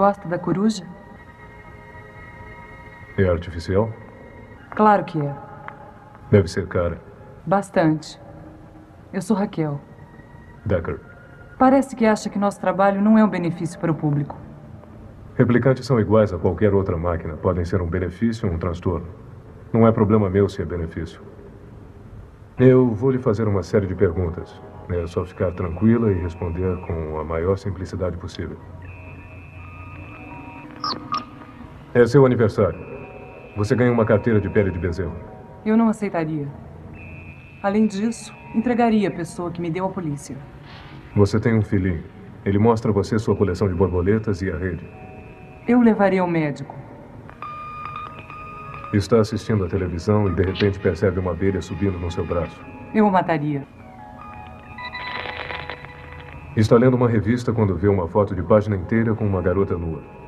Gosta da coruja? É artificial? Claro que é. Deve ser cara. Bastante. Eu sou Raquel. Decker. Parece que acha que nosso trabalho não é um benefício para o público. Replicantes são iguais a qualquer outra máquina. Podem ser um benefício ou um transtorno. Não é problema meu se é benefício. Eu vou lhe fazer uma série de perguntas. É só ficar tranquila e responder com a maior simplicidade possível. É seu aniversário. Você ganha uma carteira de pele de bezerro. Eu não aceitaria. Além disso, entregaria a pessoa que me deu à polícia. Você tem um filhinho. Ele mostra a você sua coleção de borboletas e a rede. Eu levaria ao médico. Está assistindo a televisão e de repente percebe uma abelha subindo no seu braço. Eu o mataria. Está lendo uma revista quando vê uma foto de página inteira com uma garota nua.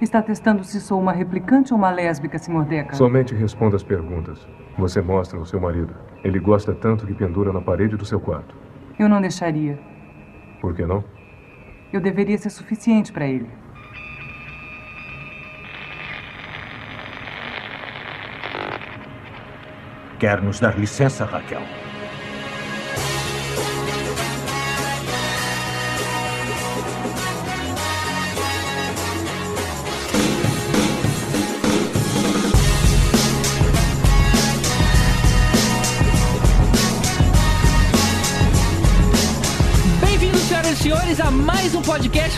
Está testando se sou uma replicante ou uma lésbica, Sr. Decker? Somente responda as perguntas. Você mostra ao seu marido. Ele gosta tanto que pendura na parede do seu quarto. Eu não deixaria. Por que não? Eu deveria ser suficiente para ele. Quer nos dar licença, Raquel?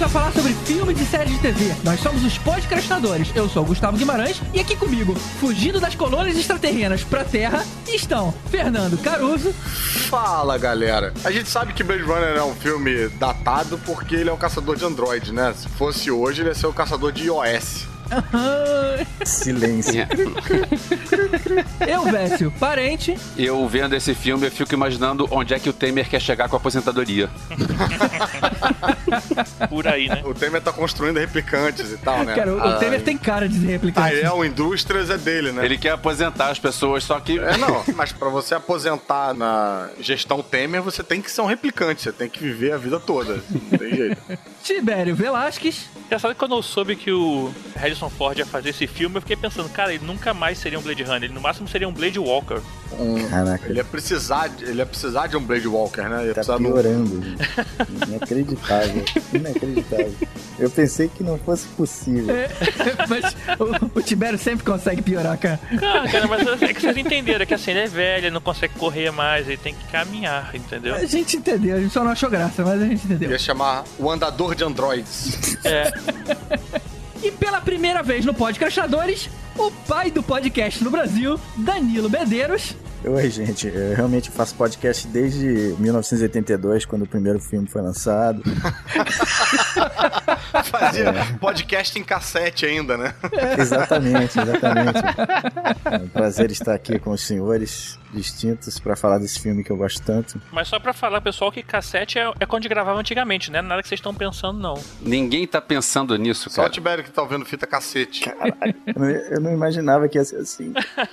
Um para falar sobre filmes e séries de TV. Nós somos os podcastinadores. Eu sou o Gustavo Guimarães e aqui comigo, fugindo das colônias extraterrenas pra Terra, estão Fernando Caruso. Fala galera! A gente sabe que Blade Runner é um filme datado porque ele é um caçador de Android, né? Se fosse hoje, ele ia ser o caçador de iOS. Silêncio. Eu, Vécio, parente. Eu vendo esse filme, eu fico imaginando onde é que o Temer quer chegar com a aposentadoria. Por aí, né? O Temer tá construindo replicantes e tal, né? Cara, o, o Ah, Temer tem cara de replicante. Ah, é, o Indústrias é dele, né? Ele quer aposentar as pessoas, só que. É, não, mas pra você aposentar na gestão Temer, você tem que ser um replicante, você tem que viver a vida toda. Não tem jeito. Tibério Velasquez. Já sabe que quando eu soube que o Harrison Ford ia fazer esse filme, eu fiquei pensando, cara, ele nunca mais seria um Blade Runner, ele no máximo seria um Blade Walker. Um- Caraca. Ele ia precisar, de- ele ia precisar de um Blade Walker, né? Ele ia Tá precisar de um- piorando. gente. Inacreditável. Inacreditável. Eu pensei que não fosse possível. Mas o, o Tibério sempre consegue piorar, cara. Cara, cara, mas é que vocês entenderam, é que assim, ele é velho, ele não consegue correr mais, ele tem que caminhar, entendeu? A gente entendeu, a gente só não achou graça, mas a gente entendeu. Ia chamar o andador de androids. É, E pela primeira vez no Podcastadores, o pai do podcast no Brasil, Danilo Medeiros. Oi, gente. Eu realmente faço podcast desde 1982, quando o primeiro filme foi lançado. Fazia podcast em cassete ainda, né? Exatamente, exatamente. É um prazer estar aqui com os senhores distintos para falar desse filme que eu gosto tanto. mas só pra falar, pessoal, que cassete é, é quando gravava antigamente, né? Nada que vocês estão pensando, não. Ninguém tá pensando nisso, Só o cara. Tibério que tá ouvindo fita cacete. Eu não, eu não imaginava que ia ser assim.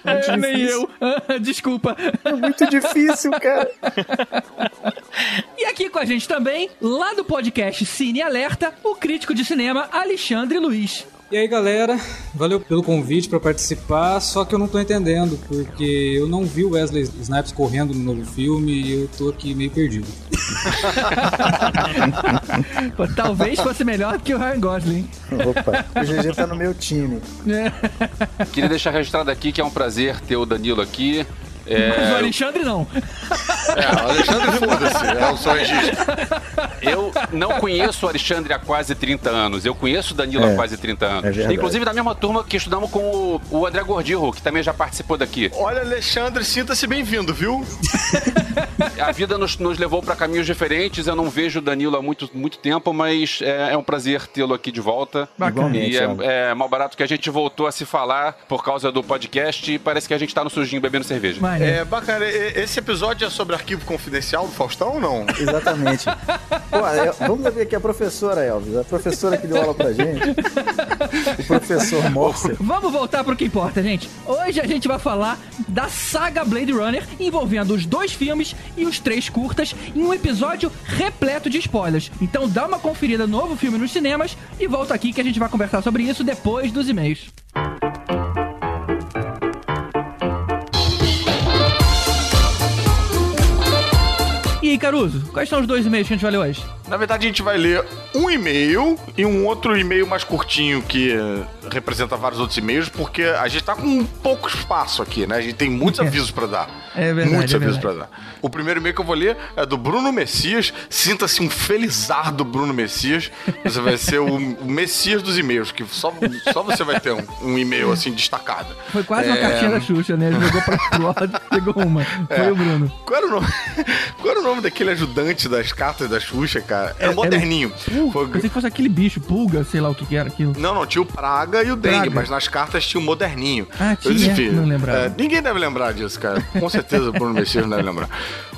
Muito É, nem difícil. eu. Desculpa. É muito difícil, cara. E aqui com a gente também, lá do podcast Cine Alerta, o crítico de cinema Alexandre Luiz. E aí galera, valeu pelo convite pra participar, só que eu não tô entendendo, porque eu não vi o Wesley Snipes correndo no novo filme e eu tô aqui meio perdido. Pô, talvez fosse melhor do que o Ryan Gosling. Opa, o GG tá no meu time. Queria deixar registrado aqui que é um prazer ter o Danilo aqui. Mas o É, Alexandre não. É, o Alexandre foda-se, é o seu registro. eu não conheço o Alexandre há quase 30 anos. Eu conheço o Danilo É, há quase 30 anos. é. Inclusive da mesma turma que estudamos com o, o André Gordirro, que também já participou daqui. Olha, Alexandre, sinta-se bem-vindo, viu? A vida nos, nos levou para caminhos diferentes. Eu não vejo o Danilo há muito, muito tempo, mas é, é um prazer tê-lo aqui de volta. Igualmente, E é, é mal barato que a gente voltou a se falar por causa do podcast e parece que a gente tá no sujinho bebendo cerveja. Mas, É bacana. Esse episódio é sobre arquivo confidencial do Faustão ou não? Exatamente. Pô, é- vamos ver aqui a professora, Elvis. A professora que deu aula pra gente. O professor Morse. Vamos voltar pro que importa, gente. Hoje a gente vai falar da saga Blade Runner, envolvendo os dois filmes e os três curtas, em um episódio repleto de spoilers. Então dá uma conferida no novo filme nos cinemas e volta aqui que a gente vai conversar sobre isso depois dos e-mails. E Caruso, quais são os dois e-mails que a gente vai ler hoje? Na verdade, a gente vai ler um e-mail e um outro e-mail mais curtinho que eh, representa vários outros e-mails, porque a gente tá com pouco espaço aqui, né? A gente tem muitos avisos pra dar. É verdade, Muitos é avisos verdade. pra dar. O primeiro e-mail que eu vou ler é do Bruno Messias. Sinta-se um felizar do Bruno Messias. Você vai ser o, o Messias dos e-mails, que só, só você vai ter um, um e-mail assim destacado. Foi quase uma É. cartinha da Xuxa, né? Ele jogou pra pro lado pegou uma. Foi É. o Bruno. Qual era, o nome, qual era o nome daquele ajudante das cartas da Xuxa, cara? Era Era o moderninho. Uh, Foi- Pensei que fosse aquele bicho, pulga, sei lá o que, que era aquilo. Não, não, tinha o Praga e o Dengue, Praga. mas nas cartas tinha o Moderninho. Ah, tinha? Não lembrava. é, ninguém deve lembrar disso, cara. Com certeza o Bruno Messias não deve lembrar.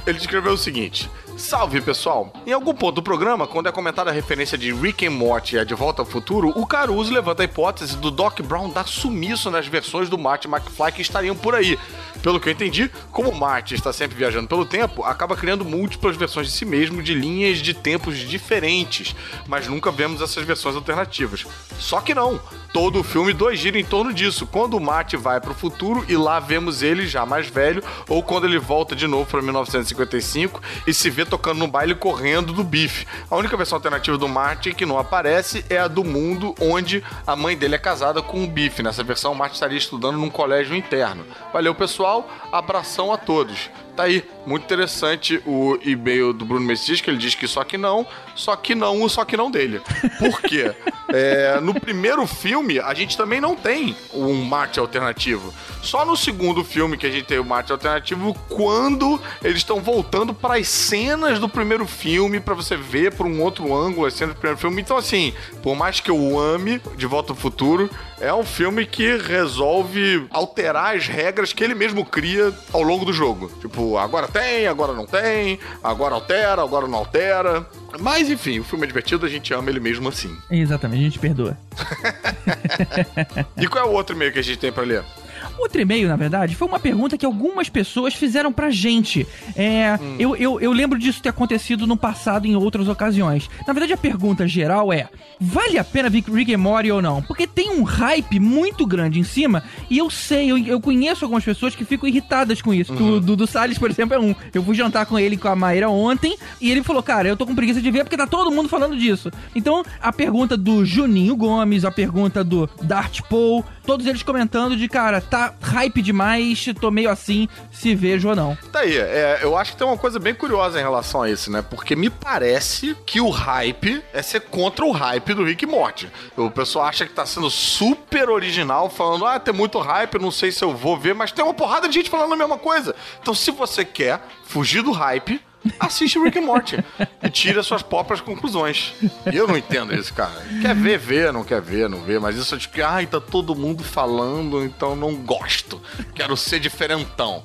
Ele escreveu o seguinte: Salve pessoal! Em algum ponto do programa, quando é comentada a referência de Rick and Morty a De Volta ao Futuro, o Caruso levanta a hipótese do Doc Brown dar sumiço nas versões do Marty McFly que estariam por aí. Pelo que eu entendi, como Marty está sempre viajando pelo tempo, acaba criando múltiplas versões de si mesmo de linhas de tempos diferentes, mas nunca vemos essas versões alternativas. Só que não, todo o filme 2 gira em torno disso. Quando o Marty vai para o futuro e lá vemos ele já mais velho, ou quando ele volta de novo para 1955 e se vê tocando no baile correndo do bife. A única versão alternativa do Marty que não aparece é a do mundo onde a mãe dele é casada com o bife. Nessa versão, o Marty estaria estudando num colégio interno. Valeu, pessoal. Abração a todos. Tá aí, muito interessante o e-mail do Bruno Messias, que ele diz que só que não, só que não, o só que não dele. Por quê? É, no primeiro filme, a gente também não tem um Marte alternativo. Só no segundo filme que a gente tem o Marte alternativo, quando eles estão voltando para as cenas do primeiro filme, para você ver por um outro ângulo as cenas do primeiro filme. Então, assim, por mais que eu ame De Volta ao Futuro, é um filme que resolve alterar as regras que ele mesmo cria ao longo do jogo. Tipo, agora tem, agora não tem, agora altera, agora não altera. Mas enfim, o filme é divertido, a gente ama ele mesmo assim. Exatamente, a gente perdoa. E qual é o outro e-mail que a gente tem pra ler? Outro e-mail, na verdade, foi uma pergunta que algumas pessoas fizeram pra gente. É, eu, eu, eu lembro disso ter acontecido no passado em outras ocasiões. Na verdade, a pergunta geral é: vale a pena ver Rick and Morty ou não? Porque tem um hype muito grande em cima e eu sei, eu, eu conheço algumas pessoas que ficam irritadas com isso. O Dudu Salles, por exemplo, é um. Eu fui jantar com ele e com a Maíra ontem e ele falou: Cara, eu tô com preguiça de ver porque tá todo mundo falando disso. Então, a pergunta do Juninho Gomes, a pergunta do Dart Paul, todos eles comentando de, cara, tá hype demais, tô meio assim, se vejo ou não. Tá aí, é, eu acho que tem uma coisa bem curiosa em relação a isso, né? Porque me parece que o hype é ser contra o hype do Rick Morty. O pessoal acha que tá sendo super original, falando, ah, tem muito hype, não sei se eu vou ver, mas tem uma porrada de gente falando a mesma coisa. Então, se você quer fugir do hype, assiste Rick and Morty e tira suas próprias conclusões. E eu não entendo isso, cara. Quer ver, vê, não quer ver, não vê, mas isso de que, ai, tá todo mundo falando, então não gosto. Quero ser diferentão.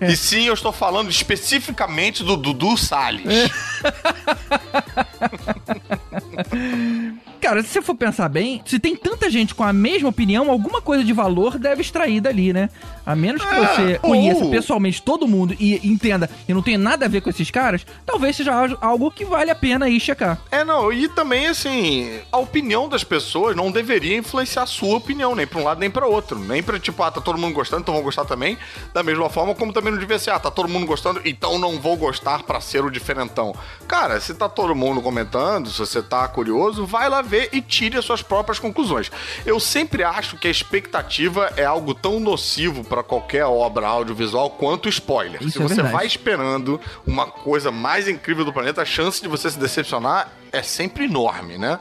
E sim, eu estou falando especificamente do Dudu Salles. Cara, se você for pensar bem, se tem tanta gente com a mesma opinião, alguma coisa de valor deve extrair dali, né? A menos que É, você ou- conheça pessoalmente todo mundo e entenda e não tenha nada a ver com esses caras, talvez seja algo que vale a pena aí checar. É, não, e também, assim, a opinião das pessoas não deveria influenciar a sua opinião, nem pra um lado nem pra outro. Nem pra, tipo, ah, tá todo mundo gostando, então vou gostar também. Da mesma forma, como também não devia ser, ah, tá todo mundo gostando, então não vou gostar pra ser o diferentão. Cara, se tá todo mundo comentando, se você tá curioso, vai lá ver e tire as suas próprias conclusões. Eu sempre acho que a expectativa é algo tão nocivo pra qualquer obra audiovisual quanto spoiler. Isso se é você verdade. vai esperando uma coisa mais incrível do planeta, a chance de você se decepcionar é sempre enorme, né?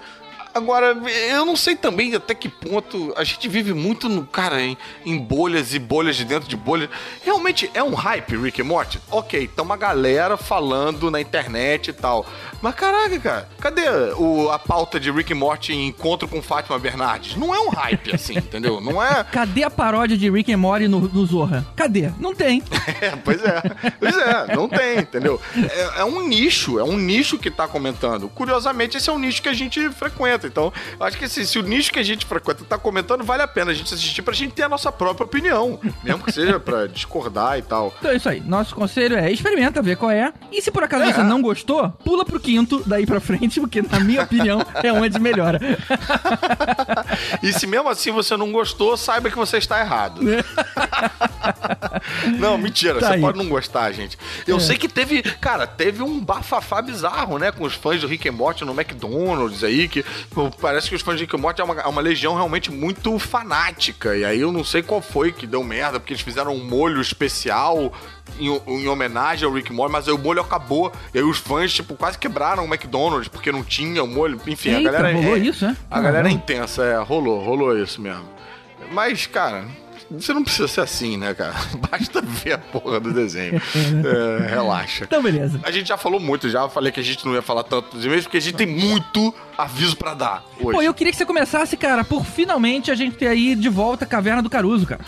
Agora, eu não sei também até que ponto a gente vive muito no, cara, em, em bolhas e bolhas de dentro de bolhas. Realmente é um hype, Rick e Morty? Ok, tá uma galera falando na internet e tal. Mas caraca, cara, cadê o, a pauta de Rick e Morty em encontro com Fátima Bernardes? Não é um hype assim, entendeu? Não é. Cadê a paródia de Rick and Morty no, no Zorra? Cadê? Não tem. É, pois é. Pois é, não tem, entendeu? É, é um nicho, é um nicho que tá comentando. Curiosamente, esse é um nicho que a gente frequenta. Então, eu acho que assim, se o nicho que a gente frequenta tá comentando, vale a pena a gente assistir pra gente ter a nossa própria opinião. Mesmo que seja pra discordar e tal. Então é isso aí. Nosso conselho é experimenta, ver qual é. E se por acaso É. você não gostou, pula pro quinto, daí pra frente, porque na minha opinião é onde melhora. E se mesmo assim você não gostou, saiba que você está errado. não, mentira, Tá você aí. pode não gostar, gente. Eu É. sei que teve, cara, teve um bafafá bizarro, né, com os fãs do Rick and Morty no McDonald's aí, que parece que os fãs de Rick and Morty é uma, é uma legião realmente muito fanática. E aí eu não sei qual foi que deu merda, porque eles fizeram um molho especial em, em homenagem ao Rick Morty, mas aí o molho acabou. E aí os fãs, tipo, quase quebraram o McDonald's porque não tinha o molho. Enfim, a Eita, galera é- rolou é, isso, é? A galera é intensa, é, rolou, rolou isso mesmo. Mas, cara, você não precisa ser assim, né, cara? Basta ver a porra do desenho. É, relaxa. Então, beleza. A gente já falou muito, já falei que a gente não ia falar tanto dos e-mails, porque a gente tem muito aviso pra dar hoje. Pô, eu queria que você começasse, cara, por finalmente a gente ter aí de volta a Caverna do Caruso, cara.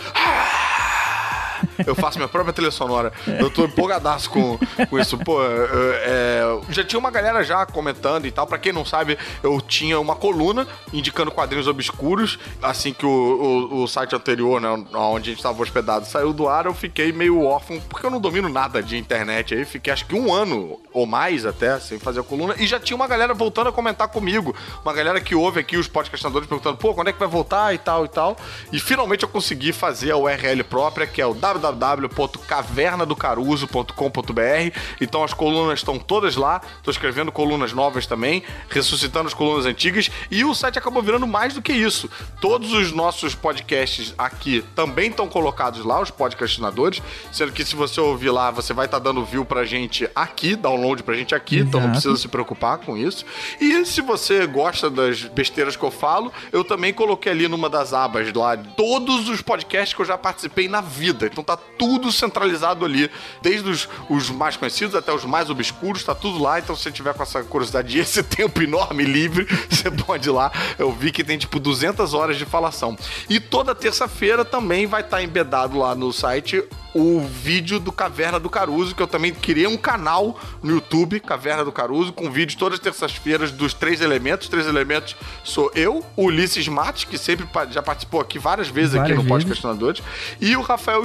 Eu faço minha própria trilha sonora. Eu tô empolgadaço com, com isso. Pô, é, já tinha uma galera já comentando e tal. Pra quem não sabe, eu tinha uma coluna indicando quadrinhos obscuros. Assim que o, o, o site anterior, né, onde a gente tava hospedado, saiu do ar, eu fiquei meio órfão, porque eu não domino nada de internet. Aí fiquei acho que um ano ou mais até sem fazer a coluna. E já tinha uma galera voltando a comentar comigo. Uma galera que ouve aqui os podcastadores perguntando, pô, quando é que vai voltar e tal e tal. E finalmente eu consegui fazer a URL própria, que é o www.cavernadocaruso.com.br. Então as colunas estão todas lá. Tô escrevendo colunas novas também, ressuscitando as colunas antigas. E o site acabou virando mais do que isso. Todos os nossos podcasts aqui também estão colocados lá, os podcastinadores. Sendo que se você ouvir lá, você vai estar dando view pra gente aqui, download pra gente aqui. Então não Exato. precisa se preocupar com isso. E se você gosta das besteiras que eu falo, eu também coloquei ali numa das abas lá todos os podcasts que eu já participei na vida. Então tá tudo centralizado ali, desde os, os mais conhecidos até os mais obscuros, tá tudo lá. Então se você tiver com essa curiosidade e esse tempo enorme livre, você pode ir lá. Eu vi que tem tipo 200 horas de falação. E toda terça-feira também vai estar embedado lá no site o vídeo do Caverna do Caruso, que eu também criei um canal no YouTube, Caverna do Caruso, com vídeos todas as terças-feiras dos três elementos. Os três elementos sou eu, o Ulisses Matos, que sempre já participou aqui várias vezes aqui Várias no vezes. Podcastinadores, e o Rafael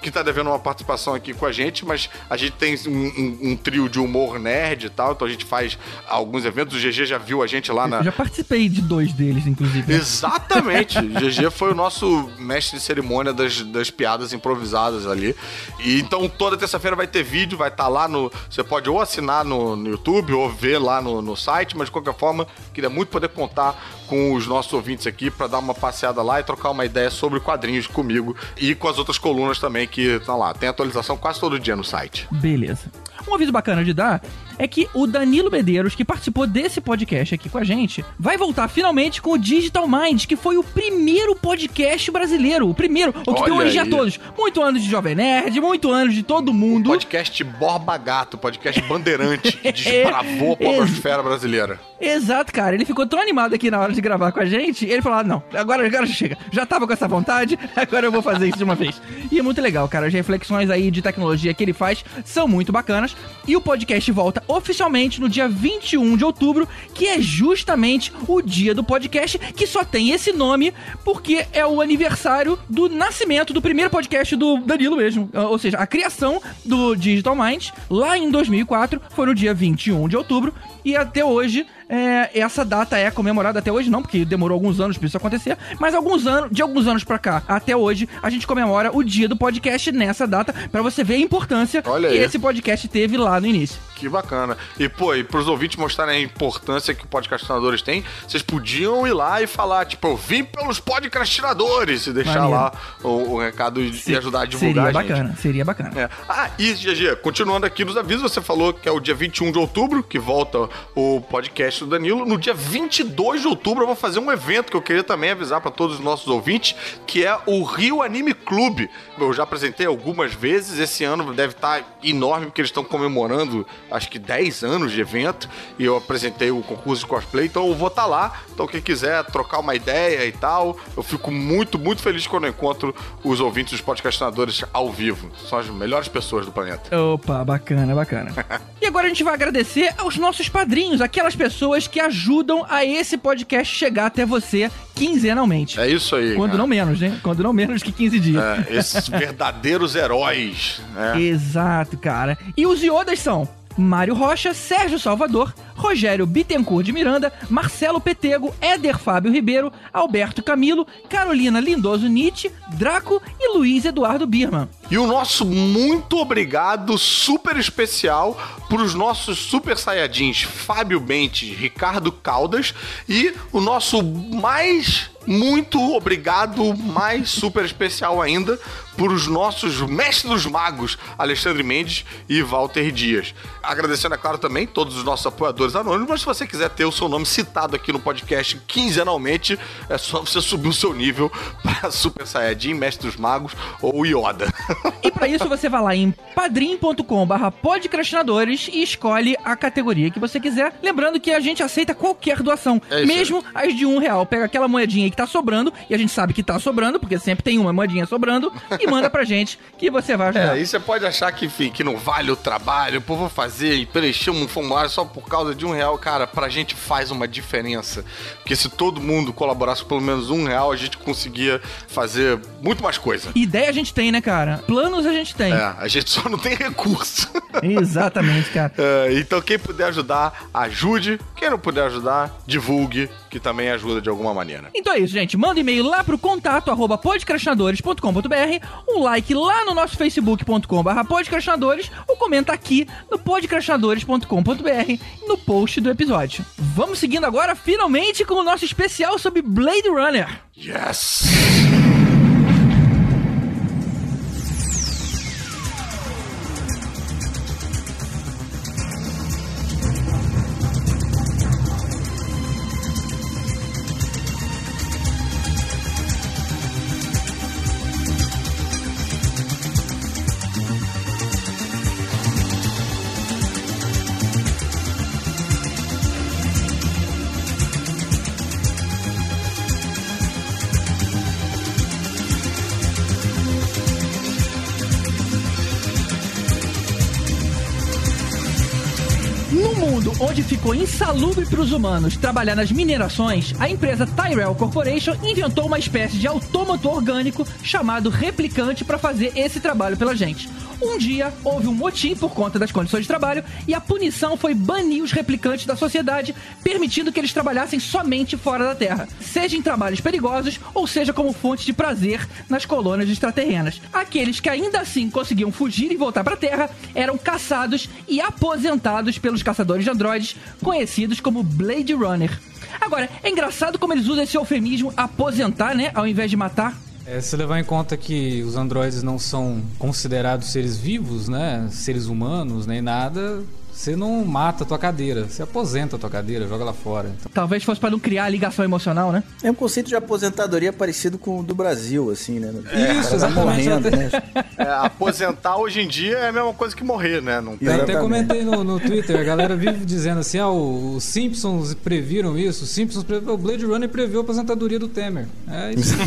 Que tá devendo uma participação aqui com a gente, mas a gente tem um, um- um trio de humor nerd e tal, então a gente faz alguns eventos. O GG já viu a gente lá na, Eu já participei de dois deles, inclusive. Exatamente. GG foi o nosso mestre de cerimônia das, das piadas improvisadas ali. E então toda terça-feira vai ter vídeo, vai estar lá no. Você pode ou assinar no, no YouTube ou ver lá no, no site, mas de qualquer forma, queria muito poder contar com os nossos ouvintes aqui para dar uma passeada lá e trocar uma ideia sobre quadrinhos comigo e com as outras colunas também que estão lá. Tem atualização quase todo dia no site. Beleza. Um aviso bacana de dar é que o Danilo Medeiros, que participou desse podcast aqui com a gente, vai voltar finalmente com o Digital Mind, que foi o primeiro podcast brasileiro. O primeiro, o que deu Olha origem a todos. Muito anos de Jovem Nerd, muito anos de todo mundo. Podcast Borba Gato, podcast bandeirante que desbravou a podosfera brasileira. Exato, cara. Ele ficou tão animado aqui na hora de gravar com a gente. Ele falou: ah, não, agora, agora já chega. Já tava com essa vontade, agora eu vou fazer isso de uma vez. E é muito legal, cara. As reflexões aí de tecnologia que ele faz são muito bacanas. E o podcast volta oficialmente no dia 21 de outubro, que é justamente o dia do podcast, que só tem esse nome porque é o aniversário do nascimento do primeiro podcast do Danilo mesmo. Ou seja, a criação do Digital Mind lá em 2004 foi no dia 21 de outubro. E até hoje, é, essa data é comemorada até hoje, não, porque demorou alguns anos pra isso acontecer, mas alguns anos, de alguns anos pra cá, até hoje, a gente comemora o dia do podcast nessa data, pra você ver a importância Olha que aí. esse podcast teve lá no início. Que bacana. E, pô, e pros ouvintes mostrarem a importância que o podcastinadores têm, vocês podiam ir lá e falar, tipo, eu vim pelos podcastinadores e deixar Maneiro. lá o, o recado e, e ajudar a divulgar Seria a gente. bacana, seria bacana. É. Ah, e GG, continuando aqui nos avisos, você falou que é o dia 21 de outubro, que volta o podcast do Danilo. No dia 22 de outubro eu vou fazer um evento que eu queria também avisar para todos os nossos ouvintes, que é o Rio Anime Clube. Eu já apresentei algumas vezes, esse ano deve estar enorme, porque eles estão comemorando acho que 10 anos de evento, e eu apresentei o concurso de cosplay, então eu vou estar lá. Então quem quiser trocar uma ideia e tal, eu fico muito, muito feliz quando eu encontro os ouvintes dos podcastinadores ao vivo. São as melhores pessoas do planeta. Opa, bacana, bacana. e agora a gente vai agradecer aos nossos padrinhos, aquelas pessoas que ajudam a esse podcast chegar até você quinzenalmente. É isso aí. Quando cara. não menos, né? Quando não menos que 15 dias. É, esses verdadeiros heróis, né? Exato, cara. E os iodas são Mário Rocha, Sérgio Salvador, Rogério Bittencourt de Miranda, Marcelo Petego, Éder Fábio Ribeiro, Alberto Camilo, Carolina Lindoso Nietzsche, Draco e Luiz Eduardo Birman. E o nosso muito obrigado super especial para os nossos super saiyajins Fábio Bentes, Ricardo Caldas e o nosso mais muito obrigado, mais super especial ainda, por os nossos mestres dos magos, Alexandre Mendes e Walter Dias. Agradecendo, é claro, também todos os nossos apoiadores anônimos, mas se você quiser ter o seu nome citado aqui no podcast quinzenalmente, é só você subir o seu nível para Super Saiyajin, Mestre dos Magos ou Yoda. E para isso você vai lá em padrim.com.br podcastinadores e escolhe a categoria que você quiser. Lembrando que a gente aceita qualquer doação, É mesmo as de um real. Pega aquela moedinha que tá sobrando, e a gente sabe que tá sobrando, porque sempre tem uma moedinha sobrando, e manda pra gente que você vai ajudar. É, e você pode achar que, enfim, que não vale o trabalho, pô, vou fazer e preencher um formulário só por causa de um real. Cara, pra gente faz uma diferença. Porque se todo mundo colaborasse com pelo menos um real, a gente conseguia fazer muito mais coisa. Ideia a gente tem, né, cara? Planos a gente tem. É, a gente só não tem recurso. Exatamente, cara. É, então quem puder ajudar, ajude. Quem não puder ajudar, divulgue, que também ajuda de alguma maneira. Então é isso, gente. Manda e-mail lá pro contato arroba podcrastinadores.com.br, um like lá no nosso facebook.com barra podcrastinadores, ou comenta aqui no podcrastinadores.com.br no post do episódio. Vamos seguindo agora, finalmente, com o nosso especial sobre Blade Runner. Yes! Ficou insalubre para os humanos trabalhar nas minerações, a empresa Tyrell Corporation inventou uma espécie de autômato orgânico chamado replicante para fazer esse trabalho pela gente. Um dia houve um motim por conta das condições de trabalho e a punição foi banir os replicantes da sociedade, permitindo que eles trabalhassem somente fora da Terra, seja em trabalhos perigosos ou seja como fonte de prazer nas colônias extraterrenas. Aqueles que ainda assim conseguiam fugir e voltar para a Terra eram caçados e aposentados pelos caçadores de androides, conhecidos como Blade Runner. Agora, é engraçado como eles usam esse eufemismo aposentar, né, ao invés de matar. É, se levar em conta que os androides não são considerados seres vivos, né? Seres humanos, nem nada, você não mata a tua cadeira, você aposenta a tua cadeira, joga lá fora. Então, Talvez fosse para não criar ligação emocional, né? É um conceito de aposentadoria parecido com o do Brasil, assim, né? Isso, O cara vai exatamente. morrendo, né? É, aposentar hoje em dia é a mesma coisa que morrer, né? Não tem. Eu até comentei no, no Twitter, a galera vive dizendo assim, ah, os Simpsons previram isso, os Simpsons previram, o Blade Runner previu a aposentadoria do Temer. É isso.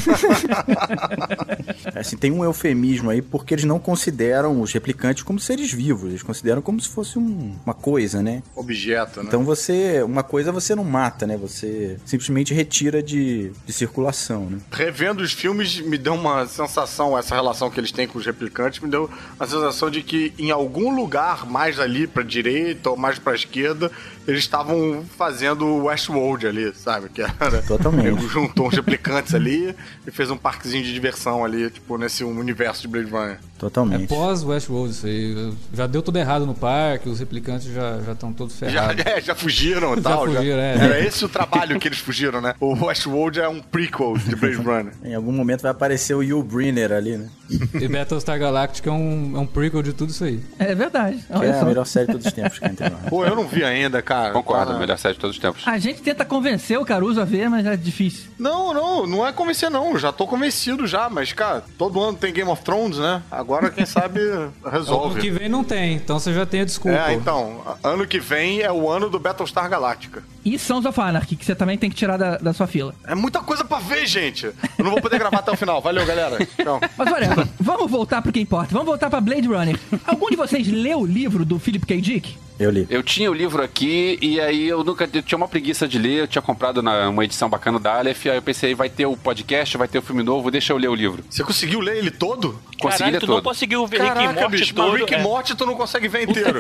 Assim, tem um eufemismo aí porque eles não consideram os replicantes como seres vivos, eles consideram como se fosse um- uma coisa, né? Objeto, né? Então você, uma coisa você não mata, né? Você simplesmente retira de, de circulação, né? Revendo os filmes, me deu uma sensação, essa relação que eles têm com os replicantes, me deu a sensação de que em algum lugar, mais ali pra direita ou mais pra esquerda, eles estavam fazendo o Westworld ali, sabe? Que era. Totalmente. Ele juntou uns replicantes ali e fez um parquezinho de diversão ali, tipo, nesse universo de Blade Runner. É Totalmente. pós Westworld isso aí. Já deu tudo errado no parque, os replicantes já estão todos Já, ferrados. é, já fugiram e Já tal. fugiram, é. Era esse o trabalho que eles fugiram, né? O Westworld é um prequel de Blade Runner. Em algum momento vai aparecer o Yul Brynner ali, né? E Battlestar Galactica é um, é um prequel de tudo isso aí. É verdade. Que Olha é a melhor série de todos os tempos que entre nós. Pô, eu não vi ainda, cara. Cara. Concordo, Tá- melhor série de todos os tempos. A gente tenta convencer o Caruso a ver, mas é difícil. Não, não, não é convencer, não. Eu Já tô convencido já, mas, cara, todo ano tem Game of Thrones, né? Agora, quem sabe, Ano resolve. que vem não tem, então você já tem a desculpa. É, então, ano que vem é o ano do Battlestar Galactica. E Sons of Anarchy, que você também tem que tirar da, da sua fila. É muita coisa pra ver, gente. Eu não vou poder gravar até o final. Valeu, galera. Tchau. Mas olha, vamos voltar pro que importa. Vamos voltar pra Blade Runner. Algum de vocês leu o livro do Philip K. Dick? Eu li. Eu tinha o livro aqui e aí eu nunca eu tinha uma preguiça de ler, eu tinha comprado na, uma edição bacana da Aleph, aí eu pensei, vai ter o podcast, vai ter o filme novo, deixa eu ler o livro. Você conseguiu ler ele todo? Consegui Caralho, tu não todo. conseguiu ver Rick and Caraca, Morty bicho, todo. Rick é. Morty tu não consegue ver inteiro.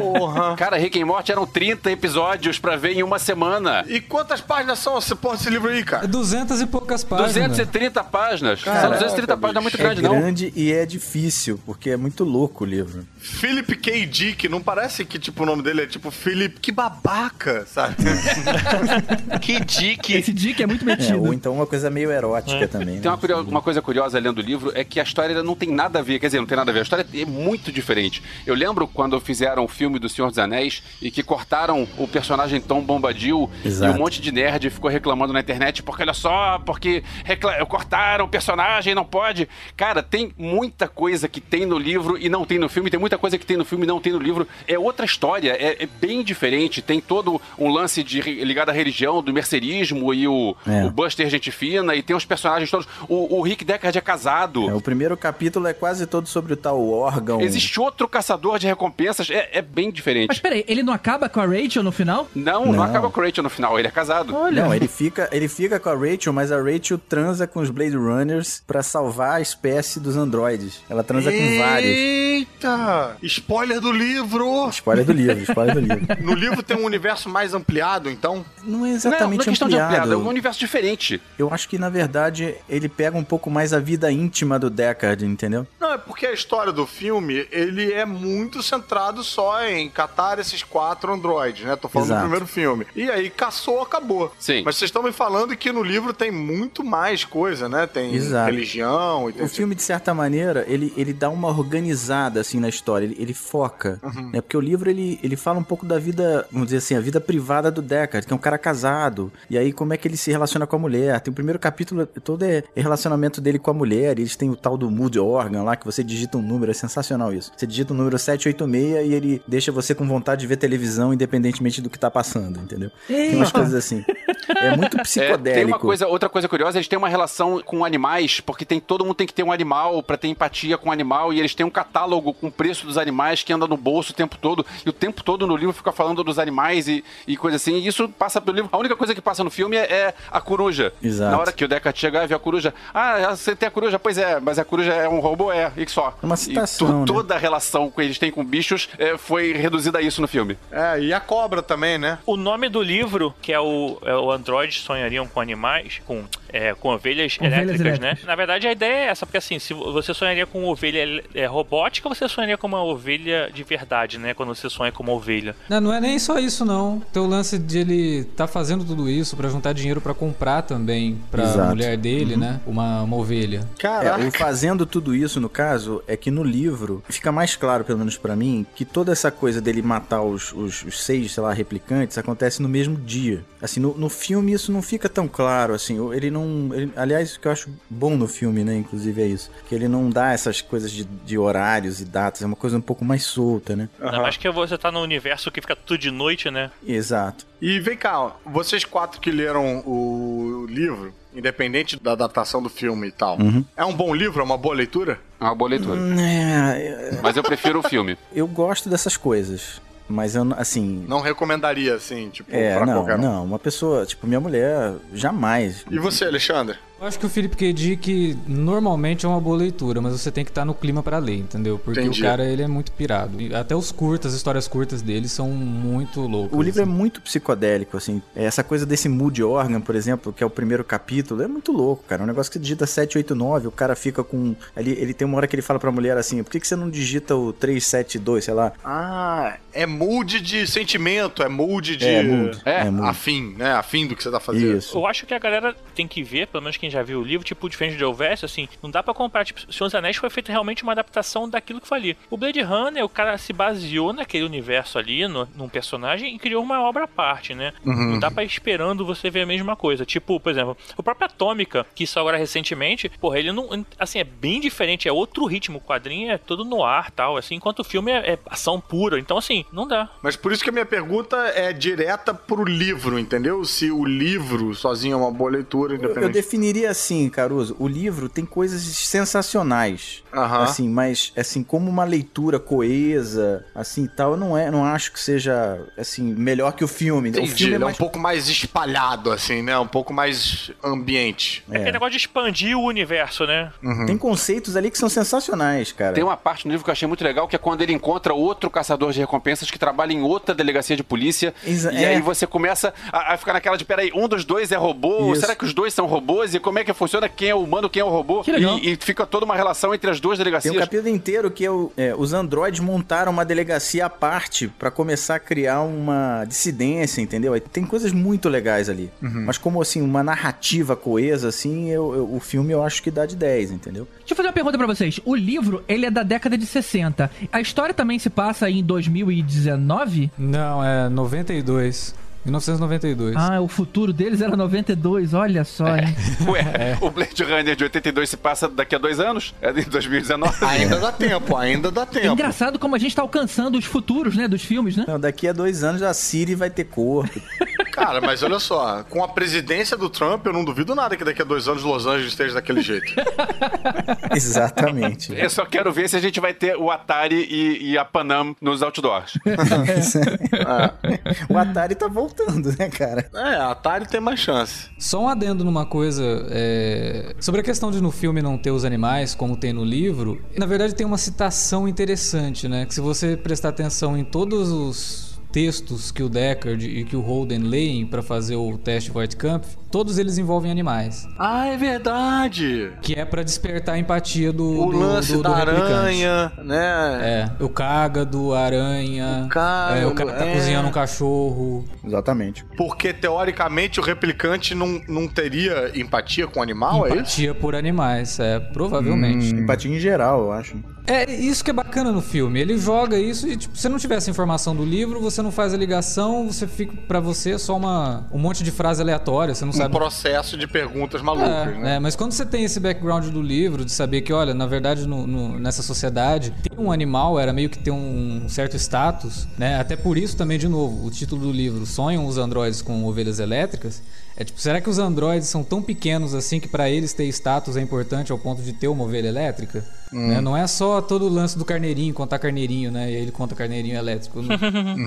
Porra. Cara, Rick and Morty eram 30 episódios pra ver em uma semana. E quantas páginas são esse, porra, esse livro aí, É cara? 200 e poucas páginas. 230 páginas. São Caraca, 230 páginas, não é muito É grande, não. grande e é difícil, porque é muito louco o livro. Philip K. Dick, não parece que tipo o nome dele é tipo Philip, que babaca, sabe? Que dick. Esse Dick é muito É, metido. ou então uma coisa meio erótica também. Tem né? uma, curio- uma coisa curiosa lendo o livro é que a história não tem nada a ver, quer dizer, não tem nada a ver, a história é muito diferente. Eu lembro quando fizeram o filme do Senhor dos Anéis e que cortaram o personagem Tom Bombadil Exato. e um monte de nerd ficou reclamando na internet porque olha só, porque cortaram o personagem, não pode. Cara, tem muita coisa que tem no livro e não tem no filme, tem muita coisa que tem no filme e não tem no livro. É outra história, é, é bem diferente. Tem todo um lance de, ligado à religião, do mercerismo e o, É. o Buster gente fina e tem os personagens todos. O, o Rick Deckard é casado. É, o primeiro capítulo é quase todo sobre o tal órgão. Existe outro caçador de recompensas, é, é bem diferente. Mas peraí, ele não acaba com a Rachel no final? Não, não, Não. acaba com o Rachel no final, ele é casado. Não, ele fica, ele fica com a Rachel, mas a Rachel transa com os Blade Runners pra salvar a espécie dos androides. Ela transa com vários. Eita! Spoiler do livro! Spoiler do livro, spoiler do livro. No livro tem um universo mais ampliado, então? Não é não, exatamente não é questão ampliado. de ampliado, é um universo diferente. Eu acho que, na verdade, ele pega um pouco mais a vida íntima do Deckard, entendeu? Não, é porque a história do filme, ele é muito centrado só em catar esses quatro androides, né? Tô falando Exato. do primeiro filme. E aí caçou, acabou. Sim. Mas vocês estão me falando que no livro tem muito mais coisa, né? Tem Exato. religião e tem... O filme, de certa maneira, ele, ele dá uma organizada, assim, na história. Ele, ele foca. Né? Porque o livro, ele, ele fala um pouco da vida, vamos dizer assim, a vida privada do Deckard, que é um cara casado. E aí, como é que ele se relaciona com a mulher. Tem o primeiro capítulo, todo é, é relacionamento dele com a mulher. Eles têm o tal do mood organ lá, que você digita um número. É sensacional isso. Você digita o número 786 e ele deixa você com vontade de ver televisão, independentemente do que tá passando, entendeu? Tem umas coisas assim. É muito É, psicodélico. tem uma coisa, outra coisa curiosa, eles têm uma relação com animais, porque tem todo mundo tem que ter um animal pra ter empatia com o animal e eles têm um catálogo com o preço dos animais que anda no bolso o tempo todo e o tempo todo no livro fica falando dos animais e, e coisa assim. E isso passa pelo livro. A única coisa que passa no filme é, é a coruja. Exato. Na hora que o Deckard chega e vê a coruja, ah, você tem a coruja, pois é, mas a coruja é um robô, é, e só. É uma citação, né? toda a relação que eles têm com bichos é, foi reduzida a isso no filme. É, e a cobra também, né? O nome do livro, que é o, é o Androides Sonhariam com Animais, com, é, com ovelhas, Ovelhas elétricas, né? elétricas. Na verdade, a ideia é essa, porque assim, se você sonharia com ovelha é, robótica, você sonharia com uma ovelha de verdade, né? Quando você sonha com uma ovelha. Não, não é nem só isso não. Tem o lance de ele tá fazendo tudo isso pra juntar dinheiro pra comprar também pra Exato. mulher dele, né? Uma, uma ovelha. É, Caraca. o fazendo tudo isso, no caso, é que no livro fica mais claro, pelo menos pra mim, que toda essa coisa dele matar os, os, os seis, sei lá, replicantes acontece no mesmo dia. Assim, no, no filme isso não fica tão claro, assim, ele não... ele- aliás, o que eu acho bom no filme, né, inclusive, é isso. Que ele não dá essas coisas de, de horários e datas, é uma coisa um pouco mais solta, né? Ainda mais que você tá num universo que fica tudo de noite, né? Exato. E vem cá, vocês quatro que leram o livro, independente da adaptação do filme e tal, é um bom livro? É uma boa leitura? É uma boa leitura. É, é, Mas eu prefiro o filme. eu gosto dessas coisas, mas eu, não- assim... Não recomendaria, assim, tipo, É, pra não, qualquer um. não, uma pessoa, tipo, minha mulher, jamais. E você, Alexandre? Eu acho que o Philip K. Dick normalmente é uma boa leitura, mas você tem que estar no clima pra ler, entendeu? Porque Entendi. o cara, ele é muito pirado. E até os curtas, as histórias curtas dele são muito loucas. O livro é assim. muito psicodélico, assim. Essa coisa desse mood organ, por exemplo, que é o primeiro capítulo, é muito louco, cara. É um negócio que digita 789, o cara fica com. Ele, ele tem uma hora que ele fala pra mulher assim: por que, que você não digita o 372, sei lá? Ah, é mood de sentimento, é mood de... É, mood. É, mood. Afim, né? Afim do que você tá fazendo. Isso. Eu acho que a galera tem que ver, pelo menos quem quem já viu o livro, tipo, diferente de Elvésio, assim, não dá pra comparar. Tipo, Senhor dos Anéis foi feito realmente uma adaptação daquilo que foi ali. O Blade Runner, o cara se baseou naquele universo ali, no, num personagem, e criou uma obra à parte, né? Uhum. Não dá pra ir esperando você ver a mesma coisa. Tipo, por exemplo, o próprio Atômica, que isso agora recentemente, porra, ele não. Assim, é bem diferente, é outro ritmo. O quadrinho é todo no ar tal, assim, enquanto o filme é, é ação pura. Então, assim, não dá. Mas por isso que a minha pergunta é direta pro livro, entendeu? Se o livro sozinho é uma boa leitura, Eu, eu independente. Definiria assim, Caruso, o livro tem coisas sensacionais. Aham. Assim, mas assim, como uma leitura coesa, assim, e tal, eu não é, não acho que seja assim melhor que o filme. o Entendi, filme é ele é um mais pouco mais espalhado, assim, né? Um pouco mais ambiente. É aquele negócio de expandir o universo, né? Tem conceitos ali que são sensacionais, cara. Tem uma parte no livro que eu achei muito legal, que é quando ele encontra outro caçador de recompensas que trabalha em outra delegacia de polícia. Exa- e é. aí você começa a, a ficar naquela de, peraí, um dos dois é robô? Isso. Será que os dois são robôs? E como é que funciona? Quem é o humano, quem é o robô? Que legal. E, e fica toda uma relação entre as duas Tem delegacias. um capítulo inteiro que o- é, os androides montaram uma delegacia à parte pra começar a criar uma dissidência, entendeu? Aí Tem coisas muito legais ali. Mas como assim, uma narrativa coesa, assim, eu- eu- o filme eu acho que dá de 10, entendeu? Deixa eu fazer uma pergunta pra vocês. O livro, ele é da década de 60. A história também se passa em 2019? Não, é 92. 1992. Ah, o futuro deles era 92, olha só, hein? Ué, o Blade Runner de 82 se passa daqui a dois anos? É de 2019? Ainda dá tempo, ainda dá É tempo. engraçado como a gente tá alcançando os futuros, né, dos filmes, né? Não, daqui a dois anos a Siri vai ter corpo. Cara, mas olha só, com a presidência do Trump, eu não duvido nada que daqui a dois anos Los Angeles esteja daquele jeito. Exatamente. Eu só quero ver se a gente vai ter o Atari e, e a Panam nos outdoors. o Atari tá voltando, né, cara? É, a Atari tem mais chance. Só um adendo numa coisa é, sobre a questão de no filme não ter os animais, como tem no livro. Na verdade, tem uma citação interessante, né? Que se você prestar atenção em todos os textos que o Deckard e que o Holden leem para fazer o teste Voigtkampf, todos eles envolvem animais, Ah, é verdade. que é para despertar a empatia do O do- lance do- do da replicante. aranha, né? É, o cágado, a aranha, O cágado, é, o cara tá é. cozinhando um cachorro. Exatamente. Porque, teoricamente, o replicante não, não teria empatia com o animal, é isso? Empatia por animais, é, provavelmente. Empatia em geral, eu acho. É isso que é bacana no filme. Ele joga isso e, tipo, se não tivesse informação do livro, você não faz a ligação, você fica pra você só uma, um monte de frase aleatória, você não Um sabe. processo de perguntas malucas, É, né? é, mas quando você tem esse background do livro, de saber que, olha, na verdade, no- no- nessa sociedade, ter um animal era meio que ter um certo status, né? Até por isso também, de novo, o título do livro, Sonham os androides com ovelhas elétricas, é tipo, será que os androides são tão pequenos assim que pra eles ter status é importante ao ponto de ter uma ovelha elétrica? Né? Não é só todo o lance do carneirinho, contar carneirinho, né? E aí ele conta carneirinho elétrico.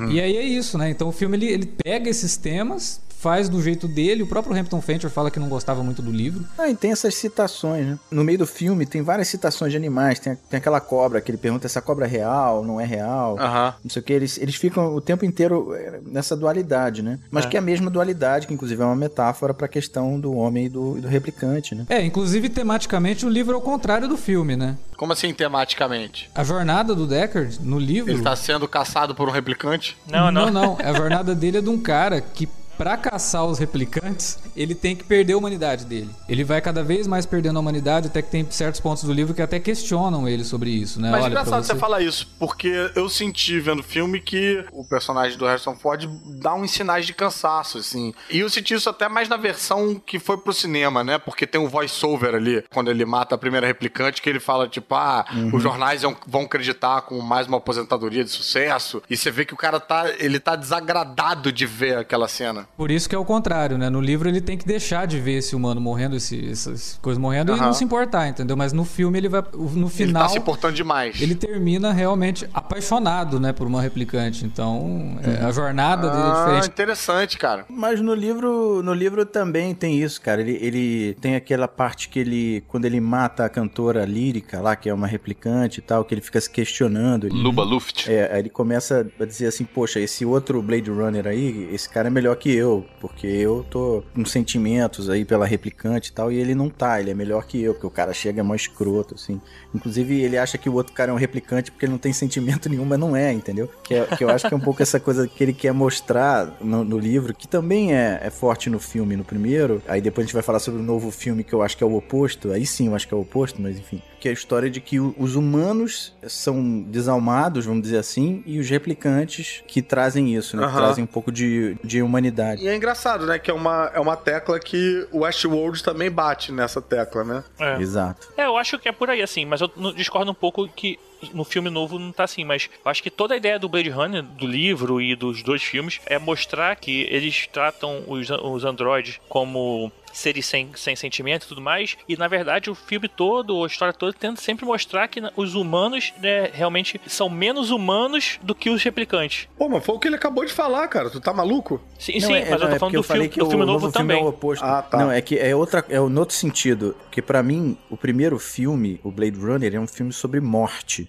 E aí é isso, né? Então o filme ele, ele pega esses temas, faz do jeito dele. O próprio Hampton Fancher fala que não gostava muito do livro. Ah, e tem essas citações, né? No meio do filme tem várias citações de animais. Tem, tem aquela cobra que ele pergunta se a cobra é real, não é real. Aham. Não sei o que. Eles, eles ficam o tempo inteiro eh, nessa dualidade, né? Mas que é a mesma dualidade, que inclusive é uma metáfora pra questão do homem e do, e do replicante, né? É, inclusive tematicamente o livro é o contrário do filme, né? Como assim, tematicamente? A jornada do Deckard no livro. Ele tá sendo caçado por um replicante? Não, não. Não, não. A jornada dele é de um cara que, pra caçar os replicantes, ele tem que perder a humanidade dele. Ele vai cada vez mais perdendo a humanidade, até que tem certos pontos do livro que até questionam ele sobre isso, né? Mas Olha, engraçado você falar isso, porque eu senti vendo o filme que o personagem do Harrison Ford dá uns sinais de cansaço, assim. E eu senti isso até mais na versão que foi pro cinema, né? Porque tem um voice-over ali, quando ele mata a primeira replicante, que ele fala, tipo, ah, os jornais vão- vão acreditar com mais uma aposentadoria de sucesso. E você vê que o cara tá, ele tá desagradado de ver aquela cena. Por isso que é o contrário, né? No livro ele tem que deixar de ver esse humano morrendo, esse, essas coisas morrendo, e Aham. não se importar, entendeu? Mas no filme ele vai. No Ele final. tá se importando demais. ele termina realmente apaixonado, né, por uma replicante. Então, é, a jornada dele é Ah, diferente. interessante, cara. Mas no livro, no livro também tem isso, cara. Ele, ele tem aquela parte que ele, quando ele mata a cantora lírica lá, que é uma replicante e tal, que ele fica se questionando. Ele, Luba Luft. é, aí ele começa a dizer assim, poxa, esse outro Blade Runner aí, esse cara é melhor que eu, porque eu tô com sentimentos aí pela replicante e tal, e ele não tá, ele é melhor que eu, porque o cara chega é mó escroto, assim. Inclusive, ele acha que o outro cara é um replicante porque ele não tem sentimento nenhum, mas não é, entendeu? Que, é, que eu acho que é um pouco essa coisa que ele quer mostrar no, no livro, que também é, é forte no filme, no primeiro. Aí depois a gente vai falar sobre o novo filme, que eu acho que é o oposto. Aí sim, eu acho que é o oposto, mas enfim. Que é a história de que os humanos são desalmados, vamos dizer assim, e os replicantes que trazem isso, né? Que Aham. trazem um pouco de, de humanidade. E é engraçado, né? Que é uma, é uma tecla que o Westworld também bate nessa tecla, né? É. Exato. É, eu acho que é por aí, assim, mas eu não- discordo um pouco que no filme novo não tá assim, mas eu acho que toda a ideia do Blade Runner, do livro e dos dois filmes, é mostrar que eles tratam os, os androides como seres sem, sem sentimento e tudo mais, e na verdade o filme todo, a história toda, tenta sempre mostrar que os humanos né, realmente são menos humanos do que os replicantes. Pô, mas foi o que ele acabou de falar, cara. Tu tá maluco? Sim, Não, sim, é- mas não, eu tô é falando do eu filme, que do o filme novo, filme também. é o oposto. Ah, tá. Não, é que é outra, é no outro sentido, que pra mim o primeiro filme, o Blade Runner, é um filme sobre morte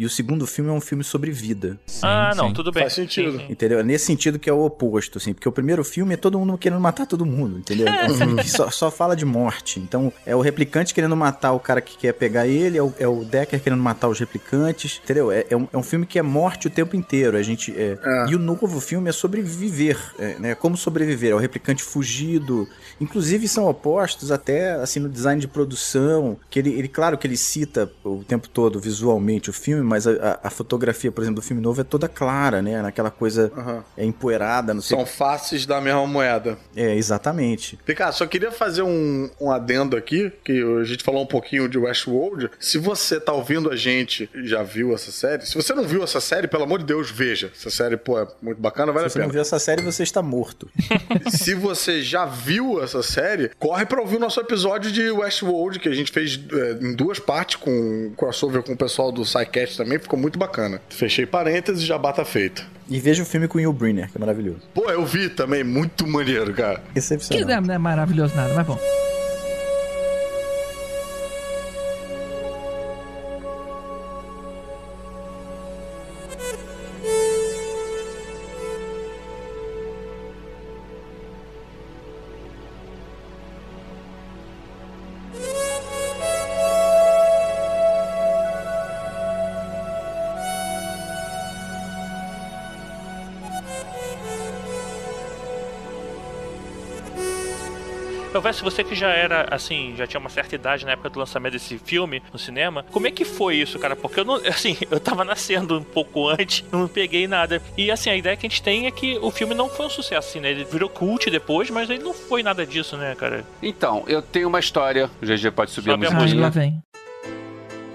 e o segundo filme é um filme sobre vida. ah, não, sim. tudo bem. Faz sentido. Sim, sim. Entendeu? É nesse sentido que é o oposto, assim, porque o primeiro filme é todo mundo querendo matar todo mundo, entendeu? É um filme que só, só fala de morte. Então, é o replicante querendo matar o cara que quer pegar ele, é o, é o Decker querendo matar os replicantes, entendeu? É, é um, é um filme que é morte o tempo inteiro. A gente, é, É. E o novo filme é sobre viver, é, né? Como sobreviver. É o replicante fugido. Inclusive, são opostos até, assim, no design de produção, que ele, ele claro que ele cita o tempo todo visualmente o filme, mas a, a- a fotografia, por exemplo, do filme novo é toda clara, né? Naquela coisa Aham. é empoeirada, não sei. São faces da mesma moeda. É, exatamente. Ricardo, só queria fazer um, um adendo aqui, que a gente falou um pouquinho de Westworld. Se você tá ouvindo a gente e já viu essa série, se você não viu essa série, pelo amor de Deus, veja. Essa série, pô, é muito bacana, vale Se você a não pena. viu essa série, você está morto. Se você já viu essa série, corre pra ouvir o nosso episódio de Westworld, que a gente fez é, em duas partes, com crossover com o pessoal do SciCast também, ficou muito bacana. Fechei parênteses e já bata feita. E veja o filme com o Will Brynner, que é maravilhoso. Pô, eu vi também, muito maneiro, cara. Que Excepcional. não é maravilhoso nada, mas bom. Vejo você que já era, assim, já tinha uma certa idade na época do lançamento desse filme no cinema. Como é que foi isso, cara? Porque eu não, assim, eu tava nascendo um pouco antes, não peguei nada. E assim, a ideia que a gente tem é que o filme não foi um sucesso, assim, né? Ele virou cult depois, mas ele não foi nada disso, né, cara? Então, eu tenho uma história. O GG pode subir Sobe a a Ah, lá vem.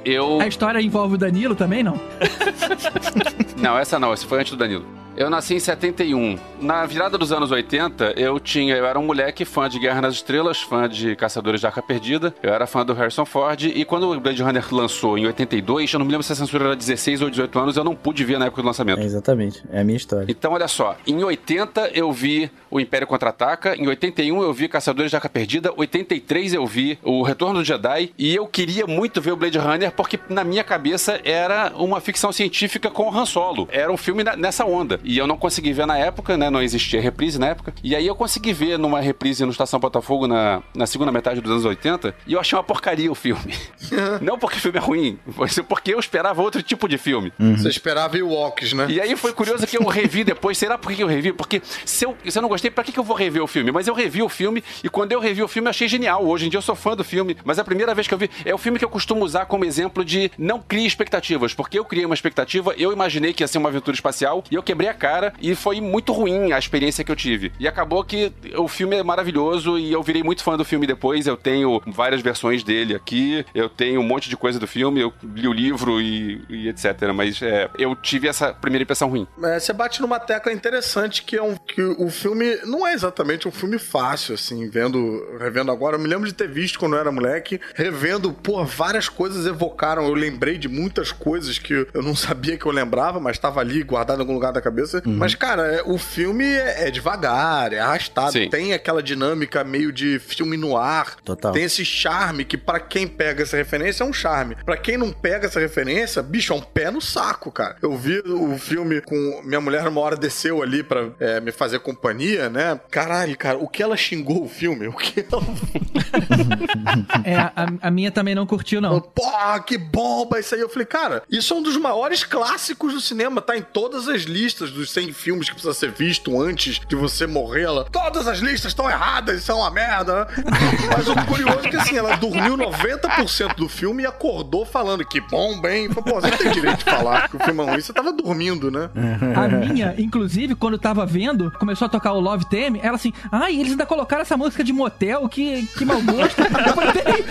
Eu. A história envolve o Danilo também, não? Não, essa não, essa foi antes do Danilo. Eu nasci em 71. Na virada dos anos 80, eu tinha, eu era um moleque fã de Guerra nas Estrelas, fã de Caçadores de Arca Perdida. Eu era fã do Harrison Ford e quando o Blade Runner lançou em 82, eu não me lembro se a censura era 16 ou 18 anos, eu não pude ver na época do lançamento. É, exatamente. É a minha história. Então, olha só, em 80 eu vi o Império Contra-Ataca, em 81 eu vi Caçadores de Arca Perdida, 83 eu vi o Retorno do Jedi, e eu queria muito ver o Blade Runner porque na minha cabeça era uma ficção científica com o Han Solo. Era um filme nessa onda. E eu não consegui ver na época, né? Não existia reprise na época. E aí eu consegui ver numa reprise no Estação Botafogo na, na segunda metade dos anos 80, e eu achei uma porcaria o filme. não porque o filme é ruim, mas porque eu esperava outro tipo de filme. Você esperava Ewoks, né? E aí foi curioso que eu revi depois. Será por que eu revi? Porque se eu, se eu não gostei, pra que, que eu vou rever o filme? Mas eu revi o filme e quando eu revi o filme eu achei genial. Hoje em dia eu sou fã do filme, mas a primeira vez que eu vi é o filme que eu costumo usar como exemplo de não crie expectativas. Porque eu criei uma expectativa, eu imaginei que ia ser uma aventura espacial e eu quebrei a cara e foi muito ruim a experiência que eu tive. E acabou que o filme é maravilhoso e eu virei muito fã do filme depois. Eu tenho várias versões dele aqui, eu tenho um monte de coisa do filme, eu li o livro e, e etc. Mas é, eu tive essa primeira impressão ruim. É, você bate numa tecla interessante que é um que o filme não é exatamente um filme fácil, assim, vendo, revendo agora. Eu me lembro de ter visto quando eu era moleque, revendo, pô, várias coisas evocaram. Eu lembrei de muitas coisas que eu não sabia que eu lembrava, mas estava ali guardado em algum lugar da cabeça. Cabeça. Mas, cara, é- o filme é, é devagar, é arrastado, Sim. tem aquela dinâmica meio de filme no ar. Total. Tem esse charme que, pra quem pega essa referência, é um charme. Pra quem não pega essa referência, bicho, é um pé no saco, cara. Eu vi o filme com. Minha mulher, uma hora desceu ali pra é, me fazer companhia, né? Caralho, cara, o que ela xingou o filme? O que ela É, a, a minha também não curtiu, não. Porra, que bomba isso aí. Eu falei, cara, isso é um dos maiores clássicos do cinema. Tá em todas as listas dos 100 filmes que precisa ser visto antes de você morrer. Ela, todas as listas estão erradas, isso é uma merda. né? Mas o curioso é que assim, ela dormiu 90% do filme e acordou falando que bomba, hein? Falei, Pô, você não tem direito de falar que o filme é ruim. Você tava dormindo, né? A minha, inclusive, quando eu tava vendo, começou a tocar o Love Theme, ela assim, ai, eles ainda colocaram essa música de motel, que, que mau gosto. Eu falei, "Peraí,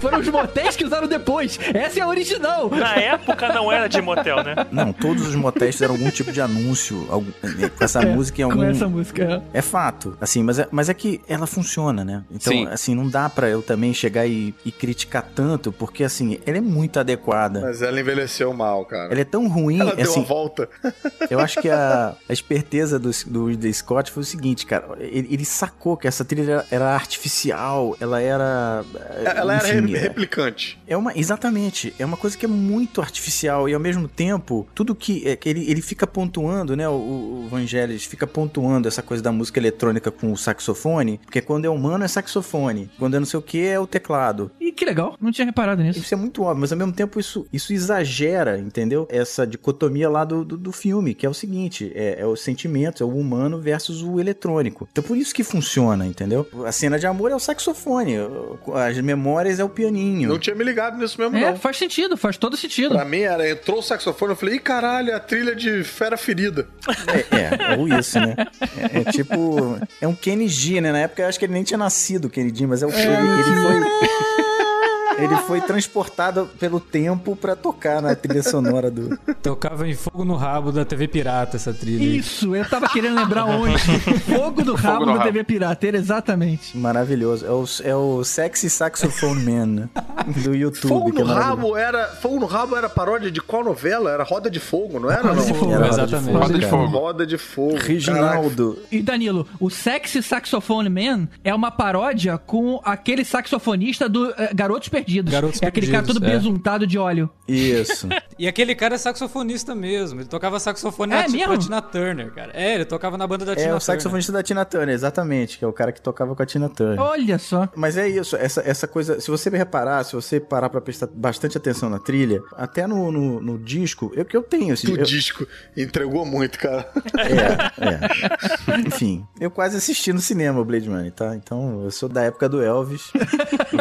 Foram os motéis que usaram depois. Essa é a original. Na época não era de motel, né? Não, todos os motéis fizeram algum tipo de anúncio algum- com essa É, música em algum. Com essa música. É fato. Assim, mas é, mas é que ela funciona, né? Então, Sim. assim, não dá pra eu também chegar e, e criticar tanto, porque, assim, ela é muito adequada. Mas ela envelheceu mal, cara. Ela é tão ruim, Ela deu assim, a volta. eu acho que a, a esperteza do, do Ridley Scott foi o seguinte, cara, ele, ele sacou que essa trilha era, era artificial, ela era... Ela era enfim, re- é- replicante. é uma, exatamente, é uma coisa que é muito artificial e ao mesmo tempo, tudo que, é, que ele, ele fica pontuando, né, o, o Vangelis fica pontuando essa coisa da música eletrônica com o saxofone, porque quando é humano é saxofone, quando é não sei o que é o teclado. E que legal, não tinha reparado nisso. Isso é muito óbvio, mas ao mesmo tempo isso, isso exagera, entendeu? Essa dicotomia lá do, do, do filme, que é o seguinte, é, é os sentimentos, é o humano versus o eletrônico. Então por isso que funciona, entendeu? A cena de amor é o saxofone, as memórias é o pianinho. Não tinha me ligado nisso mesmo, É, não. faz sentido, faz todo sentido. Pra mim era, entrou o saxofone, eu falei, ih, caralho, é a trilha de Fera Ferida. É, é, ou isso, né? É, é tipo. É um Kenny G, né? Na época eu acho que ele nem tinha nascido, o Kenny G, mas é o ele, ele foi. Ele foi transportado pelo tempo pra tocar na trilha sonora do. Tocava em fogo no rabo da TV Pirata essa trilha. Isso, eu tava querendo lembrar onde. Fogo do rabo no da rabo. TV Pirateira, exatamente. Maravilhoso. É o, é o Sexy Saxophone Man? Do YouTube. Fogo é no maravilhoso. Rabo era. Fogo no Rabo era paródia de qual novela? Era Roda de Fogo, não era? Roda de Fogo, Era Roda de exatamente. Fogo, Roda de. Fogo. Roda de Fogo. Caraca. Reginaldo. E Danilo, o Sexy Saxophone Man é uma paródia com aquele saxofonista do eh, Garotos Perdidos. Garotos é aquele cara Perdidos, todo é. besuntado de óleo. Isso. E aquele cara é saxofonista mesmo. Ele tocava saxofone É na, mesmo? pra Tina Turner, cara. É, ele tocava na banda da Tina É Turner. o saxofonista da Tina Turner, exatamente, que é o cara que tocava com a Tina Turner. Olha só. Mas é isso, essa, essa coisa. Se você reparar, se você parar pra prestar bastante atenção na trilha, até no, no, no disco, eu que eu tenho esse Do eu- disco. Entregou muito, cara. É, é. Enfim, eu quase assisti no cinema o Blade Runner, tá? Então, eu sou da época do Elvis.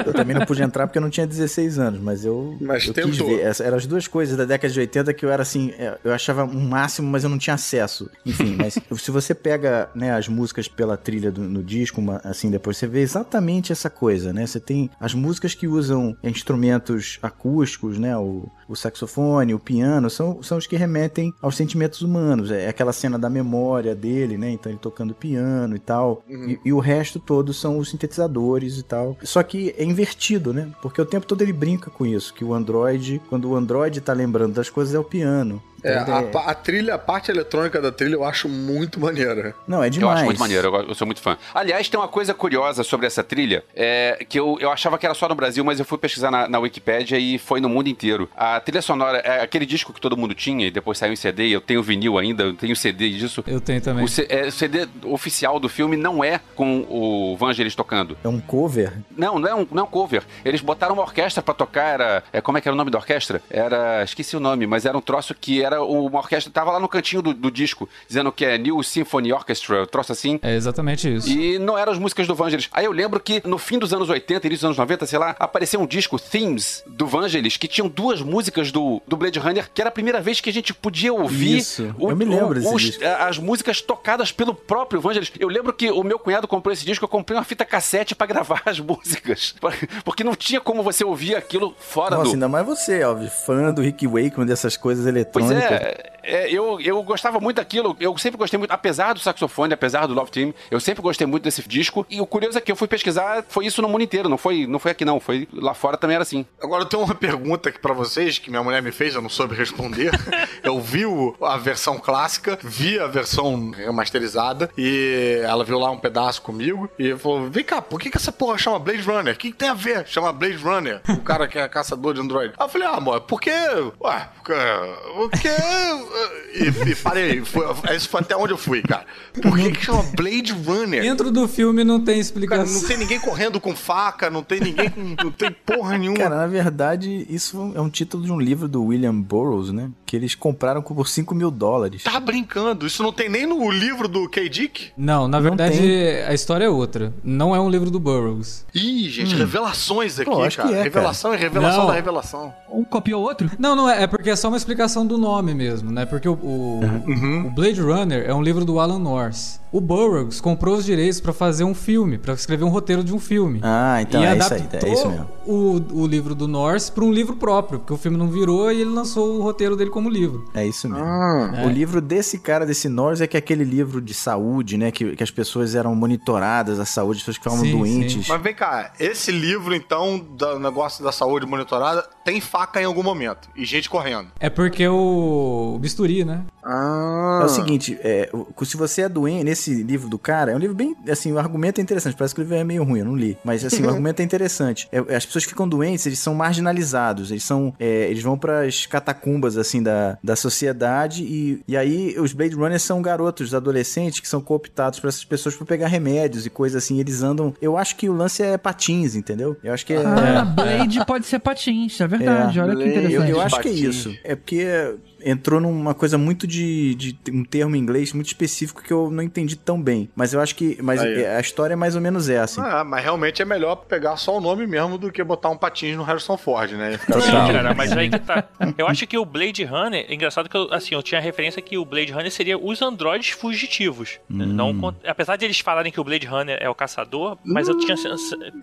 Eu também não pude entrar porque eu não tinha 16 anos, mas eu, Mas eu quis tentou. ver. Essa- eram as duas coisas da década de 80 que eu era assim, é, eu achava um máximo, mas eu não tinha acesso. Enfim, mas se você pega né, as músicas pela trilha do- no disco, uma- assim, depois você vê exatamente essa coisa, né? Você tem as músicas que usam instrumentos acústicos, né? O, o saxofone, o piano, são, são os que remetem aos sentimentos humanos. É aquela cena da memória dele, né? Então ele tocando piano e tal. E, e o resto todo são os sintetizadores e tal. Só que é invertido, né? Porque o tempo todo ele brinca com isso, que o Android, quando o Android tá lembrando das coisas, é o piano. É, a, a trilha, a parte eletrônica da trilha eu acho muito maneira. Não, é Eu demais. acho muito maneiro, eu, eu sou muito fã. Aliás, tem uma coisa curiosa sobre essa trilha, é, que eu, eu achava que era só no Brasil, mas eu fui pesquisar na, na Wikipédia e foi no mundo inteiro. A trilha sonora, é aquele disco que todo mundo tinha e depois saiu em CD, eu tenho vinil ainda, eu tenho CD disso. Eu tenho também. O, C- é, o CD oficial do filme não é com o Vangelis tocando. É um cover. Não, não é um, não é um cover. Eles botaram uma orquestra pra tocar, era... É, como é que era o nome da orquestra? Era... Esqueci o nome, mas era um troço que era uma orquestra... Tava lá no cantinho do, do disco, dizendo que é New Symphony Orchestra, troço assim. É exatamente isso. E não eram as músicas do Vangelis. Aí eu lembro que no fim dos anos 80, início dos anos 90, sei lá, apareceu um disco, Themes, do Vangelis, que tinham duas músicas do, do Blade Runner, que era a primeira vez que a gente podia ouvir Isso. Eu me lembro desse os- as músicas tocadas pelo próprio Vangelis. Eu lembro que o meu cunhado comprou esse disco, eu comprei uma fita cassete pra gravar as músicas. Porque não tinha como você ouvir aquilo fora Nossa, do. ainda mais você, Elvis, fã do Rick Wakeman, dessas coisas eletrônicas. É, é, eu, eu gostava muito daquilo. Eu sempre gostei muito, apesar do saxofone, apesar do Love Team, eu sempre gostei muito desse disco. E o curioso é que eu fui pesquisar, foi isso no mundo inteiro, não foi, não foi aqui não, foi lá fora também era assim. Agora eu tenho uma pergunta aqui pra vocês que minha mulher me fez, eu não soube responder. eu vi a versão clássica, vi a versão remasterizada e ela viu lá um pedaço comigo e falou: Vem cá, por que, que essa porra chama Blade Runner? O que, que tem a ver? Chama Blade Runner, o cara que é caçador de Android. Aí eu falei: Ah, amor, porque. Ué, porque. Porque e, e parei, foi, isso foi até onde eu fui, cara. Por que, que chama Blade Runner? Dentro do filme não tem Cara, explicação. não tem ninguém correndo com faca, não tem ninguém com. Não tem porra nenhuma. Cara, na verdade, isso é um título de um livro do William Burroughs, né? Que eles compraram por 5 mil dólares. Tá brincando? Isso não tem nem no livro do K. Dick? Não, na Não verdade tem. a história é outra. Não é um livro do Burroughs. Ih, gente, revelações aqui, Pô, acho cara. que é, revelação e revelação Não. da revelação. Um copiou o outro? Não, não é, é porque é só uma explicação do nome mesmo, né? Porque o, o, o Blade Runner é um livro do Alan Norse. O Burroughs comprou os direitos pra fazer um filme, pra escrever um roteiro de um filme. Ah, então e é isso aí, adaptou é isso mesmo. O, o livro do Norse pra um livro próprio, porque o filme não virou e ele lançou o roteiro dele como livro. É isso mesmo. É. O livro desse cara, desse Norris, é que é aquele livro de saúde, né? Que, que as pessoas eram monitoradas, a saúde, as pessoas que ficavam Sim, doentes. Mas vem cá, esse livro, então, do negócio da saúde monitorada, tem faca em algum momento. E gente correndo. É porque o, o bisturi, né? Ah. É o seguinte, é, se você é doente, nesse livro do cara, é um livro bem, assim, o argumento é interessante, parece que o livro é meio ruim, eu não li, mas assim, o argumento é interessante. É, as pessoas que ficam doentes, eles são marginalizados, eles são, é, eles vão para as catacumbas, assim, da, da sociedade e, e aí os Blade Runners são garotos, adolescentes que são cooptados por essas pessoas para pegar remédios e coisas assim, eles andam, eu acho que o lance é patins, entendeu? Eu acho que é... Ah, Blade pode ser patins, é verdade. É, Olha que Blade. Eu, interessante. eu acho que é isso. É porque entrou numa coisa muito de, de um termo em inglês muito específico que eu não entendi tão bem. Mas eu acho que. Mas Aí. a história é mais ou menos essa. Ah, mas realmente é melhor pegar só o nome mesmo do que botar um patins no Harrison Ford, né? Sim, cara, mas aí que tá. Eu acho que o Blade Runner, engraçado que eu, assim, eu tinha a referência que o Blade Runner seria os androides fugitivos. Não, con- apesar de eles falarem que o Blade Runner é o caçador, mas eu tinha.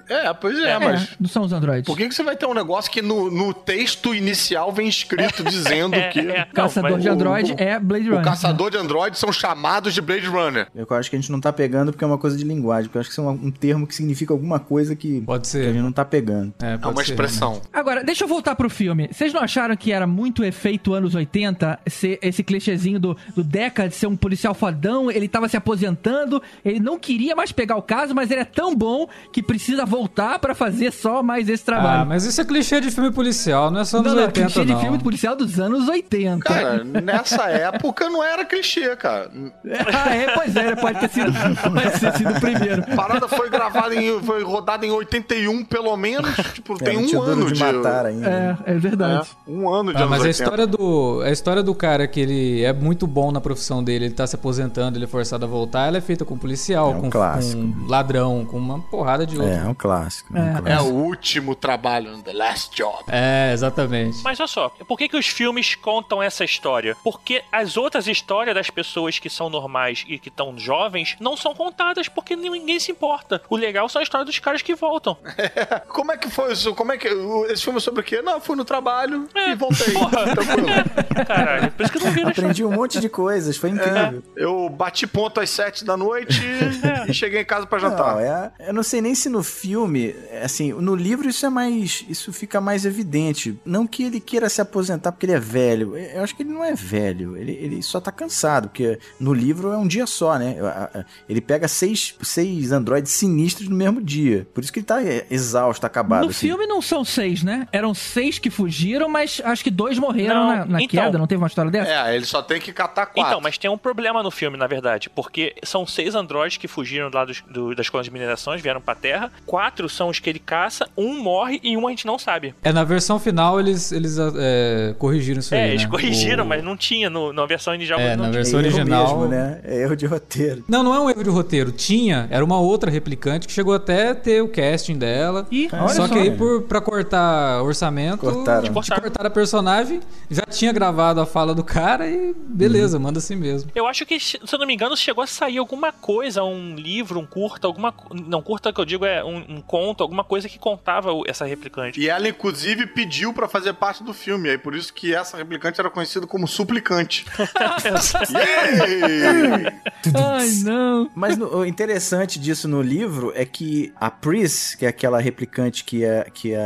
É, pois é, É, mas. não são os androides. Por que, que você vai ter um negócio que no, no texto inicial vem escrito dizendo É, que é, não, Caçador de o- Android é Blade o Runner. caçador de androides são chamados de Blade Runner? Eu acho que a gente não tá pegando porque é uma coisa de linguagem. Porque eu acho que isso é um, um termo que significa alguma coisa que, Pode que a ser. gente não tá pegando. É, É uma ser, expressão. Agora, deixa eu voltar pro filme. Vocês não acharam que era muito efeito anos 80 esse, esse clichêzinho do, do Deca de ser um policial fodão, ele tava se aposentando, ele não queria mais pegar o caso, mas ele é tão bom que precisa voltar pra fazer só mais esse Ah, trabalho. mas isso é clichê de filme policial, não é só nos não, não, 80, clichê de não. filme policial dos anos 80. Cara, nessa época não era clichê, cara. ah, é, pois é, pode ter sido, pode ter sido o primeiro. A parada foi gravada em. foi rodada em 81, pelo menos. Tipo, É, tem um ano de de. matar ainda. É, é verdade. É, um ano de Ah, anos mas a 80. história, do, a história do cara que ele é muito bom na profissão dele, ele tá se aposentando, ele é forçado a voltar, ela é feita com policial, É um com, clássico. com ladrão, com uma porrada de outro. É, é um clássico. É. um É clássico. o último trabalho, The Last Job. É, exatamente. Mas olha só, por que, que os filmes contam essa história? Porque as outras histórias das pessoas que são normais e que estão jovens não são contadas porque ninguém se importa. O legal são a história dos caras que voltam. Como é que foi isso? Como é que. Esse filme é sobre o quê? Não, fui no trabalho É, e voltei. porra. Caralho, por isso que eu não vi. Aprendi um monte de coisas, foi incrível. Eu bati ponto às sete da noite e cheguei em casa pra jantar. Não, é, eu não sei nem se no filme, assim, no livro isso é mais, isso fica mais evidente. Não que ele queira se aposentar porque ele é velho. Eu acho que ele não é velho. Ele, ele só tá cansado, porque no livro é um dia só, né? Ele pega seis, seis androides sinistros no mesmo dia. Por isso que ele tá é, exausto, acabado. No assim. filme não são seis, né? Eram seis que fugiram, mas acho que dois morreram Não, na, na então. queda. Não teve uma história dessa? É, ele só tem que catar quatro. Então, mas tem um problema no filme, na verdade, porque são seis androides que fugiram lá dos, do- das colônias de minerações, vieram pra Terra. Quatro são os que ele caça, um morre e um a gente não sabe. É, na versão final eles, eles é, corrigiram isso é, aí, eles né? Corrigiram, O- mas não tinha no- na versão inicial. É, na tinha. versão erro original... mesmo, né? É erro de roteiro. Não, não é um erro de roteiro. Tinha, era uma outra replicante que chegou até a ter o casting dela. Olha só só. que aí, por, pra cortar orçamento, Cortaram. Cortaram. cortar a personagem, já tinha gravado a fala do cara e beleza, manda assim mesmo. Eu acho que, se eu não me engano, chegou a sair alguma coisa, um livro, um curta, alguma. Não, curta que eu digo é um, um conto, alguma coisa que contava essa replicante. E ela, inclusive, pediu pra fazer parte do filme. Aí por isso que essa replicante era conhecido como suplicante. Ai, não. Mas no- o interessante disso no livro é que a Pris, que é aquela replicante que é. Que é...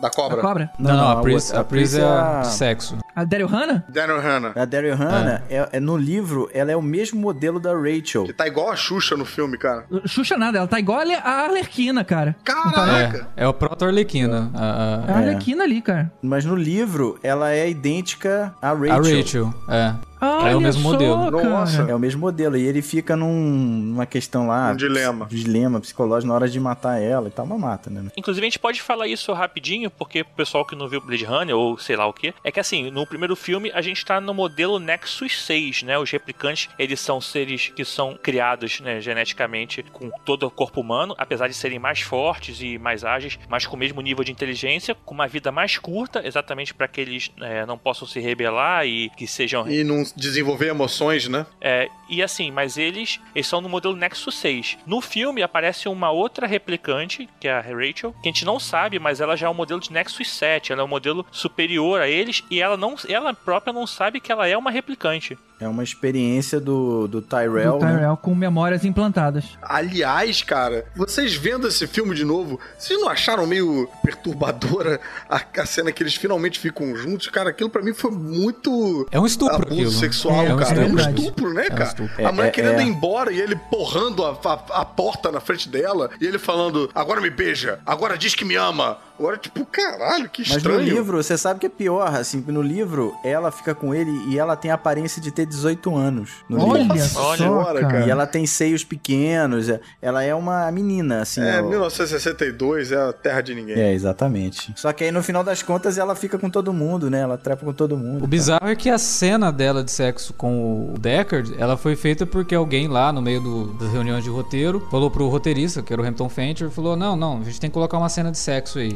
Da A cobra. cobra? Não, não, a Pris, outra- a Pris é a- a sexo. A Daryl Hannah? Daniel Hannah. A Daryl Hannah, é. é- no livro, ela é o mesmo modelo da Rachel. Que tá igual a Xuxa no filme, cara. Xuxa nada, ela tá igual a a Arlequina, cara. Caraca! É, é o proto-Arlequina. A, a- É a Arlequina ali, cara. Mas no livro, ela é idêntica à Rachel. a Rachel, é. Olha o mesmo só, modelo. cara. Nossa. É o mesmo modelo. E ele fica num, numa questão lá. Um dilema. Dilema psicológico na hora de matar ela e tal, mas mata, né? Inclusive, a gente pode falar isso rapidinho, porque o pessoal que não viu Blade Runner, ou sei lá o que, é que assim, no primeiro filme, a gente tá no modelo Nexus 6, né? Os replicantes, eles são seres que são criados, né, geneticamente com todo o corpo humano, apesar de serem mais fortes e mais ágeis, mas com o mesmo nível de inteligência, com uma vida mais curta, exatamente para que eles é, não possam se rebelar e que sejam E não desenvolver emoções, né? é, e assim, mas eles, eles são no modelo Nexus 6. No filme aparece uma outra replicante, que é a Rachel, que a gente não sabe, mas ela já é o modelo de Nexus 7. Ela é um modelo superior a eles e ela não, ela própria não sabe que ela é uma replicante. É uma experiência do, do Tyrell, Do né? Tyrell com memórias implantadas. Aliás, cara, vocês vendo esse filme de novo, vocês não acharam meio perturbadora a, a cena que eles finalmente ficam juntos? Cara, aquilo pra mim foi muito É um estupro abuso aquilo. sexual, É, cara. É um verdade. estupro, né, um cara? estupro. A mulher É, é, querendo é. ir embora e ele porrando a, a- a porta na frente dela e ele falando: agora me beija, agora diz que me ama. Agora, tipo, caralho, que Mas estranho. no livro, você sabe que é pior, assim, no livro, ela fica com ele e ela tem a aparência de ter 18 anos. No Olha livro. só, senhora, cara. cara. E ela tem seios pequenos, é- ela é uma menina, assim. É, ó. 1962 é a terra de ninguém. É, exatamente. Só que aí no final das contas ela fica com todo mundo, né? Ela trepa com todo mundo. O bizarro é que a cena dela de sexo com o Deckard, ela foi feita porque alguém lá no meio do- das reuniões de roteiro falou pro roteirista, que era o Hampton Fancher, falou: Não, não, a gente tem que colocar uma cena de sexo aí.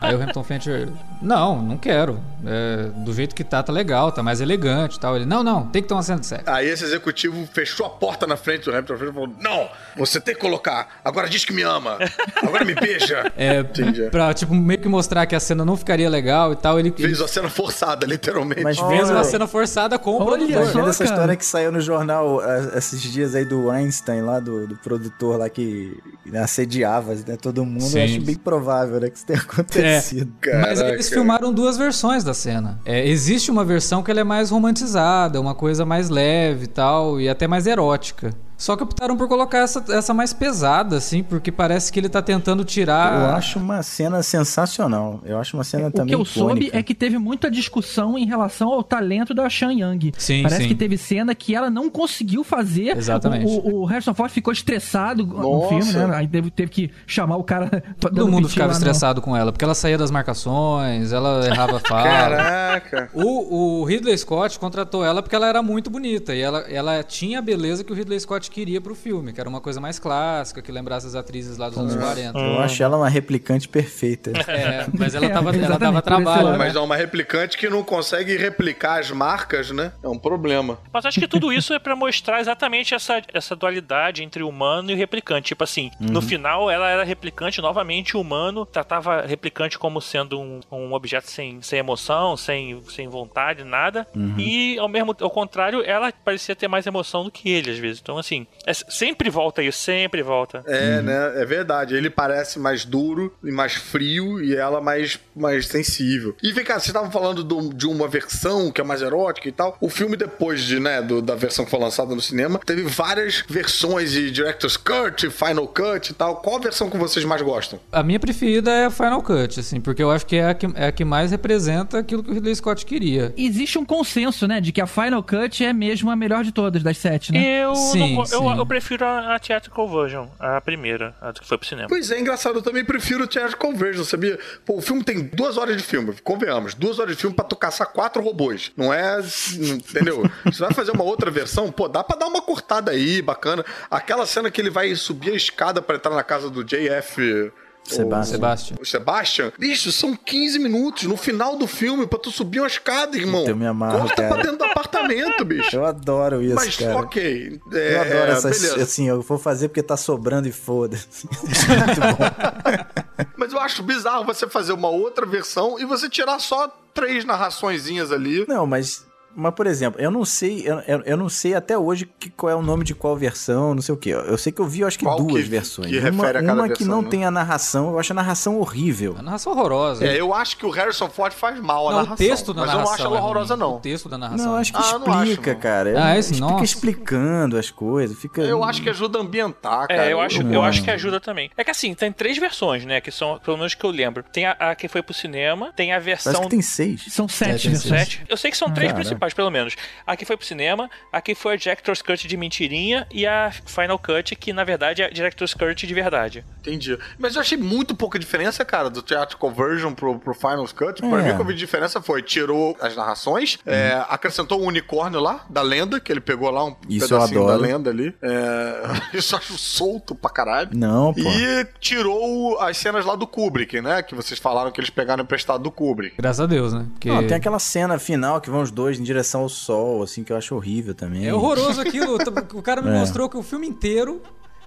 Aí o Hampton Fancher, não, não quero. É, do jeito que tá, tá legal, tá mais elegante e tal. Ele, não, não, tem que ter uma cena de sexo. Aí esse executivo fechou a porta na frente do Hamilton e falou: Não, você tem que colocar. Agora diz que me ama. Agora me beija. É, Entendi. pra, tipo, meio que mostrar que a cena não ficaria legal e tal. Ele, ele Fez a cena forçada, literalmente. Mas fez uma cena forçada com o Olha produtor. só. vendo essa história que saiu no jornal ah, esses dias aí do Einstein, lá do, do produtor lá que assediava né, todo mundo, Sim. eu acho bem provável né, que isso tenha acontecido. Mas Caraca. eles filmaram duas versões da cena. É, existe uma versão que ela é mais romantizada, uma coisa mais leve e tal, e até mais erótica. Só que optaram por colocar essa, essa mais pesada, assim, porque parece que ele tá tentando tirar. Eu acho uma cena sensacional. Eu acho uma cena O também que eu soube icônica. é que teve muita discussão em relação ao talento da Shan Yang. Sim, Parece sim. que teve cena que ela não conseguiu fazer. Exatamente. O, o Harrison Ford ficou estressado no Nossa. filme, né? Aí teve, teve que chamar o cara. Todo mundo ficava lá no- estressado com ela, porque ela saía das marcações, ela errava fala. Caraca. O, o Ridley Scott contratou ela porque ela era muito bonita e ela, ela tinha a beleza que o Ridley Scott queria pro filme, que era uma coisa mais clássica, que lembrasse as atrizes lá dos anos 40. Eu acho ela uma replicante perfeita. É, mas ela É, tava, ela dava por esse trabalho. né? Mas é uma replicante que não consegue replicar as marcas, né? É um problema. Mas acho que tudo isso é pra mostrar exatamente essa, essa dualidade entre o humano e o replicante. Tipo assim, no final ela era replicante, novamente o humano tratava replicante como sendo um, um objeto sem, sem emoção, sem, sem vontade, nada. E ao mesmo ao contrário, ela parecia ter mais emoção do que ele às vezes. Então assim, é- sempre volta isso, sempre volta. É, né? É verdade. Ele parece mais duro e mais frio e ela mais, mais sensível. E vem cá, vocês estavam falando do- de uma versão que é mais erótica e tal. O filme, depois de, né, do- da versão que foi lançada no cinema, teve várias versões de Director's Cut, Final Cut e tal. Qual a versão que vocês mais gostam? A minha preferida é a Final Cut, assim, porque eu acho que é a que, é a que mais representa aquilo que o Ridley Scott queria. Existe um consenso, né? De que a Final Cut é mesmo a melhor de todas, das sete, né? Eu, Sim, não, eu, eu prefiro a, a theatrical version, a primeira, a que foi pro cinema. Pois é, engraçado. Eu também prefiro o Theatrical Version, sabia? Pô, o filme tem duas horas de filme, convenhamos. Duas horas de filme pra tu caçar quatro robôs. Não é... Entendeu? Você vai fazer uma outra versão, pô, dá pra dar uma cortada aí, bacana. Aquela cena que ele vai subir a escada pra entrar na casa do JF... Sebastian. Sebastian. O Sebastian, bicho, são 15 minutos no final do filme pra tu subir uma escada, irmão. Eu me amarro, Corta cara. pra dentro do apartamento, bicho. Eu adoro isso, Mas, cara. ok. É, Eu adoro essas. beleza. Assim, eu vou fazer porque tá sobrando e foda-se. Muito bom. Mas eu acho bizarro você fazer uma outra versão e você tirar só três narraçõezinhas ali. Não, mas Mas, por exemplo, eu não sei, eu, eu, não sei até hoje que, qual é o nome de qual versão, não sei o quê. Eu sei que eu vi, eu acho que Qual duas que- versões. que uma refere a cada uma que versão, não né? tem a narração, eu acho a narração horrível. A narração horrorosa. É, eu acho que o Harrison Ford faz mal a Não, narração. o texto da mas narração. eu não acho ela é horrorosa, não. O texto da narração. Não, eu acho que Ah, acho, explica, não. cara. Ah, esse- fica nossa. explicando as coisas, fica... Eu acho que ajuda a ambientar, cara. É, eu acho, eu acho acho. que ajuda também. É que assim, tem três versões, né? Que são, pelo menos que eu lembro. Tem a, a que foi pro cinema, tem a versão. Parece que tem seis. São sete É. Sete. Eu sei que são três Caraca. principais, pelo menos. A que foi pro cinema, a que foi a Director's Cut de mentirinha e a Final Cut, que na verdade é a Director's Cut de verdade. Entendi. Mas eu achei muito pouca diferença, cara, do Theatrical Version pro, pro Final Cut. Pra É. mim, o que eu vi de diferença foi, tirou as narrações, é, acrescentou um unicórnio lá, da lenda, que ele pegou lá um Isso pedacinho da lenda ali. É, isso eu acho solto pra caralho. Não, pô. E tirou as cenas lá do Kubrick, né? Que vocês falaram que eles pegaram emprestado do Kubrick. Graças a Deus, né? Porque Não, tem aquela cena final que vão os dois em direção ao sol, assim, que eu acho horrível também. É horroroso aquilo. O cara me É. mostrou que o filme inteiro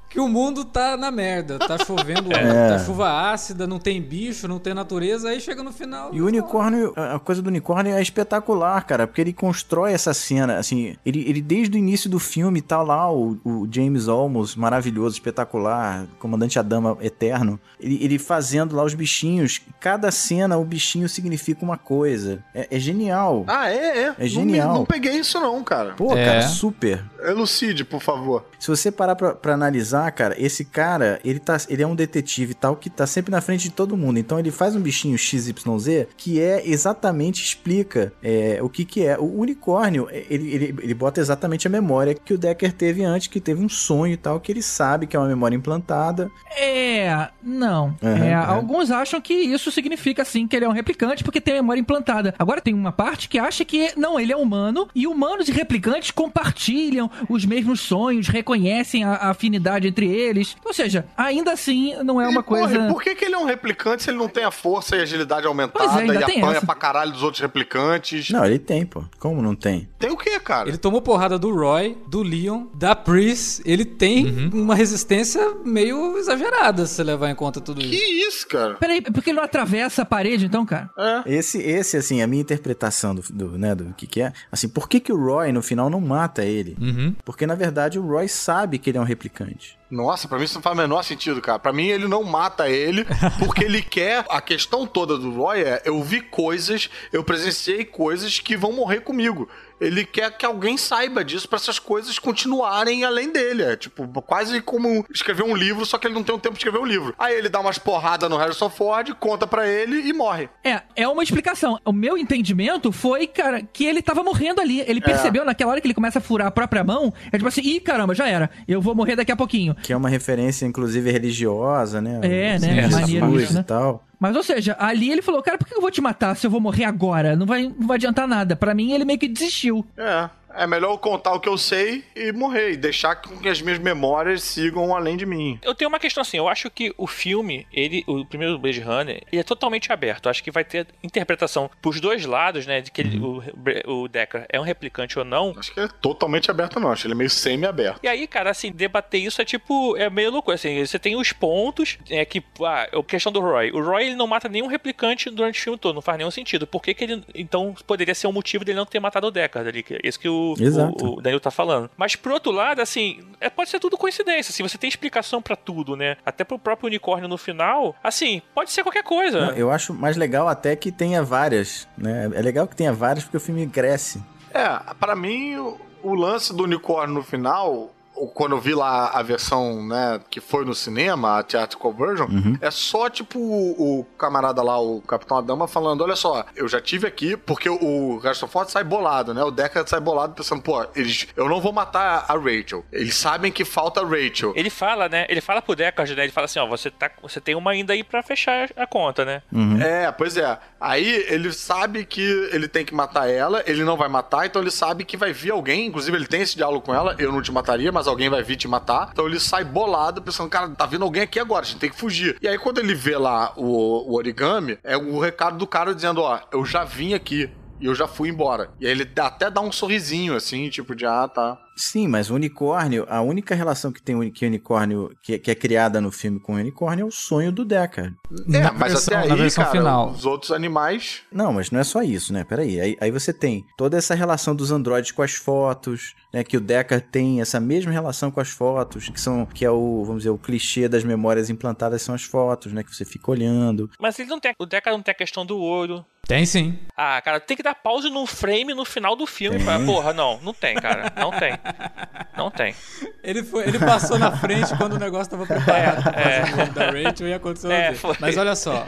que o mundo tá na merda. Tá chovendo, É. tá chuva ácida, não tem bicho, não tem natureza. Aí chega no final. E o unicórnio, a coisa do unicórnio é espetacular, cara, porque ele constrói essa cena, assim, ele, ele desde o início do filme tá lá o, o James Olmos, maravilhoso, espetacular, comandante Adama eterno, ele, ele fazendo lá os bichinhos, cada cena o bichinho significa uma coisa, é, é genial. Ah, é? É, É Não genial. Não, peguei isso não, cara. Pô, É. cara, super. Elucide, por favor. Se você parar pra, pra analisar, cara, esse cara, ele, tá, ele é um detetive tal, que tá sempre na frente de todo mundo. Então ele faz um bichinho XYZ que é exatamente explica é, o que que é. O unicórnio, é, ele, ele, ele bota exatamente a memória que o Decker teve antes, que teve um sonho e tal, que ele sabe que é uma memória implantada. É, não. Uhum, É, é. Alguns acham que isso significa sim que ele é um replicante porque tem a memória implantada. Agora tem uma parte que acha que não, ele é humano e humanos e replicantes compartilham os mesmos sonhos, reconhecem a, a afinidade entre eles. Ou seja, ainda assim não é uma E, porra, coisa. por que, que ele é um replicante se ele não tem a força e a agilidade aumentada é, ainda e tem apanha essa. pra caralho dos outros replicantes? Não, ele tem, pô. Como não tem? Tem o quê, cara? Ele tomou porrada do Roy, do Leon, da Pris. Ele tem uma resistência meio exagerada se você levar em conta tudo isso. Que isso, cara? Peraí, porque ele não atravessa a parede então, cara? É. Esse, esse assim, a minha interpretação do, do, né, do que que é, assim, por que que o Roy no final não mata ele? Uhum. Porque na verdade o Roy sabe que ele é um replicante. Nossa, pra mim isso não faz o menor sentido, cara. Pra mim ele não mata ele porque ele quer. A questão toda do Roy é: eu vi coisas, eu presenciei coisas que vão morrer comigo. Ele quer que alguém saiba disso pra essas coisas continuarem além dele. É tipo, quase como escrever um livro, só que ele não tem o tempo de escrever um livro. Aí ele dá umas porradas no Harrison Ford, conta pra ele e morre. É, é uma explicação. O meu entendimento foi, cara, que ele tava morrendo ali. Ele percebeu naquela hora que ele começa a furar a própria mão. É tipo assim, ih, caramba, já era. Eu vou morrer daqui a pouquinho. Que é uma referência, inclusive, religiosa, né? É, né? Maneiro Jesus né? e tal. Mas, ou seja, ali ele falou, cara, por que eu vou te matar se eu vou morrer agora? Não vai, não vai adiantar nada. Pra mim, ele meio que desistiu. É. É melhor eu contar o que eu sei e morrer. E deixar que as minhas memórias sigam além de mim. Eu tenho uma questão assim, eu acho que o filme, ele, o primeiro Blade Runner, ele é totalmente aberto. Eu acho que vai ter interpretação pros dois lados, né? De que ele, o, o Decker é um replicante ou não. Acho que é totalmente aberto, não. Acho que ele é meio semi-aberto. E aí, cara, assim, debater isso é tipo, é meio louco. Assim, você tem os pontos, é que, ah, a questão do Roy. O Roy, ele não mata nenhum replicante durante o filme todo, não faz nenhum sentido. Por que, que ele, então, poderia ser um motivo dele não ter matado o Deckard ali? Que é Esse que o, Exato. o, o Daniel tá falando. Mas, por outro lado, assim, é, pode ser tudo coincidência, assim, você tem explicação pra tudo, né? Até pro próprio unicórnio no final, assim, pode ser qualquer coisa. Não, eu acho mais legal até que tenha várias, né? É legal que tenha várias porque o filme cresce. É, pra mim, o, o lance do unicórnio no final, o- quando eu vi lá a versão, né, que foi no cinema, a theatrical version, é só tipo o, o camarada lá, o Capitão Adama, falando: olha só, eu já tive aqui, porque o Harrison Ford sai bolado, né? O Deckard sai bolado pensando, pô, eles, eu não vou matar a Rachel. Eles sabem que falta a Rachel. Ele fala, né? Ele fala pro Deckard, né? Ele fala assim, ó, você, tá, você tem uma ainda aí pra fechar a conta, né? É, pois é. Aí ele sabe que ele tem que matar ela, ele não vai matar, então ele sabe que vai vir alguém, inclusive ele tem esse diálogo com ela, eu não te mataria, mas alguém vai vir te matar. Então ele sai bolado, pensando, cara, tá vindo alguém aqui agora, a gente tem que fugir. E aí quando ele vê lá o, o origami, é o recado do cara dizendo, ó, eu já vim aqui. e eu já fui embora. E aí ele até dá um sorrisinho, assim, tipo de, ah, tá. Sim, mas o unicórnio, a única relação que tem que unicórnio, que, que é criada no filme com o unicórnio é o sonho do Deckard. É, Na mas versão- até na aí, versão cara, final. os outros animais... Não, mas não é só isso, né? Peraí. Aí, aí você tem toda essa relação dos androides com as fotos, né? Que o Deckard tem essa mesma relação com as fotos, que são que é o, vamos dizer, o clichê das memórias implantadas são as fotos, né? Que você fica olhando. Mas ele não tem. O Deca não tem a questão do ouro. Tem sim. Ah, cara, tem que dar pause num frame no final do filme. Pra, porra, não, não tem, cara. Não tem. Não tem. Ele, foi, ele passou na frente quando o negócio tava preparado nome da Rachel e aconteceu. É, É. Mas olha só.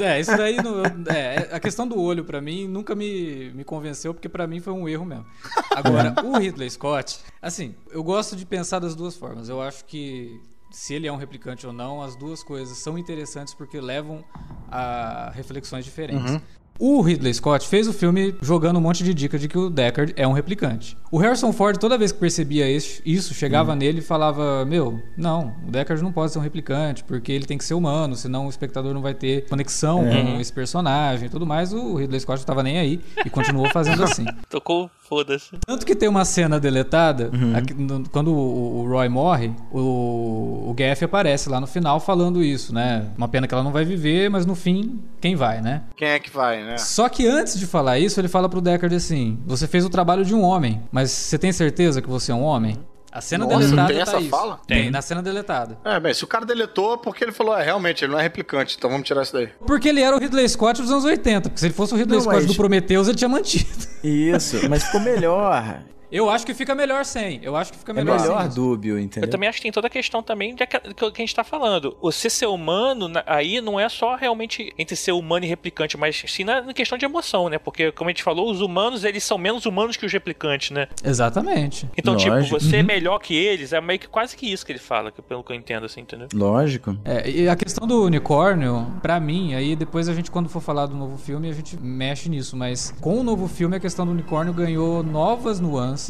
É, é, isso daí. não- é, a questão do olho, pra mim, nunca me, me convenceu, porque pra mim foi um erro mesmo. Agora, o Ridley Scott, assim, eu gosto de pensar das duas formas. Eu acho que. Se ele é um replicante ou não, as duas coisas são interessantes porque levam a reflexões diferentes. O Ridley Scott fez o filme jogando um monte de dica de que o Deckard é um replicante. O Harrison Ford, toda vez que percebia isso, chegava nele e falava: Meu, não, o Deckard não pode ser um replicante, porque ele tem que ser humano, senão o espectador não vai ter conexão com esse personagem e tudo mais. O Ridley Scott não tava nem aí e continuou fazendo assim. Tocou, foda-se. Tanto que tem uma cena deletada, aqui no- quando o, o Roy morre, o, o Gaff aparece lá no final falando isso, né? Uma pena que ela não vai viver, mas no fim, quem vai, né? Quem é que vai, né? Só que antes de falar isso, ele fala pro Deckard assim: Você fez o trabalho de um homem, mas você tem certeza que você é um homem? A cena Nossa, deletada tem tá essa isso. fala? Tem, na cena deletada. É, bem, se o cara deletou, porque ele falou, é, realmente, ele não é replicante, então vamos tirar isso daí. Porque ele era o Ridley Scott dos anos 80. Porque se ele fosse o Ridley Não, Scott mas- do Prometheus, ele tinha mantido. Isso, mas ficou melhor. Eu acho que fica melhor sem. Eu acho que fica É melhor, melhor sem. dúbio, Eu entendeu? também acho que tem toda a questão também de que, que a gente tá falando. O ser ser humano, aí não é só realmente entre ser humano e replicante, mas sim na, na questão de emoção, né? Porque, como a gente falou, os humanos, eles são menos humanos que os replicantes, né? Exatamente. Então, tipo, Lógico. você Uhum. é melhor que eles, é meio que quase que isso que ele fala, que- pelo que eu entendo, assim, entendeu? Lógico. É, e a questão do unicórnio, pra mim, aí depois a gente, quando for falar do novo filme, a gente mexe nisso. Mas com o novo filme, a questão do unicórnio ganhou novas nuances.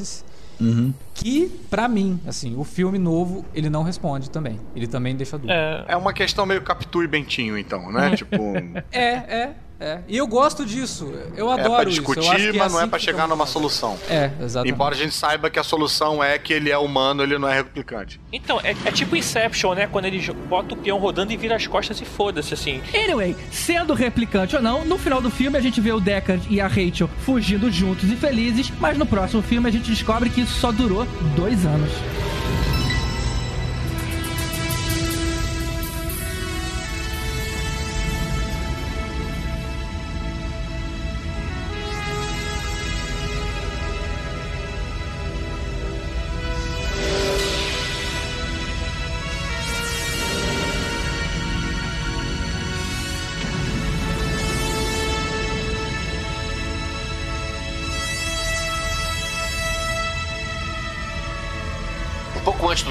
Uhum. Que, pra mim, assim, o filme novo, ele não responde também. Ele também deixa dúvida. É, É uma questão meio Capitu e Bentinho, então, né? tipo, É, é, é. E eu gosto disso. Eu é adoro pra isso. Eu acho discutir, que mas não é assim pra que chegar fica numa solução. É, exatamente. Embora a gente saiba que a solução é que ele é humano, ele não é replicante. Então, é, é tipo Inception, né? Quando ele bota o peão rodando e vira as costas e foda-se, assim. Anyway, sendo replicante ou não, no final do filme a gente vê o Deckard e a Rachel fugindo juntos e felizes, mas no próximo filme a gente descobre que isso só durou dois anos.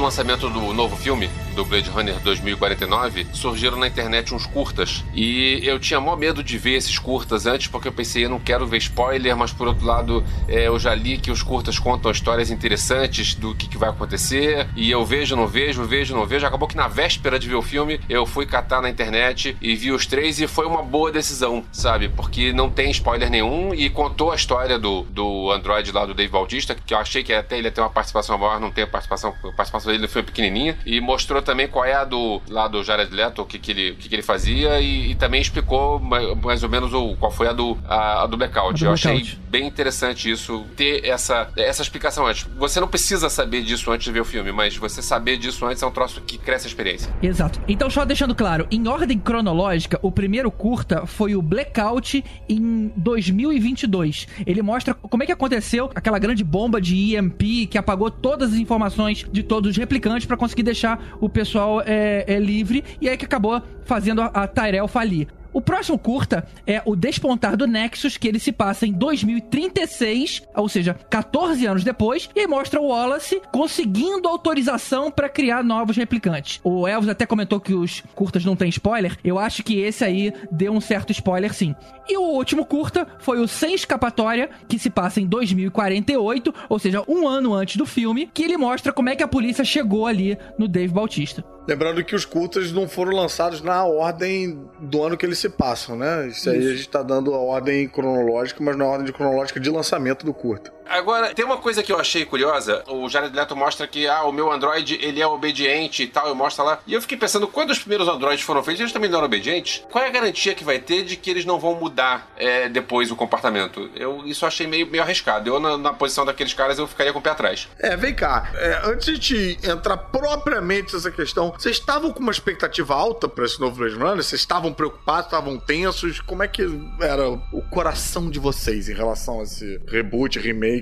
Do lançamento do novo filme, do Blade Runner 2049, surgiram na internet uns curtas. E eu tinha maior medo de ver esses curtas antes, porque eu pensei, eu não quero ver spoiler, mas por outro lado, é, eu já li que os curtas contam histórias interessantes do que, que vai acontecer. E eu vejo, não vejo, vejo, não vejo. Acabou que na véspera de ver o filme, eu fui catar na internet e vi os três e foi uma boa decisão, sabe? Porque não tem spoiler nenhum e contou a história do, do Android lá do Dave Bautista, que eu achei que até ele ia ter uma participação maior, não tem a participação, participação dele foi pequenininha. E mostrou também qual é a do lá do Jared Leto, o que, que, ele, o que, que ele fazia e, e também explicou ma- mais ou menos o, qual foi a do, a, a do Blackout. A do eu achei Blackout. bem interessante isso, ter essa, essa explicação antes. Você não precisa saber disso antes de ver o filme, mas você saber disso antes é um troço que cresce a experiência. Exato. Então, só deixando claro, em ordem cronológica, o primeiro curta foi o Blackout em 2022. Ele mostra como é que aconteceu aquela grande bomba de EMP que apagou todas as informações de todos os replicantes pra conseguir deixar o pessoal é, é, livre e aí que acabou fazendo a, a Tyrell falir. O próximo curta é o Despontar do Nexus, que ele se passa em 2036, ou seja, 14 anos depois, e mostra o Wallace conseguindo autorização pra criar novos replicantes. O Elvis até comentou que os curtas não tem spoiler. Eu acho que esse aí deu um certo spoiler sim. E o último curta foi o Sem Escapatória, que se passa em 2048, ou seja, um ano antes do filme, que ele mostra como é que a polícia chegou ali no Dave Bautista. Lembrando que os curtas não foram lançados na ordem do ano que eles se passam, né? Isso aí a gente tá dando a ordem cronológica, mas não a ordem cronológica de lançamento do curta. Agora, tem uma coisa que eu achei curiosa. O Jared Leto mostra que, ah, o meu Android, ele é obediente e tal, eu mostro lá. E eu fiquei pensando, quando os primeiros Androids foram feitos, eles também não eram obedientes? Qual é a garantia que vai ter de que eles não vão mudar é, depois o comportamento? Eu isso eu achei meio, meio arriscado. Eu, na, na posição daqueles caras, eu ficaria com o pé atrás. É, vem cá. É, antes de entrar propriamente nessa questão, vocês estavam com uma expectativa alta pra esse novo Blade Runner? Vocês estavam preocupados, estavam tensos? Como é que era o coração de vocês em relação a esse reboot, remake,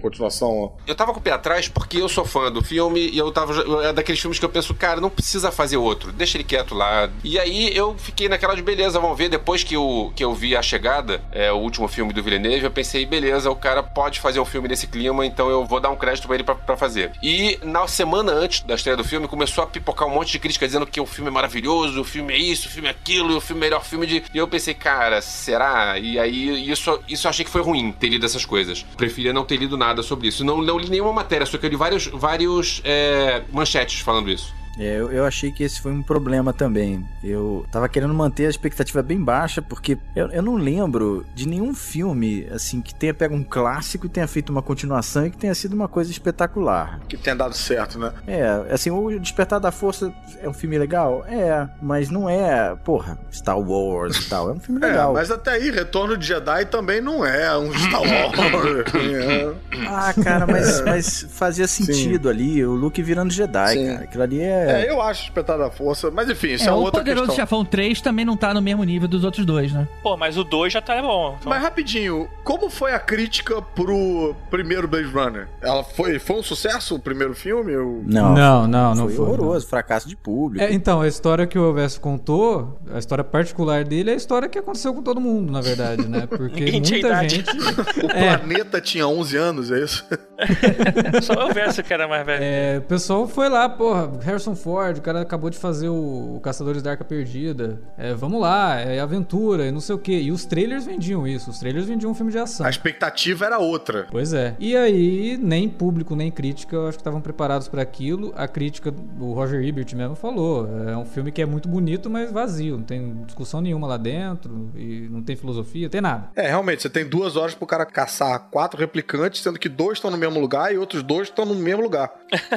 continuação? Eu tava com o pé atrás porque eu sou fã do filme e eu tava. É daqueles filmes que eu penso, cara, não precisa fazer outro, deixa ele quieto lá. E aí eu fiquei naquela de beleza, vamos ver. Depois que eu, que eu vi A Chegada, é, o último filme do Villeneuve, eu pensei, beleza, o cara pode fazer um filme nesse clima, então eu vou dar um crédito pra ele pra, pra fazer. E na semana antes da estreia do filme, começou a pipocar um monte de crítica dizendo que o filme é maravilhoso, o filme é isso, o filme é aquilo, o filme é melhor filme de. E eu pensei, cara, será? E aí isso, isso eu achei que foi ruim ter lido essas coisas. Preferia não ter lido nada sobre isso. Não, não li nenhuma matéria, só que eu li vários, vários é, manchetes falando isso. É, eu, eu achei que esse foi um problema também. Eu tava querendo manter a expectativa bem baixa, porque eu, eu não lembro de nenhum filme, assim, que tenha pego um clássico e tenha feito uma continuação e que tenha sido uma coisa espetacular. Que tenha dado certo, né? É, assim, o Despertar da Força é um filme legal? É, mas não é, porra, Star Wars e tal. É um filme legal. É, mas até aí, Retorno de Jedi também não é um Star Wars. é. Ah, cara, mas, mas fazia sentido ali, o Luke virando Jedi, Sim. cara. Aquilo ali é. É, eu acho Despertar da Força, mas enfim, isso é, É, o outra Poderoso questão. Chefão 3 também não tá no mesmo nível dos outros dois, né? Pô, mas o 2 já tá bom. Então... Mas rapidinho, como foi a crítica pro primeiro Blade Runner? Ela foi, foi um sucesso o primeiro filme? Eu... Não, Não, não, não foi, foi, horroroso, fracasso de público. É, então, a história que o Elvésio contou, a história particular dele é a história que aconteceu com todo mundo, na verdade, né? Porque muita gente. O É. planeta tinha 11 anos, é isso? Só eu verso que era mais velho. É, o pessoal foi lá, porra, Harrison Ford, o cara acabou de fazer o Caçadores da Arca Perdida. É, vamos lá, é aventura, e não sei o quê. E os trailers vendiam isso, os trailers vendiam um filme de ação. A expectativa era outra. Pois é. E aí, nem público, nem crítica, eu acho que estavam preparados para aquilo. A crítica, o Roger Ebert mesmo falou, é um filme que é muito bonito, mas vazio. Não tem discussão nenhuma lá dentro, e não tem filosofia, tem nada. É, realmente, você tem duas horas pro cara caçar quatro replicantes, sendo que dois estão no mesmo lugar e outros dois estão no mesmo lugar.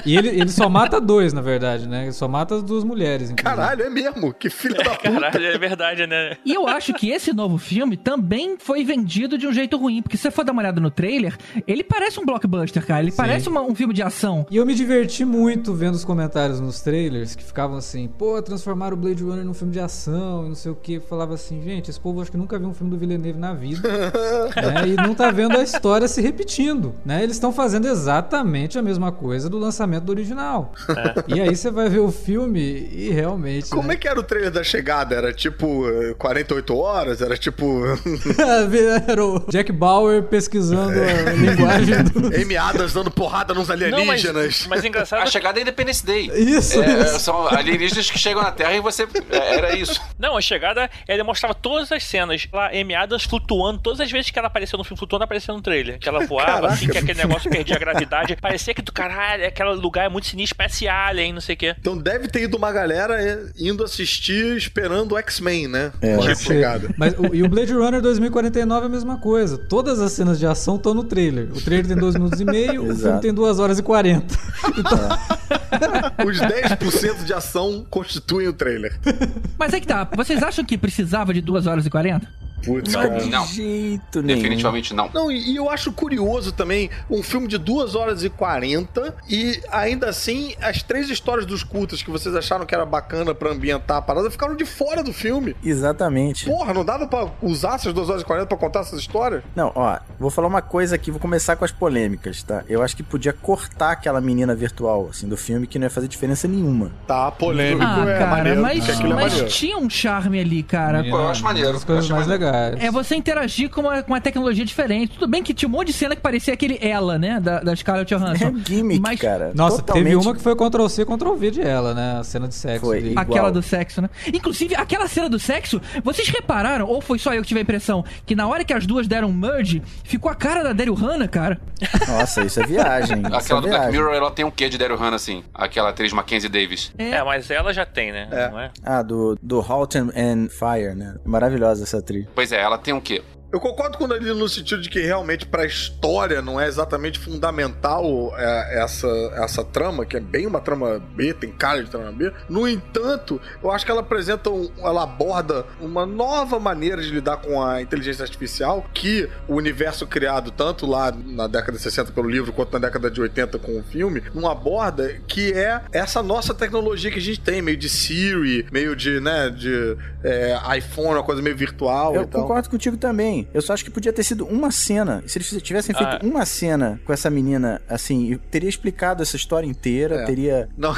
E ele, ele só mata dois, na verdade, né? Ele só mata as duas mulheres, inclusive. Caralho, é mesmo? Que filha da puta. Caralho, é verdade, né? E eu acho que esse novo filme também foi vendido de um jeito ruim, porque se você for dar uma olhada no trailer, ele parece um blockbuster, cara. Ele parece uma- um filme de ação. E eu me diverti muito vendo os comentários nos trailers que ficavam assim, pô, transformaram o Blade Runner num filme de ação e não sei o que. Falava assim, gente, esse povo acho que nunca viu um filme do Villeneuve na vida. né? E não tá vendo a história se repetindo, né? Eles estão fazendo exatamente a mesma coisa do lançamento do original. E aí você vai ver o filme e realmente. Como né? é que era o trailer da chegada? Era tipo eh, 48 horas? Era tipo. Era o Jack Bauer pesquisando a linguagem do. Amy Adams dando porrada nos Não, mas, alienígenas. mas engraçado. A chegada é Independence Day. Isso, É, isso. São alienígenas que chegam na Terra e você. é, Era isso. Não, a chegada, ele mostrava todas as cenas. Lá, Amy Adams flutuando, todas as vezes que ela apareceu no filme flutuando, aparecia no trailer. Que ela voava, Caraca. assim, que aquele negócio perdia a gravidade. Parecia que do caralho, aquele lugar é muito sinistro, parece Alien, não sei o quê. Então deve ter ido uma galera eh, indo assistir esperando o X-Men, né? É. Chegada. Mas o, e o Blade Runner 2049 é a mesma coisa. Todas as cenas de ação estão no trailer. O trailer tem 2 minutos e meio, o filme tem 2 horas e 40. Os 10% de ação constituem o trailer. Mas é que tá, vocês acham que precisava de 2 horas e 40? Putz, Não, cara. de não. jeito nenhum. Definitivamente não. Não, e e eu acho curioso também um filme de 2 horas e 40 e ainda assim as três histórias dos cultos que vocês acharam que era bacana pra ambientar a parada ficaram de fora do filme. Exatamente. Porra, não dava pra usar essas 2 horas e 40 pra contar essas histórias? Não, ó, vou falar uma coisa aqui, vou começar com as polêmicas, tá? Eu acho que podia cortar aquela menina virtual, assim, do filme, que não ia fazer diferença nenhuma. Tá, polêmico Ah, é cara, maneiro, mas, aquilo é mas tinha um charme ali, cara. Pô, eu acho maneiro, eu acho mais maneiro. Lugares. É você interagir com uma, com uma tecnologia diferente. Tudo bem que tinha um monte de cena que parecia aquele ela, né? Da, da Scarlett Johansson. É gimmick, Mas- cara. Nossa, Totalmente. teve uma que foi Ctrl-C, Ctrl-V de ela, né? A cena de sexo. Foi. Igual. Aquela do sexo, né? Inclusive, aquela cena do sexo, vocês repararam, ou foi só eu que tive a impressão, que na hora que as duas deram merge, ficou a cara da Daryl Hannah, cara. Nossa, isso é viagem. isso Aquela é do Black. Mirror, ela tem um quê de Daryl Hannah, assim? Aquela atriz Mackenzie Davis. É, mas ela já tem, né? Não é? Ah, do, do Halt and- and Fire, né? Maravilhosa essa atriz. Pois é, ela tem um quê? Eu concordo com o Danilo no sentido de que realmente pra história não é exatamente fundamental é, essa, essa trama, que é bem uma trama B, tem cara de trama B. No entanto, eu acho que ela apresenta, um, ela aborda uma nova maneira de lidar com a inteligência artificial que o universo criado tanto lá na década de 60 pelo livro quanto na década de 80 com o filme, não aborda que é essa nossa tecnologia que a gente tem, meio de Siri, meio de, né, de é, iPhone, uma coisa meio virtual Eu concordo contigo também. Eu só acho que podia ter sido uma cena. Se eles tivessem feito Ah. uma cena com essa menina, assim, teria explicado essa história inteira, É. teria. Não,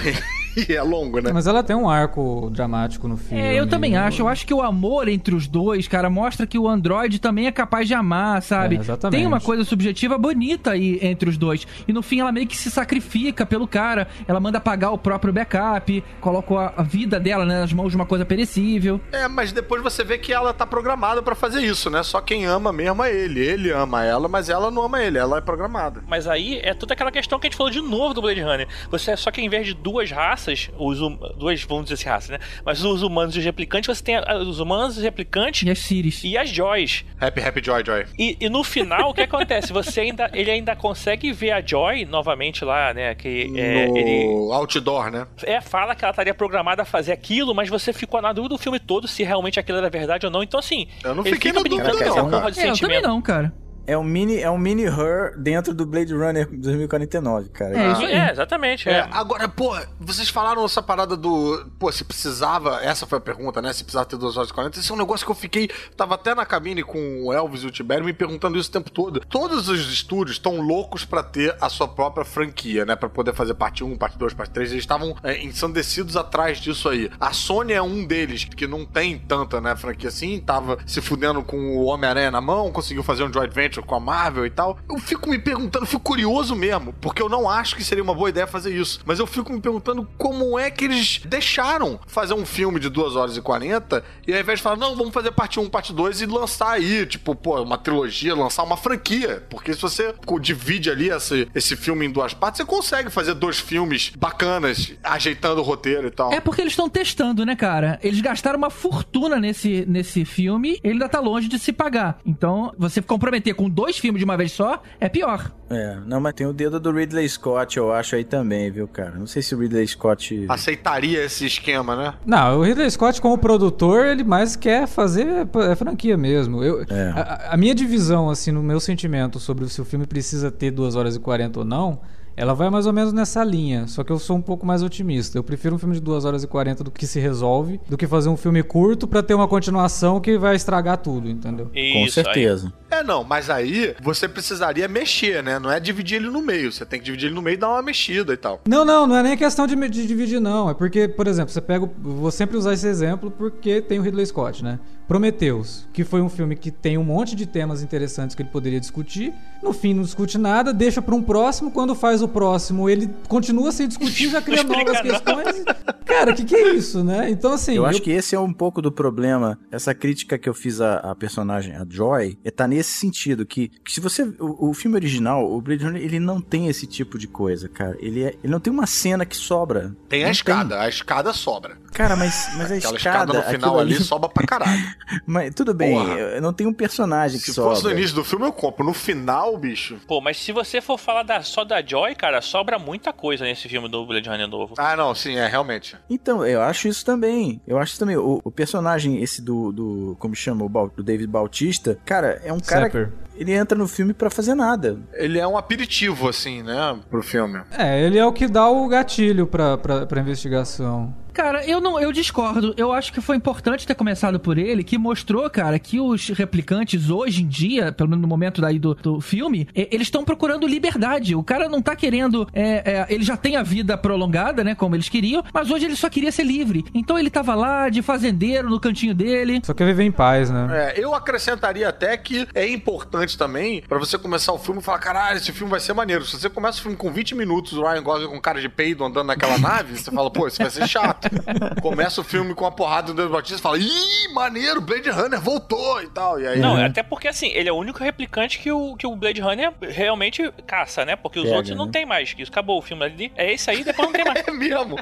e é longo, né? Mas ela tem um arco dramático no filme. É, eu também acho. Eu acho que o amor entre os dois, cara, mostra que o Android também é capaz de amar, sabe? É, exatamente. Tem uma coisa subjetiva bonita aí entre os dois. E no fim ela meio que se sacrifica pelo cara. Ela manda pagar o próprio backup, coloca a vida dela né, nas mãos de uma coisa perecível. É, mas depois você vê que ela tá programada pra fazer isso, né? Só quem ama mesmo é ele. Ele ama ela, mas ela não ama ele. Ela é programada. Mas aí é toda aquela questão que a gente falou de novo do Blade Runner. Você só que ao invés de duas raças, os hum- duas, vamos dizer assim, raças, né? Mas os humanos e os replicantes, você tem os humanos, os replicantes E as Ciris. e as Joys. Happy, happy, joy, joy. E, e no final, o que acontece? Você ainda, ele ainda consegue ver a Joy novamente lá, né? Que é, no ele outdoor, né? é, fala que ela estaria programada a fazer aquilo, mas você ficou na dúvida do filme todo se realmente aquilo era verdade ou não. Então, assim, Eu não fiquei na brincando dúvida, não, essa cara. É, eu também sentimento. não, cara. É um mini, é um mini her dentro do Blade Runner 2049, cara. É, isso aí. É, exatamente. É, É. agora, pô, vocês falaram essa parada do. Pô, se precisava. Essa foi a pergunta, né? Se precisava ter 2 horas e 40. Esse é um negócio que eu fiquei. Tava até na cabine com o Elvis e o Tibério me perguntando isso o tempo todo. Todos os estúdios estão loucos pra ter a sua própria franquia, né? Pra poder fazer parte 1, parte 2, parte 3. Eles estavam é, ensandecidos atrás disso aí. A Sony é um deles, que não tem tanta, né, franquia assim. Tava se fudendo com o Homem-Aranha na mão, conseguiu fazer um joint venture com a Marvel e tal. Eu fico me perguntando, fico curioso mesmo, porque eu não acho que seria uma boa ideia fazer isso. Mas eu fico me perguntando como é que eles deixaram fazer um filme de 2 horas e 40 e ao invés de falar, não, vamos fazer parte 1, parte 2 e lançar aí, tipo, pô, uma trilogia, lançar uma franquia. Porque se você divide ali esse, esse filme em duas partes, você consegue fazer dois filmes bacanas, ajeitando o roteiro e tal. É porque eles estão testando, né, cara? Eles gastaram uma fortuna nesse, nesse filme, ele ainda tá longe de se pagar. Então, você comprometer com dois filmes de uma vez só é pior. É, não, mas tem o dedo do Ridley Scott, eu acho aí também, viu, cara? Não sei se o Ridley Scott. Aceitaria esse esquema, né? Não, o Ridley Scott, como produtor, ele mais quer fazer é franquia mesmo. Eu, É. a, a minha divisão, assim, no meu sentimento sobre se o filme precisa ter 2 horas e 40 ou não, ela vai mais ou menos nessa linha. Só que eu sou um pouco mais otimista. Eu prefiro um filme de 2 horas e 40 do que se resolve, do que fazer um filme curto pra ter uma continuação que vai estragar tudo, entendeu? Com Isso, aí. certeza. É, não, mas aí você precisaria mexer, né? Não é dividir ele no meio. Você tem que dividir ele no meio e dar uma mexida e tal. Não, não, não é nem questão de, de dividir, não. É porque, por exemplo, você pega. o- Vou sempre usar esse exemplo porque tem o Ridley Scott, né? Prometheus, que foi um filme que tem um monte de temas interessantes que ele poderia discutir. No fim, não discute nada, deixa pra um próximo. Quando faz o próximo, ele continua sem discutir, já cria novas questões. Cara, o que, que é isso, né? Então, assim. Eu acho que esse é um pouco do problema. Essa crítica que eu fiz à, à personagem, a Joy, é tá nesse sentido que, que se você o, o filme original, o Blade Runner, ele não tem esse tipo de coisa, cara. Ele é, ele não tem uma cena que sobra. Tem a Não escada, a escada sobra. Cara, mas, mas a Aquela escada, no final aquilo ali sobra pra caralho. Mas tudo bem, Porra. eu- não tem um personagem que Se sobra. fosse no início do filme, eu compro. No final, bicho. Pô, mas se você for falar da- só da Joy, cara, sobra muita coisa nesse filme do Blade Runner novo. Ah, não, sim, é, realmente. Então, eu acho isso também. Eu acho isso também. O, o personagem, esse do, do. Como chama? O do David Bautista, cara, é um cara. Sapper. Ele entra no filme pra fazer nada. Ele é um aperitivo, assim, né, pro filme. É, ele é o que dá o gatilho pra, pra, pra investigação. Cara, eu não, eu discordo. Eu acho que foi importante ter começado por ele, que mostrou, cara, que os replicantes hoje em dia, pelo menos no momento daí do, do filme, é, eles estão procurando liberdade. O cara não tá querendo. é, é, ele já tem a vida prolongada, né? Como eles queriam, mas hoje ele só queria ser livre. Então ele tava lá de fazendeiro no cantinho dele. Só quer viver em paz, né? É, eu acrescentaria até que é importante também pra você começar o filme e falar: caralho, esse filme vai ser maneiro. Se você começa o filme com 20 minutos, o Ryan Gosling com cara de peido andando naquela nave, você fala: pô, isso vai ser chato. Começa o filme com a porrada do Deus Batista e fala: ih, maneiro, Blade Runner voltou e tal. E aí. Não, até porque assim, ele é o único replicante que o, que o Blade Runner realmente caça, né? Porque os Pega, outros não né? tem mais. Que isso acabou o filme ali. É esse aí, depois não tem mais. É mesmo.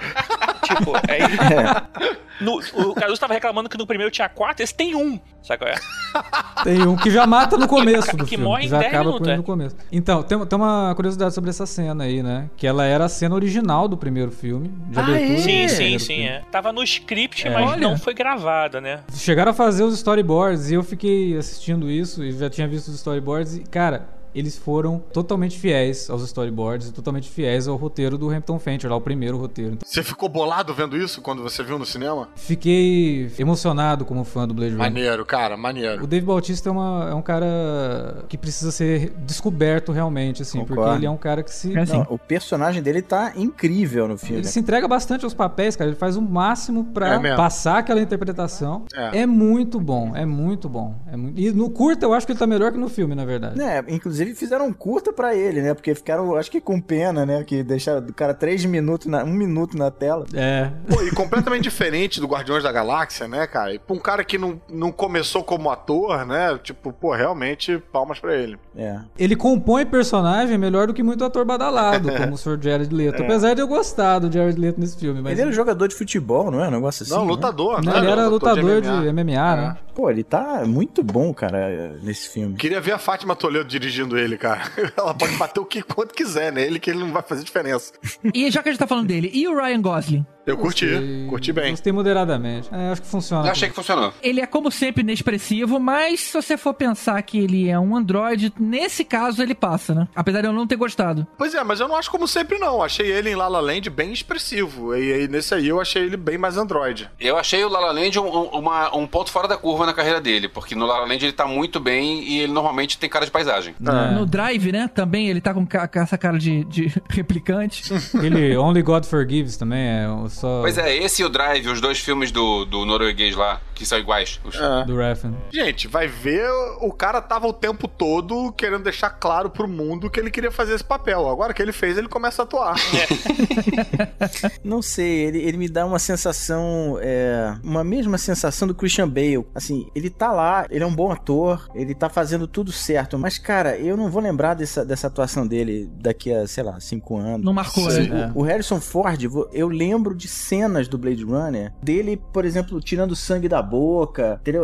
tipo, é no, O Caruso tava reclamando que no primeiro tinha quatro, esse tem um. Sabe qual é? Tem um que já mata no começo do Que filme. morre em já 10 acaba minutos, com ele é. no começo. Então, tem, tem uma curiosidade sobre essa cena aí, né? Que ela era a cena original do primeiro filme. De Ah, abertura. é? Sim, sim, sim, filme. é. Tava no script, É. mas Olha. não foi gravada, né? Chegaram a fazer os storyboards e eu fiquei assistindo isso e já tinha visto os storyboards e, cara, eles foram totalmente fiéis aos storyboards e totalmente fiéis ao roteiro do Hampton Fancher, lá o primeiro roteiro. Então, Você ficou bolado vendo isso quando você viu no cinema? fiquei emocionado como fã do Blade Runner. Maneiro, cara, maneiro. O Dave Bautista é, uma- é um cara que precisa ser descoberto realmente, assim, porque Concordo. ele é um cara que se. É assim. Não, o personagem dele tá incrível no filme. Ele se entrega bastante aos papéis, cara. Ele faz o máximo pra É passar aquela interpretação. É. É. muito bom, é muito bom. É muito... E no curta eu acho que ele tá melhor que no filme, na verdade. É, inclusive fizeram um curta pra ele, né? Porque ficaram, acho que com pena, né? Que deixaram o cara três minutos, na, um minuto na tela. É. Pô, e completamente diferente do Guardiões da Galáxia, né, cara? E pra um cara que não, não começou como ator, né? Tipo, pô, realmente, palmas pra ele. É. Ele compõe personagem melhor do que muito ator badalado, como o Sr. Jared Leto. Apesar de eu gostar do Jared Leto nesse filme. Mas... Ele era jogador de futebol, não é? Um negócio assim. não, né? lutador, Não, né? ele era lutador de MMA. MMA, né? Pô, ele tá muito bom, cara, nesse filme. Queria ver a Fátima Toledo dirigindo ele, cara. Ela pode bater o que quanto quiser nele, que ele não vai fazer diferença. E já que a gente tá falando dele, e o Ryan Gosling? Eu curti, Gostei- curti bem. Gostei moderadamente. É, acho que funciona. Eu achei que funcionou. Ele é, como sempre, inexpressivo, mas se você for pensar que ele é um androide, nesse caso ele passa, né? Apesar de eu não ter gostado. Pois é, mas eu não acho como sempre, não. Achei ele em La La Land bem expressivo. E aí, nesse aí, eu achei ele bem mais androide. Eu achei o La La Land um, um- uma- um ponto fora da curva na carreira dele, porque no La La Land ele tá muito bem e ele normalmente tem cara de paisagem. É. No Drive, né? Também ele tá com, ca- essa cara de, de replicante. Ele Only God Forgives também é o só Pois é, esse e o Drive, os dois filmes do, do norueguês lá, que são iguais. Os- É. do Refn. Gente, vai ver, o cara tava o tempo todo querendo deixar claro pro mundo que ele queria fazer esse papel. Agora que ele fez, ele começa a atuar. Não sei, ele, ele me dá uma sensação, é, uma mesma sensação do Christian Bale. Assim, ele tá lá, ele é um bom ator, ele tá fazendo tudo certo, mas cara, eu não vou lembrar dessa, dessa atuação dele daqui a, sei lá, cinco anos. Não marcou, Sim, né? o, o Harrison Ford, eu lembro de cenas do Blade Runner, dele, por exemplo, tirando sangue da boca, entendeu?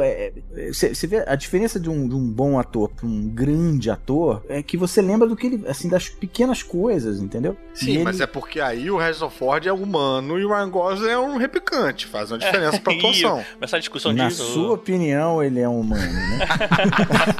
Você vê a diferença de um, de um bom ator pra um grande ator, é que você lembra do que ele, assim, das pequenas coisas, entendeu? Sim, ele- mas é porque aí o Harrison Ford é humano e o Ryan Gosling é um replicante. Faz uma diferença pra atuação. Essa discussão Na disso. sua opinião, ele é um humano, né?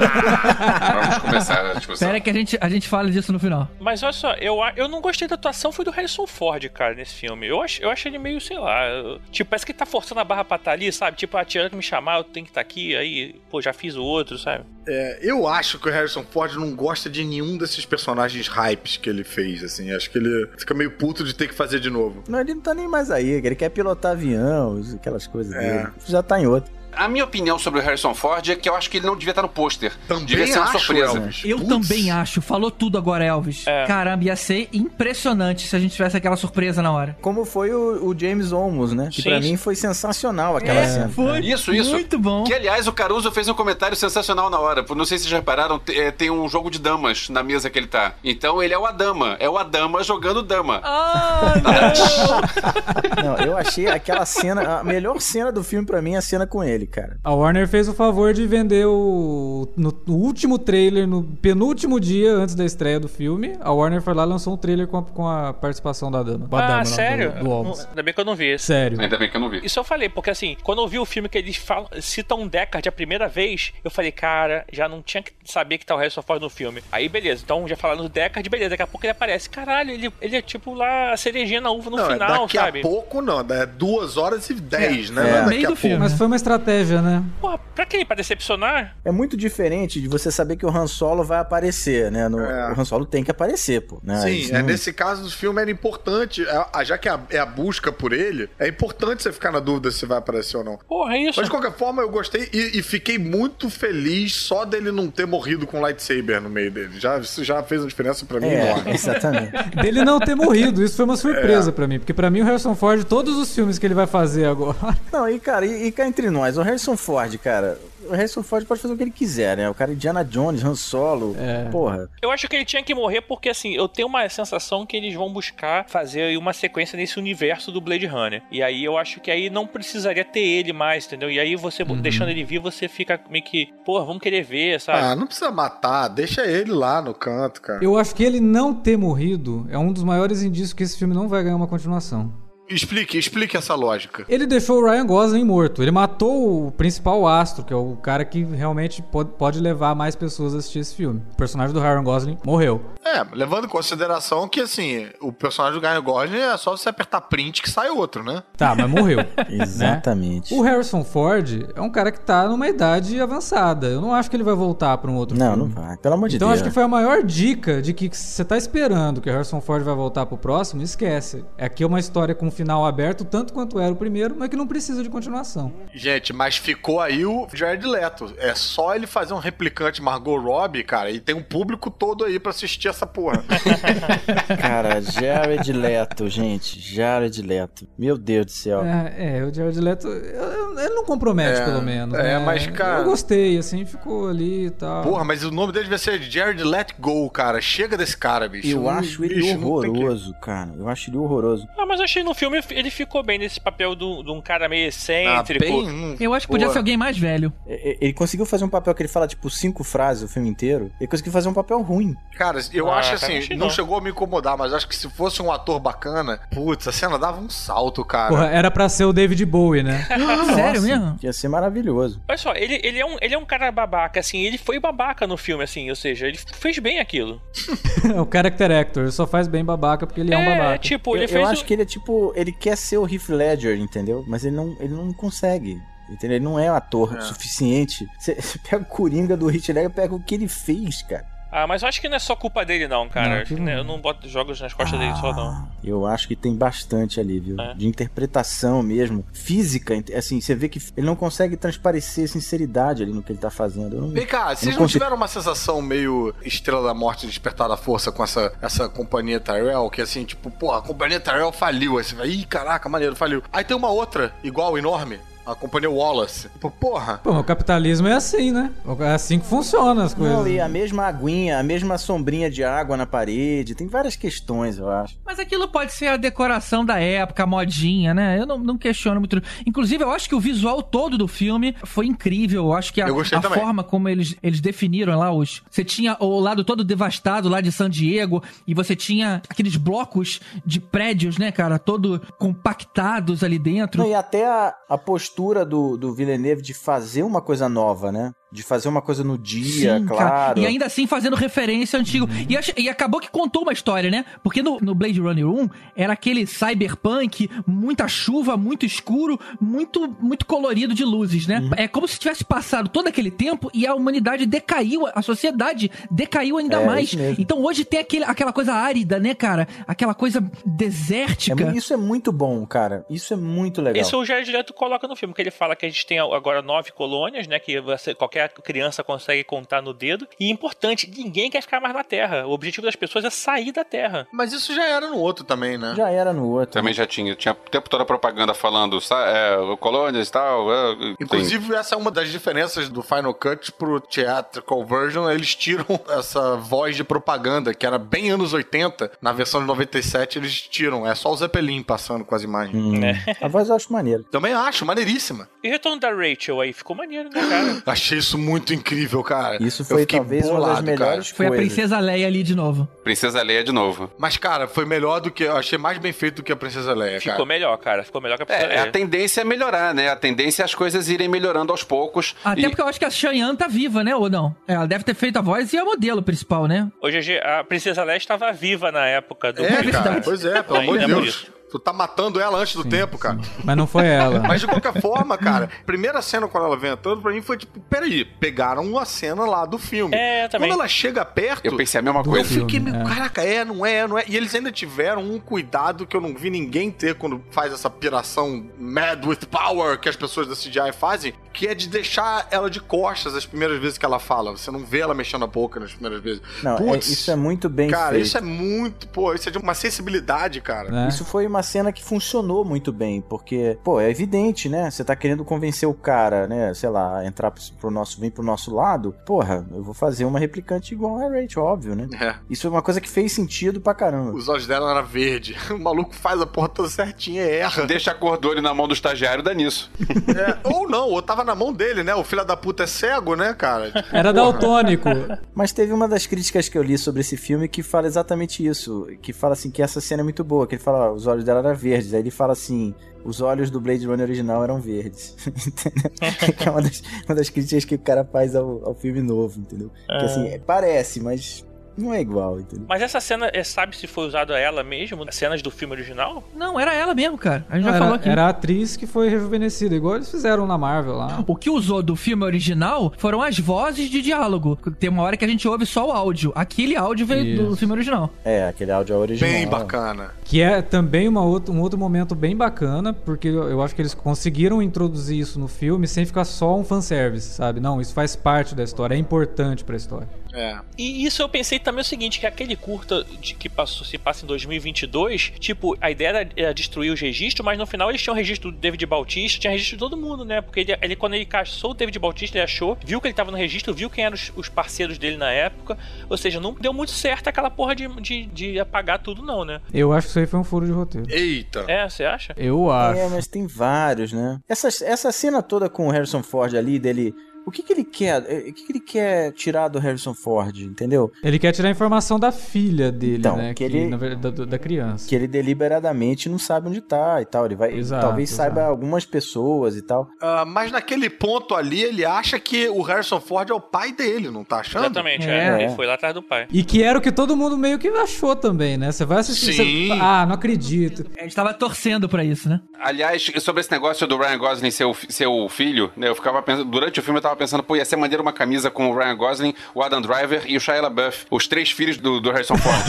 Vamos começar a discussão. Espera que a gente, a gente fale disso no final. Mas olha só, eu, eu não gostei da atuação, foi do Harrison Ford, cara, nesse filme. Eu, ach, eu achei ele meio, sei lá. tipo, parece que ele tá forçando a barra pra estar ali, sabe? Tipo, a tia que me chamar, eu tenho que estar aqui, aí, pô, já fiz o outro, sabe? É, eu acho que o Harrison Ford não gosta de nenhum desses personagens hypes que ele fez, assim. Acho que ele fica meio puto de ter que fazer de novo. Não, ele não tá nem mais aí, ele quer pilotar avião, aquelas coisas É. dele. Já tá em outro. A minha opinião sobre o Harrison Ford é que eu acho que ele não devia estar no pôster. Também Devia ser uma acho, surpresa. Elvis. Eu Putz. também acho. Falou tudo agora, Elvis. É. Caramba, ia ser impressionante se a gente tivesse aquela surpresa na hora. Como foi o, o James Olmos, né? Que Sim, pra mim foi sensacional aquela É, cena. foi Isso, isso. muito bom. Que, aliás, o Caruso fez um comentário sensacional na hora. Não sei se vocês já repararam, é, tem um jogo de damas na mesa que ele tá. Então ele é o Adama. É o Adama jogando dama. Ah, não. Não, eu achei aquela cena, a melhor cena do filme pra mim é a cena com ele. Cara. A Warner fez o favor de vender o. No, no último trailer, no penúltimo dia antes da estreia do filme, a Warner foi lá e lançou um trailer com a, com a participação da dama. Da ah, dama, não, sério? Do, do. Não- Ainda bem que eu não vi. Sério. Ainda bem que eu não vi. Isso eu falei, porque assim, quando eu vi o filme que eles falam, citam um Deckard a primeira vez, eu falei, cara, já não tinha que saber que tá o Harrison Ford no filme. Aí, beleza, então já falaram do Deckard, beleza, daqui a pouco ele aparece. Caralho, ele, ele é tipo lá a cerejinha na uva no não, é final, daqui sabe? a pouco não, é duas horas e dez, né? É. Não é daqui meio a do pouco. filme. Mas foi uma estratégia, né? Porra, pra quê? Pra decepcionar? É muito diferente de você saber que o Han Solo vai aparecer, né? No- É. O Han Solo tem que aparecer, pô. Né? Sim, é, não- nesse caso do filme era importante, é, a- já que é a, é a busca por ele, é importante você ficar na dúvida se vai aparecer ou não. Porra, é isso. Mas de qualquer forma, eu gostei e, e fiquei muito feliz só dele não ter morrido com lightsaber no meio dele. Já, isso já fez uma diferença pra mim É, enorme. exatamente. Dele não ter morrido, isso foi uma É. surpresa pra mim. Porque pra mim o Harrison Ford, todos os filmes que ele vai fazer agora. Não, e cara, e, e cá entre nós, o Harrison Ford, cara, o Harrison Ford pode fazer o que ele quiser, né? O cara é Indiana Jones, Han Solo, É. porra. Eu acho que ele tinha que morrer porque, assim, eu tenho uma sensação que eles vão buscar fazer aí uma sequência nesse universo do Blade Runner. E aí eu acho que aí não precisaria ter ele mais, entendeu? E aí você, deixando ele vir, você fica meio que, pô, vamos querer ver, sabe? Ah, não precisa matar, deixa ele lá no canto, cara. Eu acho que ele não ter morrido é um dos maiores indícios que esse filme não vai ganhar uma continuação. Explique, explique essa lógica. Ele deixou o Ryan Gosling morto. Ele matou o principal astro, que é o cara que realmente pode, pode levar mais pessoas a assistir esse filme. O personagem do Ryan Gosling morreu. É, levando em consideração que, assim, o personagem do Guy Gosling é só você apertar print que sai outro, né? Tá, mas morreu. Exatamente. O Harrison Ford é um cara que tá numa idade avançada. Eu não acho que ele vai voltar pra um outro Não, filme. não vai. Pelo amor de Então Deus. acho que foi a maior dica de que você tá esperando que o Harrison Ford vai voltar pro próximo, esquece. Aqui é uma história com final aberto, tanto quanto era o primeiro, mas que não precisa de continuação. Gente, mas ficou aí o Jared Leto. É só ele fazer um replicante Margot Robbie, cara, e tem um público todo aí pra assistir essa porra. Cara, Jared Leto, gente. Jared Leto. Meu Deus do céu. É, é, o Jared Leto, ele não compromete, É, pelo menos. é, né? mas, cara- Eu gostei, assim, ficou ali e tal. Porra, mas o nome dele devia ser Jared Let Go, cara. Chega desse cara, bicho. Eu acho ele bicho, tem que- horroroso, cara. Eu acho ele horroroso. Ah, mas eu achei no filme ele ficou bem nesse papel do- de um cara meio Ah, excêntrico. bem, não- Eu acho que podia Pô. ser alguém mais velho. É, é, Ele conseguiu fazer um papel que ele fala, tipo, cinco frases o filme inteiro. Ele conseguiu fazer um papel ruim. Cara, eu Ah, acho assim, não não. chegou a me incomodar, mas acho que se fosse um ator bacana, putz, a cena dava um salto, cara. Porra, era pra ser o David Bowie, né? Sério mesmo? Ia ser maravilhoso. Olha só, ele, ele, é um, ele é um cara babaca, assim, ele foi babaca no filme, assim, ou seja, ele fez bem aquilo. o character actor, só faz bem babaca porque ele é, um babaca. tipo, Eu, ele eu fez. acho o- que ele é tipo. Ele quer ser o Heath Ledger, entendeu? Mas ele não, ele não consegue. Entendeu? Ele não é um ator É. suficiente. Você pega o Coringa do Heath Ledger, pega o que ele fez, cara. Ah, mas eu acho que não é só culpa dele, não, cara. Não. Eu não boto jogos nas costas dele só, não. Ah, Eu acho que tem bastante ali, viu? É. De interpretação mesmo. Física, assim, você vê que ele não consegue transparecer sinceridade ali no que ele tá fazendo. Eu não- Vem cá, vocês não não consigo- tiveram uma sensação meio Estrela da Morte Despertar da Força com essa, essa companhia Tyrell? Que assim, tipo, pô, a companhia Tyrell faliu. Aí você vai, ih, caraca, maneiro, faliu. Aí tem uma outra, igual, enorme, a companhia Wallace. Tipo, porra. Pô, o capitalismo é assim, né? É assim que funciona as coisas. Não, e a mesma aguinha, a mesma sombrinha de água na parede. Tem várias questões, eu acho. Mas aquilo pode ser a decoração da época, a modinha, né? Eu não, não questiono muito. Inclusive, eu acho que o visual todo do filme foi incrível. Eu acho que a, a forma como eles, eles definiram lá os. Você tinha o lado todo devastado lá de San Diego e você tinha aqueles blocos de prédios, né, cara? Todo compactados ali dentro. Não, e até a, a postura do, do Villeneuve de fazer uma coisa nova, né? De fazer uma coisa no dia, Sim, cara. claro. E ainda assim fazendo referência ao antigo. E, ach- e acabou que contou uma história, né? Porque no, no Blade Runner 1 era aquele cyberpunk, muita chuva, muito escuro, muito muito colorido de luzes, né? Uhum. É como se tivesse passado todo aquele tempo e a humanidade decaiu, a sociedade decaiu ainda É, mais. Então hoje tem aquele, aquela coisa árida, né, cara? Aquela coisa É desértica. mu- isso é muito bom, cara. Isso é muito legal. Isso o Jared Leto coloca no filme, que ele fala que a gente tem agora nove colônias, né? Que você- qualquer qualquer criança consegue contar no dedo. E importante, ninguém quer ficar mais na Terra. O objetivo das pessoas é sair da Terra. Mas isso já era no outro também, né? Já era no outro. Também já tinha. Tinha o tempo todo a propaganda falando, é, colônias e tal. é, tem- Inclusive, essa é uma das diferenças do Final Cut pro theatrical version. Eles tiram essa voz de propaganda, que era bem anos 80. Na versão de 97, eles tiram. É só o Zeppelin passando com as imagens. Hum. É. A voz eu acho maneiro. Também acho, maneiríssima. E o retorno da Rachel aí ficou maneiro, né, cara? Achei isso muito incrível, cara. Isso foi talvez uma das bolado, cara. melhores Foi a. Princesa Leia ali de novo. Princesa Leia de novo. Mas, cara, foi melhor do que. Eu achei mais bem feito do que a Princesa Leia, Ficou cara. melhor, cara. Ficou melhor que a Princesa É, a Leia. tendência é melhorar, né? A tendência é as coisas irem melhorando aos poucos. Até E- porque eu acho que a Cheyenne tá viva, né? Ou não? É, Ela deve ter feito a voz e é a modelo principal, né? Ô, GG, a Princesa Leia estava viva na época do... É, cara, pois é, pelo amor de por Deus. Tu tá matando ela antes do tempo, cara. Mas não foi ela. Mas de qualquer forma, cara, primeira cena quando ela vem entrando, pra mim foi tipo, peraí, pegaram uma cena lá do filme. É, também. Quando ela chega perto, Eu pensei a mesma eu coisa. fiquei, filme, meio, é. caraca, é, não é, não é. E eles ainda tiveram um cuidado que eu não vi ninguém ter quando faz essa piração mad with power que as pessoas da CGI fazem, que é de deixar ela de costas as primeiras vezes que ela fala. Você não vê ela mexendo a boca nas primeiras vezes. Não, é- Putz, isso é muito bem Cara, feito. isso é muito, pô, isso é de uma sensibilidade, cara. né? Isso foi uma cena que funcionou muito bem, porque, pô, é evidente, né? Você tá querendo convencer o cara, né? Sei lá, a entrar pro- pro nosso, vir pro nosso lado. Porra, eu vou fazer uma replicante igual a Rachel, óbvio, né? É. Isso é uma coisa que fez sentido pra caramba. Os olhos dela eram verde. O maluco faz a porra toda certinha e erra. Deixa a cor do olho na mão do estagiário, dá nisso. É, ou não, ou tava na mão dele, né? O filho da puta é cego, né, cara? Tipo, Era porra. daltônico. Mas teve uma das críticas que eu li sobre esse filme que fala exatamente isso. Que fala assim que essa cena é muito boa. Que ele fala, ó, os olhos dela eram verdes. Aí ele fala assim, os olhos do Blade Runner original eram verdes. entendeu? que é uma das, uma das críticas que o cara faz ao, ao filme novo, entendeu? Que assim, é, parece, mas não é igual, entendeu? Mas essa cena, é, sabe se foi usado ela mesmo? As cenas do filme original? Não, era ela mesmo, cara. A gente já era, falou aqui. era a atriz que foi rejuvenescida, igual eles fizeram na Marvel lá. O que usou do filme original foram as vozes de diálogo. Tem uma hora que a gente ouve só o áudio. Aquele áudio veio do Isso. filme original. É, aquele áudio é original. Bem bacana. Que é também uma outra, um outro momento bem bacana, porque eu eu acho que eles conseguiram introduzir isso no filme sem ficar só um fanservice, sabe? Não, isso faz parte da história, é importante pra história. É. E isso eu pensei também o seguinte, que aquele curta de que passou, se passa em 2022, tipo, a ideia era, era destruir os registros, mas no final eles tinham registro do David Bautista, tinha registro de todo mundo, né? Porque ele, ele quando ele caçou o David Bautista, ele achou, viu que ele tava no registro, viu quem eram os, os parceiros dele na época, ou seja, não deu muito certo aquela porra de, de, de apagar tudo não, né? Eu acho que isso aí foi um furo de roteiro. Eita. É, você acha? Eu acho. É, mas tem vários, né? Essa, essa cena toda com o Harrison Ford ali, dele. O que, que ele quer? eh, O que, que ele quer tirar do Harrison Ford, entendeu? Ele quer tirar a informação da filha dele, Então, né? que Que, ele- na verdade, da, da criança. Que ele deliberadamente não sabe onde tá e tal. Ele vai. Exato, talvez saiba exato. algumas pessoas e tal. Ah, mas naquele ponto ali, ele acha que o Harrison Ford é o pai dele, não tá achando? Exatamente, É. é. Ele foi lá atrás do pai. E que era o que todo mundo meio que achou também, né? Você vai assistir. Sim. Você... Ah, não acredito. A gente tava torcendo pra isso, né? Aliás, sobre esse negócio do Ryan Gosling ser o, ser o filho, né? Eu ficava pensando, durante o filme eu tava pensando, pô, ia ser maneiro uma camisa com o Ryan Gosling, o Adam Driver e o Shia LaBeouf, os três filhos do, do Harrison Ford.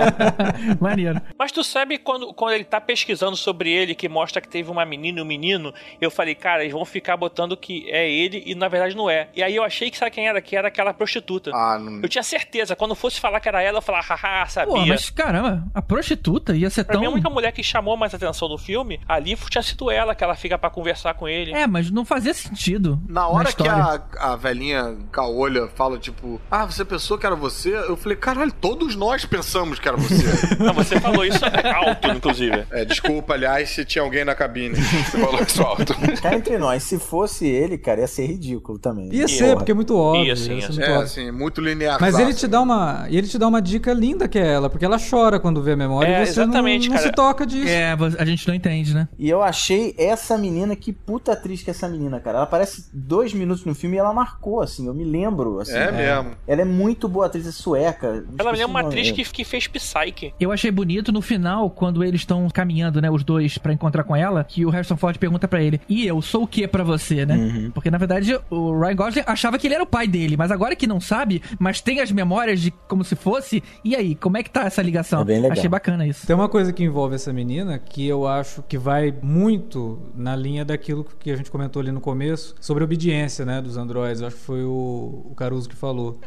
Maneiro. Mas tu sabe quando, quando ele tá pesquisando sobre ele, que mostra que teve uma menina e um menino, eu falei, cara, eles vão ficar botando que é ele e na verdade não é. E aí eu achei que sabe quem era? Que era aquela prostituta. Ah, não... Eu tinha certeza, quando fosse falar que era ela, eu falava, haha, sabia. Pô, mas caramba, a prostituta ia ser Pra mim, a tão. única mulher que chamou mais atenção do filme, ali tinha sido ela, que ela fica pra conversar com ele. É, mas não fazia sentido. Na hora que história. a, a velhinha caolha fala, tipo, ah, você pensou que era você? Eu falei, caralho, todos nós pensamos que era você. Não, você falou isso alto, inclusive. é, desculpa, aliás, se tinha alguém na cabine. Você falou isso alto. Cá entre nós, se fosse ele, cara, ia ser ridículo também. Ia ser, porque é muito óbvio. Ia sim, ia muito É, óbvio. assim, muito linear. Mas ele te dá uma. Ele te dá uma dica linda que é ela, porque ela chora quando vê a memória É, e você exatamente, não, não cara. se toca disso. É, a gente não entende, né? E eu achei essa menina, que puta atriz que é essa menina, cara. Ela aparece dois minutos no filme e ela marcou, assim, eu me lembro, assim. É mesmo. Ela é muito boa atriz, é sueca. Ela me lembra uma nome. atriz que, que fez Psyche. Eu achei bonito no final, quando eles estão caminhando, né, os dois pra encontrar com ela, que o Harrison Ford pergunta pra ele: "E eu sou o que pra você, né?" Uhum. Porque na verdade o Ryan Gosling achava que ele era o pai dele, mas agora que não sabe, mas tem as memórias de como se fosse. E aí, como é que tá essa ligação? É bem legal. Achei bacana isso. Tem uma coisa que envolve essa menina que eu acho que vai muito na linha daquilo que a gente comentou ali no começo sobre obediência. Né, dos androides. Eu acho que foi o, o Caruso que falou.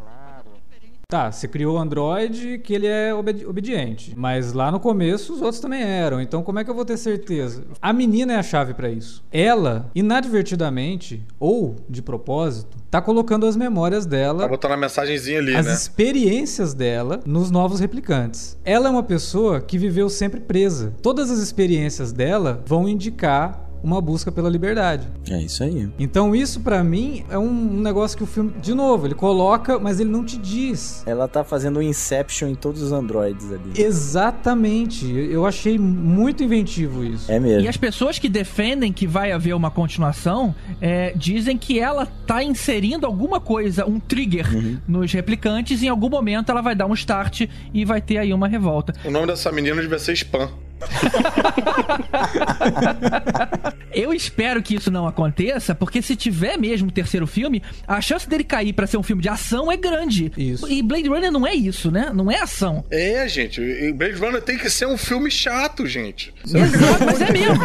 Tá, você criou o Android que ele é obedi obediente, mas lá no começo os outros também eram. Então como é que eu vou ter certeza? A menina é a chave para isso. Ela, inadvertidamente ou de propósito, tá colocando as memórias dela, Tá botando a mensagenzinha ali, as né? experiências dela nos novos replicantes. Ela é uma pessoa que viveu sempre presa. Todas as experiências dela vão indicar uma busca pela liberdade. É isso aí. Então isso pra mim é um negócio que o filme, de novo, ele coloca, mas ele não te diz. Ela tá fazendo um Inception em todos os androides ali. Exatamente. Eu achei muito inventivo isso. É mesmo. E as pessoas que defendem que vai haver uma continuação é, dizem que ela tá inserindo alguma coisa, um trigger nos replicantes. E em algum momento ela vai dar um start e vai ter aí uma revolta. O nome dessa menina devia ser Spam. Eu espero que isso não aconteça, porque se tiver mesmo o terceiro filme, a chance dele cair pra ser um filme de ação é grande. Isso. E Blade Runner não é isso, né? Não é ação. É, gente. Blade Runner tem que ser um filme chato, gente. Exato, mas é mesmo.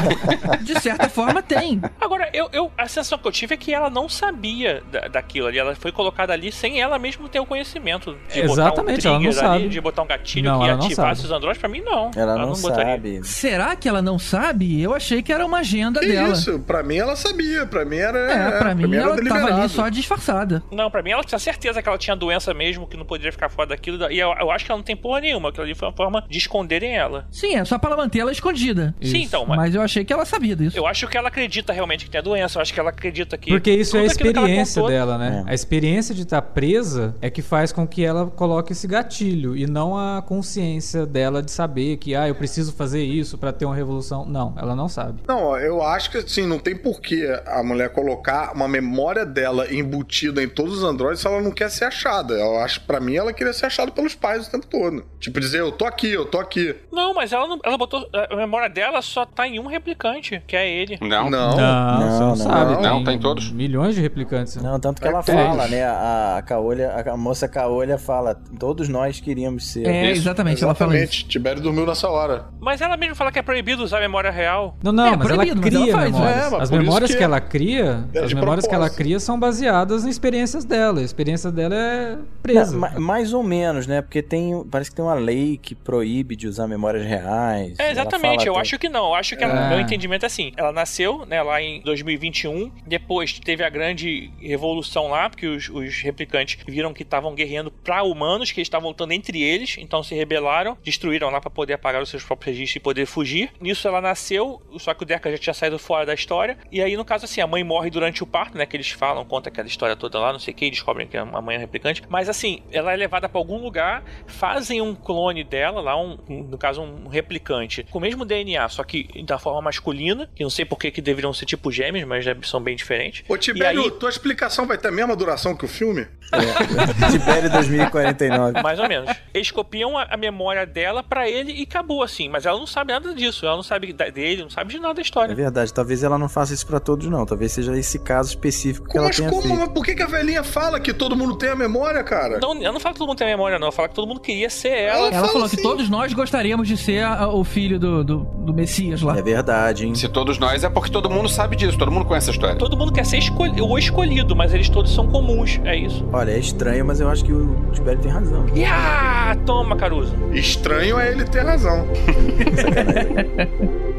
De certa forma tem. Agora, eu, eu- a sensação que eu tive é que ela não sabia da- daquilo ali. Ela foi colocada ali sem ela mesmo ter o conhecimento de Exatamente, botar um ela não trigger ali, sabe. de botar um gatilho Não, que ela não ativasse sabe. os androides. Pra mim, não. Ela não, botaria. Sabe. Será que ela não sabe? Eu achei que era uma agenda Que dela. isso? Pra mim ela sabia. Pra mim era. É, pra mim era ela tava ali só disfarçada. Não, pra mim ela tinha certeza que ela tinha doença mesmo, que não poderia ficar fora daquilo. E eu, eu acho que ela não tem porra nenhuma. Aquilo ali foi uma forma de esconderem ela. Sim, é só pra ela manter ela escondida. Sim, então, mas. Mas eu achei que ela sabia disso. Eu acho que ela acredita realmente que tem a doença. Eu acho que ela acredita que. Porque isso é a experiência contou- dela, né? É. A experiência de estar presa é que faz com que ela coloque esse gatilho e não a consciência dela de saber que, ah, eu preciso fazer isso pra ter uma revolução. Não, ela não sabe. Não, eu acho que assim, não tem porquê a mulher colocar uma memória dela embutida em todos os androides se ela não quer ser achada. Eu acho, pra mim, ela queria ser achada pelos pais o tempo todo. Tipo, dizer, eu tô aqui, eu tô aqui. Não, mas ela, não, ela botou. A memória dela só tá em um replicante, que é ele. Não. Não. Não, você não, não, sabe. não. Não, tem todos. Milhões de replicantes. Não, tanto que É ela todos. fala, né? A, a Caolha, a moça Caolha fala, todos nós queríamos ser. É, Isso, exatamente, ela fala isso. Exatamente. Tibério dormiu nessa hora. Mas ela mesmo fala que é proibido usar a memória real. Não, não, É, mas ela mas cria ela faz, memórias. é, mas as memórias que que, é- ela cria, é as memórias que ela cria são baseadas em experiências dela. A experiência dela é presa. Não, ma- mais ou menos, né? Porque tem, parece que tem uma lei que proíbe de usar memórias reais. É, exatamente, eu até- acho que não. Eu acho que ela- É. meu entendimento é assim. Ela nasceu, né, lá em 2021. Depois teve a grande revolução lá, porque os, os replicantes viram que estavam guerreando pra humanos, que eles estavam lutando entre eles, então se rebelaram, destruíram lá pra poder apagar os seus próprios registros e poder fugir. Nisso ela nasceu, só que o Deca já tinha saído fora da história. E aí, no caso, assim, a mãe morre durante o parto, né? Que eles falam, conta aquela história toda lá, não sei o que, e descobrem que a mãe é um replicante. Mas assim, ela é levada pra algum lugar, fazem um clone dela, lá, um, no caso, um replicante, com o mesmo DNA, só que da forma masculina, que não sei por que que deveriam ser tipo gêmeos, mas já são bem diferentes. Ô, Tibério, aí- tua explicação vai ter a mesma duração que o filme? Tibério 2049. Mais ou menos. Eles copiam a, a memória dela pra ele e acabou assim. Mas ela não sabe nada disso. Ela não sabe dele, não sabe de nada da É história. verdade, talvez ela não faça isso pra todos, não. Talvez seja esse caso específico que ela Mas tenha como? feito. Mas por que, que a velhinha fala que todo mundo tem a memória, cara? Não, ela não fala que todo mundo tem memória, não. Ela fala que todo mundo queria ser ela. Ela fala falou que assim. todos nós gostaríamos de ser a- o filho do, do, do Messias lá. É verdade, hein? Se todos nós é porque todo mundo sabe disso, todo mundo conhece a história. Todo mundo quer ser escolhi- o escolhido, mas eles todos são comuns. É isso. Olha, é estranho, mas eu acho que o Tibério tem razão. E ah, toma, Caruso. Estranho é ele ter razão. He's like,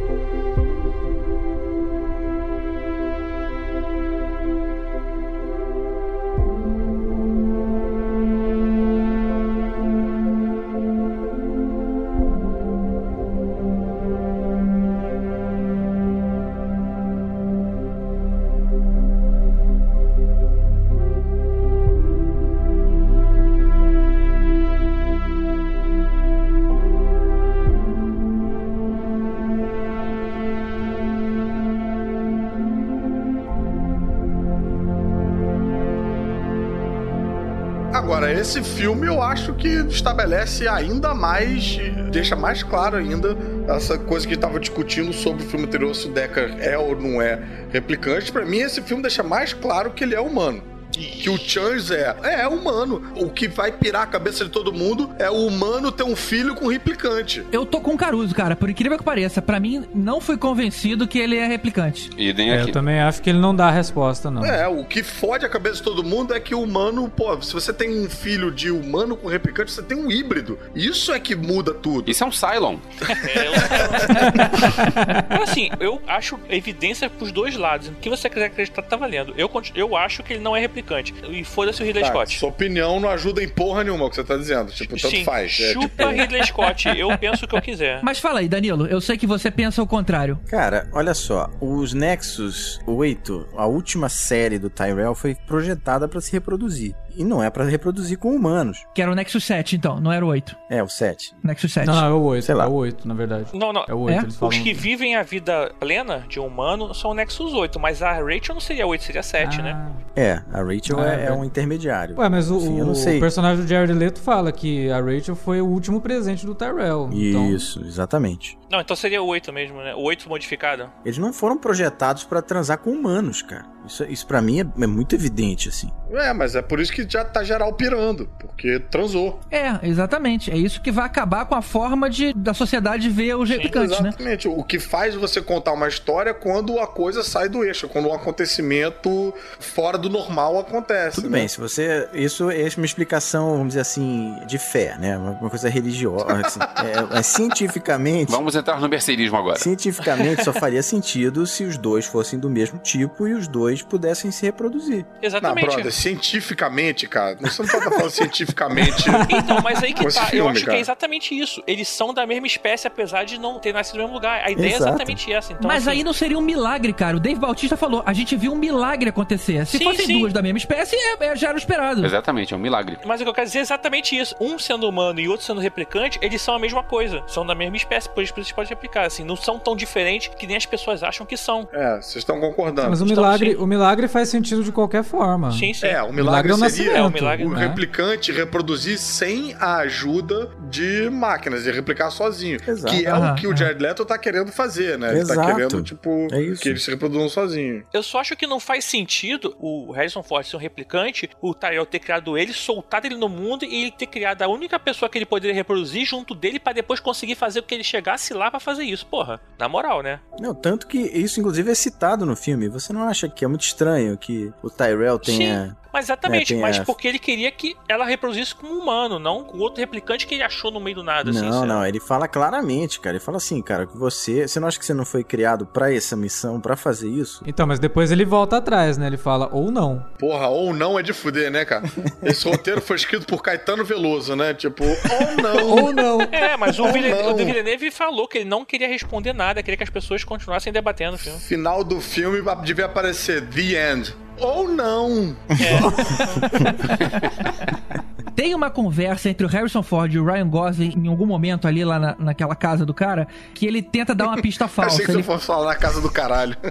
Agora, esse filme eu acho que estabelece ainda mais, deixa mais claro ainda essa coisa que estava discutindo sobre o filme anterior, se o Decker é ou não é replicante. Pra mim, esse filme deixa mais claro que ele é humano. Que o Chance é, é, é humano. O que vai pirar a cabeça de todo mundo é o humano ter um filho com replicante. Eu tô com o Caruso, cara. Por incrível que pareça, pra mim não fui convencido que ele é replicante. E nem É, aqui. eu também acho que ele não dá a resposta, não. É, o que fode a cabeça de todo mundo é que o humano, pô, se você tem um filho de humano com replicante, você tem um híbrido. Isso é que muda tudo. Isso é um Cylon. É, eu... Mas, assim, eu acho evidência pros dois lados. O que você quiser acreditar tá valendo. Eu, eu acho que ele não é replicante. E foda-se o Ridley Tá, Scott. Sua opinião não ajuda em porra nenhuma o que você tá dizendo. Tipo, tanto Sim, faz. É, chupa tipo, Ridley Scott. Eu penso o que eu quiser. Mas fala aí, Danilo, eu sei que você pensa o contrário. Cara, olha só, os Nexus 8, a última série do Tyrell foi projetada pra se reproduzir. E não é pra reproduzir com humanos. Que era o Nexus 7, então, não era o 8. É, o 7. Nexus 7. Não, não, é o 8. Sei lá. É o 8, na verdade. Não, não. É o 8, É? eles falam. Os que vivem a vida plena de um humano são o Nexus 8, mas a Rachel não seria 8, seria 7, né? Ah. É, a Rachel Ah, é, é é um intermediário. Ué, mas o, Sim, eu não o sei. personagem do Jared Leto fala que a Rachel foi o último presente do Tyrell. Então, Isso, exatamente. Não, então seria o 8 mesmo, né? O 8 modificado. Eles não foram projetados pra transar com humanos, cara. Isso, isso para mim é, é muito evidente, assim. É, mas é por isso que já tá geral pirando. Porque transou. É, exatamente. É isso que vai acabar com a forma de, da sociedade ver os replicantes, né? Exatamente. O que faz você contar uma história é quando a coisa sai do eixo, quando um acontecimento fora do normal acontece. Tudo né? bem, se você. Isso é uma explicação, vamos dizer assim, de fé, né? Uma, uma coisa religiosa. assim. é, é cientificamente. Vamos entrar no mercerismo agora. Cientificamente só faria sentido se os dois fossem do mesmo tipo e os dois pudessem se reproduzir. Não, Exatamente. brother, cientificamente, cara. Você não pode estar falando cientificamente. Então, mas aí que tá. eu filme, acho que cara. é exatamente isso. Eles são da mesma espécie, apesar de não ter nascido no mesmo lugar. A ideia Exato. é exatamente essa. Então, Mas assim, aí não seria um milagre, cara. O Dave Bautista falou, a gente viu um milagre acontecer. Se Sim, fossem sim. duas da mesma espécie, é, é- já era o esperado. Exatamente, é um milagre. Mas o que eu quero dizer é exatamente isso. Um sendo humano e outro sendo replicante, eles são a mesma coisa. São da mesma espécie, por isso que pode replicar. Assim, não são tão diferentes que nem as pessoas acham que são. É, vocês estão concordando. mas o milagre. O milagre faz sentido de qualquer forma. Sim, sim. É, o milagre milagre, é o seria É, o milagre, o né? replicante reproduzir sem a ajuda de máquinas, de replicar sozinho. Exato. Que é o que o aham. Jared Leto tá querendo fazer, né? Ele Exato. tá querendo, tipo, É que eles se reproduzam sozinhos. Eu só acho que não faz sentido o Harrison Ford ser um replicante, o Tyrell ter criado ele, soltado ele no mundo e ele ter criado a única pessoa que ele poderia reproduzir junto dele pra depois conseguir fazer com que ele chegasse lá pra fazer isso. Porra, na moral, né? Não, tanto que isso, inclusive, é citado no filme. Você não acha que é muito estranho que o Tyrell tenha. Mas exatamente, É, mas essa. porque ele queria que ela reproduzisse como um humano, não com outro replicante que ele achou no meio do nada. assim, Não, sabe? não, ele fala claramente, cara. Ele fala assim, cara, que você. Você não acha que você não foi criado pra essa missão, pra fazer isso? Então, mas depois ele volta atrás, né? Ele fala, ou não. Porra, ou não é de fuder, né, cara? Esse roteiro foi escrito por Caetano Veloso, né? Tipo, ou não. Ou não. É, mas o, Villeneuve, o Villeneuve falou que ele não queria responder nada, queria que as pessoas continuassem debatendo o filme. Final do filme devia aparecer The End. Ou não. Tem uma conversa entre o Harrison Ford e o Ryan Gosling em algum momento ali lá na, naquela casa do cara, que ele tenta dar uma pista falsa. Achei que Ele- você fosse falar na casa do caralho.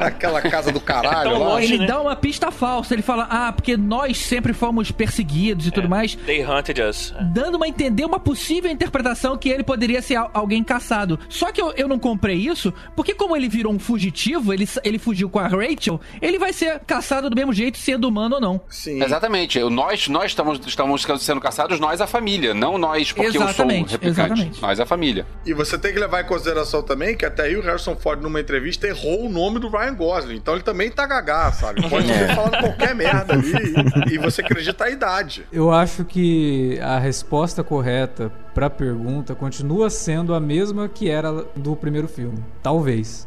Naquela casa do caralho É lá. longe. Ele né? dá uma pista falsa, ele fala, ah, porque nós sempre fomos perseguidos e tudo mais, They hunted us. dando uma entender uma possível interpretação que ele poderia ser al- alguém caçado. Só que eu, eu não comprei isso, porque como ele virou um fugitivo, ele, ele fugiu com a Rachel, ele vai ser caçado do mesmo jeito, sendo humano ou não. Sim. Exatamente. Nós, nós estamos, estamos sendo caçados, nós a família, não nós porque eu sou Exatamente, replicante. exatamente. Nós a família. E você tem que levar em consideração também que até aí o Harrison Ford, numa entrevista, errou o nome do Ryan Gosling. Então ele também tá gagá, sabe? Pode ter falando qualquer merda ali e, e você acredita a idade. Eu acho que a resposta correta pra pergunta continua sendo a mesma que era do primeiro filme. Talvez.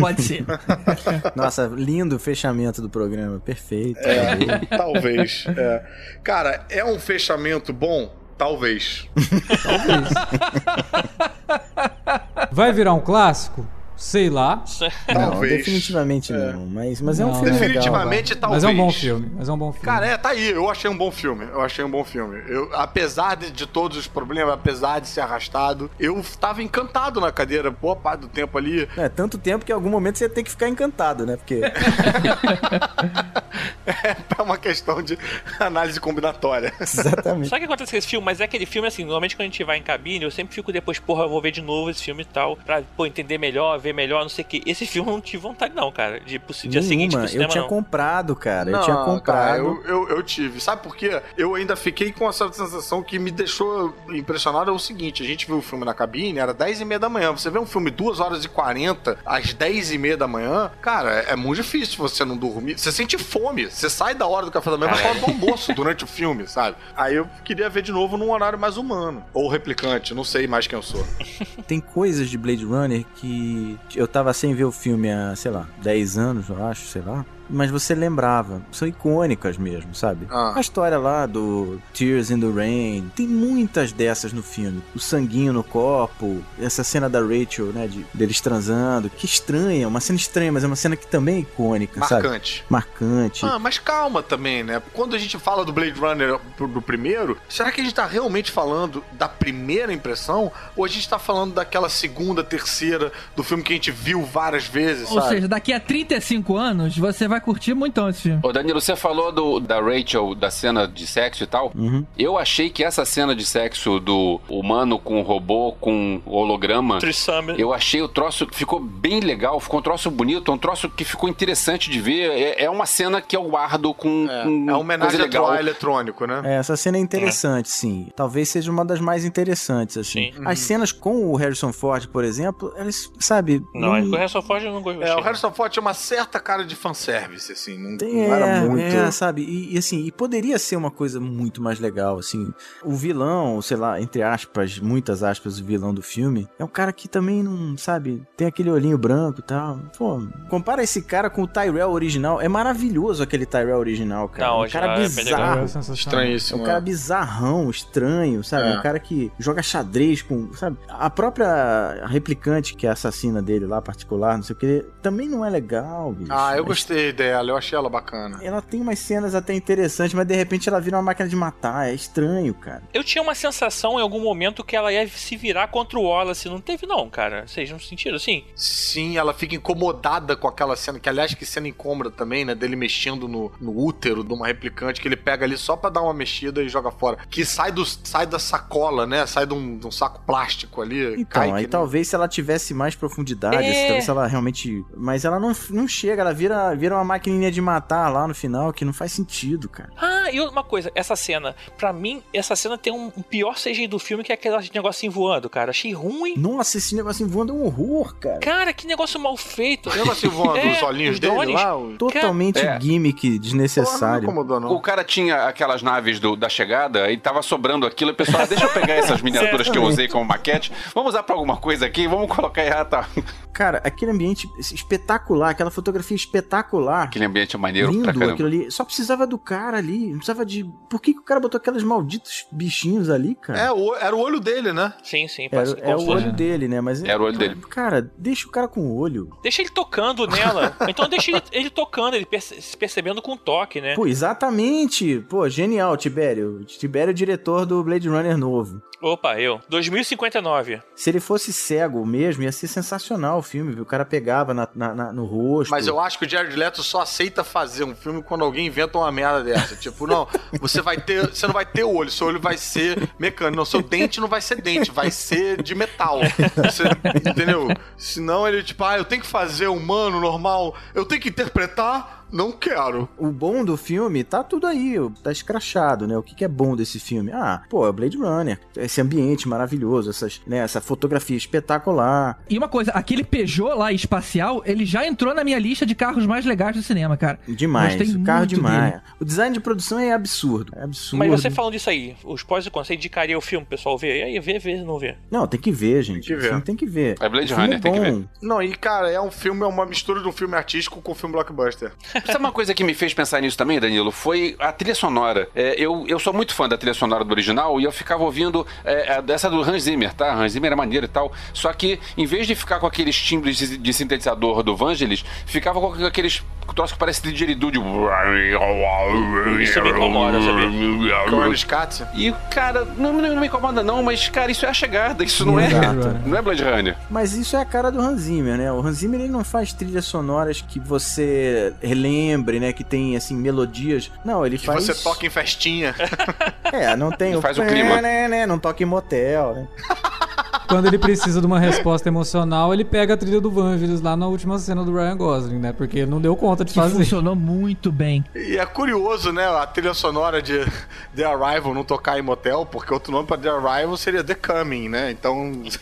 Pode ser. Nossa, lindo o fechamento do programa. Perfeito. É, talvez. é. Cara, é um fechamento bom? Talvez. Talvez. Vai virar um clássico? Sei lá. Não, Talvez. definitivamente não. Mas, mas é um Não, filme legal. Definitivamente, talvez. Mas é um bom filme. Mas é um bom filme. Cara, é, tá aí. Eu achei um bom filme. Eu achei um bom filme. Eu, apesar de, de todos os problemas, apesar de ser arrastado, eu tava encantado na cadeira boa parte do tempo ali. É, tanto tempo que em algum momento você tem que ficar encantado, né? Porque É uma questão de análise combinatória. Exatamente. Sabe o que acontece com esse filme? Mas é aquele filme assim, normalmente quando a gente vai em cabine, eu sempre fico depois, porra, eu vou ver de novo esse filme e tal, pra pô, entender melhor, ver melhor, não sei o que. Esse filme eu não tive vontade, não, cara. De pro dia seguinte pro cinema, Eu tinha não. comprado, cara. eu Não, tinha cara, comprado. eu, eu, eu tive. Sabe por quê? Eu ainda fiquei com essa sensação que me deixou impressionado. É o seguinte: a gente viu o filme na cabine, era 10 e meia da manhã. Você vê um filme 2 horas e 40 às 10 e meia da manhã, cara, é muito difícil você não dormir. Você sente fome. Você sai da hora do café da manhã pra hora do almoço durante o filme, sabe? Aí eu queria ver de novo num horário mais humano. Ou replicante, não sei mais quem eu sou. Tem coisas de Blade Runner que eu tava sem ver o filme há, sei lá, 10 anos, eu acho, sei lá. Mas você lembrava. São icônicas mesmo, sabe? Ah. A história lá do Tears in the Rain. Tem muitas dessas no filme. O sanguinho no copo. Essa cena da Rachel, né? De, deles transando. Que estranha. Uma cena estranha, mas é uma cena que também é icônica, sabe? Marcante. Marcante. Ah, mas calma também, né? Quando a gente fala do Blade Runner pro- do primeiro, será que a gente tá realmente falando da primeira impressão? Ou a gente tá falando daquela segunda, terceira do filme que a gente viu várias vezes, Ou sabe? seja, daqui a 35 anos, você vai curtir muito esse filme. Ô Danilo, você falou do, da Rachel, da cena de sexo e tal. Uhum. Eu achei que essa cena de sexo do humano com robô, com holograma, Trissame. eu achei o troço, ficou bem legal, ficou um troço bonito, um troço que ficou interessante de ver. É, é uma cena que eu guardo com, É, com é uma homenagem legal. Troy eletrônico, né? É, essa cena é interessante, sim. Talvez seja uma das mais interessantes, assim. Sim. As cenas com o Harrison Ford, por exemplo, elas, sabe... Não, é não- com o Harrison Ford eu não gostei. É, o Harrison Ford tinha uma certa cara de fanservice, assim. Não, Tem, não era é, muito. é, sabe? E, e, assim, e poderia ser uma coisa muito mais legal, assim. O vilão, sei lá, entre aspas, muitas aspas, o vilão do filme, é um cara que também não, sabe, tem aquele olhinho branco e tal. Pô, compara esse cara com o Tyrell original. É maravilhoso aquele Tyrell original, cara. Não, um cara é bizarro. É sensacional. É Estranhíssimo. um cara é. bizarrão, estranho, sabe? É. Um cara que joga xadrez com, sabe? A própria replicante, que é a assassina dele lá, particular, não sei o que, também não é legal, bicho. Ah, eu gostei dela, eu achei ela bacana. Ela tem umas cenas até interessantes, mas de repente ela vira uma máquina de matar. É estranho, cara. Eu tinha uma sensação em algum momento que ela ia se virar contra o Wallace. Não teve, não, cara. Vocês não sentiram assim? Sim, ela fica incomodada com aquela cena, que aliás que cena incômoda também, né? Dele mexendo no, no útero de uma replicante que ele pega ali só pra dar uma mexida e joga fora. Que sai, do, sai da sacola, né? Sai de um, de um saco plástico ali. Então, cai aí que- talvez se ela tivesse mais profundidade, É. assim, talvez se ela realmente. Mas ela não, não chega, ela vira, vira uma maquininha de matar lá no final, que não faz sentido, cara. Ah, e uma coisa, essa cena, pra mim, essa cena tem um, um pior CGI do filme que é aquele negocinho voando, cara. Achei ruim. Nossa, esse negocinho voando é um horror, cara. Cara, que negócio mal feito. Lembra assim voando É, os olhinhos os dele drones. lá? O... Totalmente É. gimmick Porra, não desnecessário. incomodou, não. O cara tinha aquelas naves do- da chegada e tava sobrando aquilo. E o pessoal, "Ah, deixa eu pegar essas miniaturas que eu usei como maquete. Vamos usar pra alguma coisa aqui? Vamos colocar aí. Ah, tá. Cara, aquele ambiente espetacular, aquela fotografia espetacular. Aquele ambiente é maneiro lindo pra caramba. aquilo ali. Só precisava do cara ali. Não precisava de. Por que, que o cara botou aqueles malditos bichinhos ali, cara? É, o- era o olho dele, né? Sim, sim. Era, é o olho dele, né? Mas Era o olho dele. Cara, deixa o cara com o olho. Deixa ele tocando nela. Então deixa ele, ele tocando, ele perce- se percebendo com toque, né? Pô, exatamente. Pô, genial, Tibério. Tibério é o diretor do Blade Runner novo. Opa, eu. 2059. Se ele fosse cego mesmo, ia ser sensacional o filme, viu? O cara pegava na, na- na- no rosto. Mas eu acho que o Jared Leto só aceita fazer um filme quando alguém inventa uma merda dessa. Tipo, não, você vai ter. Você não vai ter o olho, seu olho vai ser mecânico. Não, seu dente não vai ser dente, vai ser de metal. Você- entendeu? Senão ele, tipo, ah, eu tenho que fazer humano, normal, eu tenho que interpretar. Não quero. O bom do filme tá tudo aí, tá escrachado, né? O que, que é bom desse filme? Ah, pô, é o Blade Runner. Esse ambiente maravilhoso, essas, né, essa fotografia espetacular. E uma coisa, aquele Peugeot lá espacial, ele já entrou na minha lista de carros mais legais do cinema, cara. Demais. Gostei carro demais. dele. O design de produção é absurdo. É absurdo. Mas você falando disso aí, os pós e cons, você indicaria o filme pro pessoal ver? E aí, vê, vê, não vê. Não, tem que ver, gente. que O ver. filme tem que ver. É Blade Runner, tem que bom. Não, e cara, é um filme, é uma mistura de um filme artístico com um filme blockbuster. Sabe uma coisa que me fez pensar nisso também, Danilo? Foi a trilha sonora. É, eu, eu sou muito fã da trilha sonora do original e eu ficava ouvindo é, dessa do Hans Zimmer, tá? Hans Zimmer era maneiro e tal. Só que, em vez de ficar com aqueles timbres de, de sintetizador do Vangelis, ficava com aqueles troço que parece didgeridoo de... Isso me incomoda, sabia? Com o Scott. E, cara, não, não, não me incomoda não, mas, cara, isso é a chegada, isso não é... Exato. Não é Blade Runner. Mas isso é a cara do Hans Zimmer, né? O Hans Zimmer ele não faz trilhas sonoras que você relembre, né? Que tem, assim, melodias. Não, ele Que faz... você toca em festinha. É, não tem Ele faz o clima. Né, né, não toca em motel, né? Quando ele precisa de uma resposta emocional, ele pega a trilha do Vangelis lá na última cena do Ryan Gosling, né? Porque ele não deu conta de Que fazer. funcionou muito bem. E é curioso, né? A trilha sonora de The Arrival não tocar em motel, porque outro nome pra The Arrival seria The Coming, né? Então.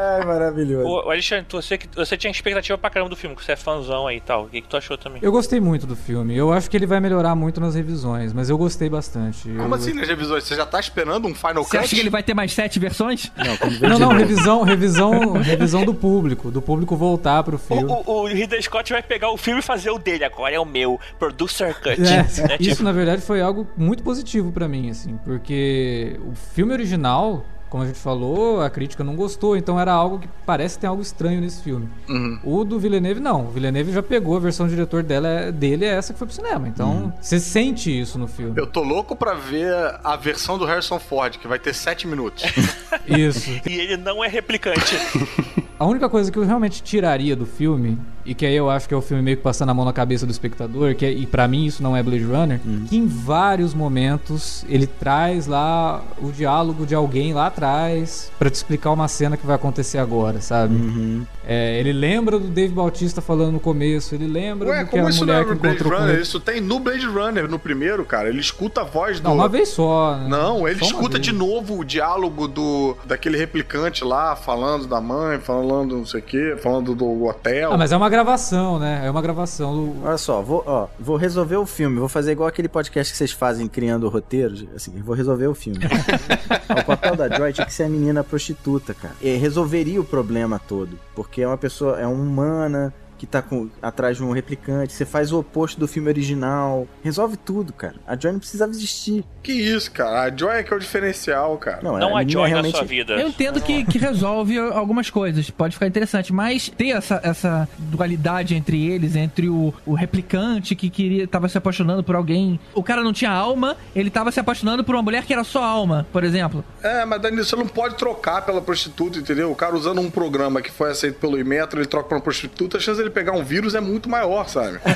Ai, maravilhoso. Ô, Alexandre, tu- você, você tinha expectativa pra caramba do filme, que você é fãzão aí e tal. O que, que tu achou também? Eu gostei muito do filme. Eu acho que ele vai melhorar muito nas revisões, mas eu gostei bastante. Como Eu- assim nas revisões? Você já tá esperando um Final Você Cut? acha que ele vai ter mais sete versões? Não, Não, não, revisão, revisão, revisão do público, do público voltar pro O, filme. o, o Ridley Scott vai pegar o filme e fazer o dele, agora é o meu, Producer Cut. É, né? isso Tipo, na verdade foi algo muito positivo pra mim, assim, porque o filme original, como a gente falou, a crítica não gostou, então era algo que parece ter algo estranho nesse filme. Uhum. O do Villeneuve não, o Villeneuve já pegou a versão do diretor dela, dele é essa que foi pro cinema, então você sente isso no filme. Eu tô louco pra ver a versão do Harrison Ford, que vai ter 7 minutos. Isso. e ele não é replicante. A única coisa que eu realmente tiraria do filme, e que aí eu acho que é o filme meio que passando a mão na cabeça do espectador, que é- e pra mim isso não é Blade Runner, que em vários momentos ele traz lá o diálogo de alguém lá atrás pra te explicar uma cena que vai acontecer agora, sabe? Uhum. É, ele lembra do Dave Bautista falando no começo, ele lembra Ué, do que a como isso não mulher é que Blade Runner? ele. Isso tem no Blade Runner, no primeiro, cara. Ele escuta a voz do. Não, uma vez só. né? Não, ele Só escuta de novo o diálogo do daquele replicante lá, falando da mãe, falando não sei o quê, falando do hotel. Ah, mas é uma gravação, né? É uma gravação do... Olha só, vou, ó, vou resolver o filme. Vou fazer igual aquele podcast que vocês fazem criando roteiros. Assim, vou resolver o filme. o papel da Joy tinha que ser a menina prostituta, cara. E resolveria o problema todo. Porque é uma pessoa, é uma humana que tá com, atrás de um replicante. Você faz o oposto do filme original. Resolve tudo, cara. A Joy não precisava existir. Que isso, cara. A Joy é que é o diferencial, cara. Não, não a a menina Joy realmente... na sua vida. Eu entendo que, que resolve algumas coisas, pode ficar interessante, mas ter essa, essa dualidade entre eles, entre o, o replicante que queria tava se apaixonando por alguém, o cara não tinha alma, ele tava se apaixonando por uma mulher que era só alma, por exemplo. É, mas Danilo, você não pode trocar pela prostituta, entendeu? O cara usando um programa que foi aceito pelo Imetro, ele troca pra uma prostituta, a chance dele pegar um vírus é muito maior, sabe?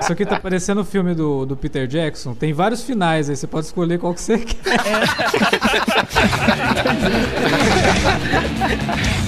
Isso aqui tá parecendo o filme do, do Peter Jackson. Tem vários finais aí, você pode escolher qual que você quer.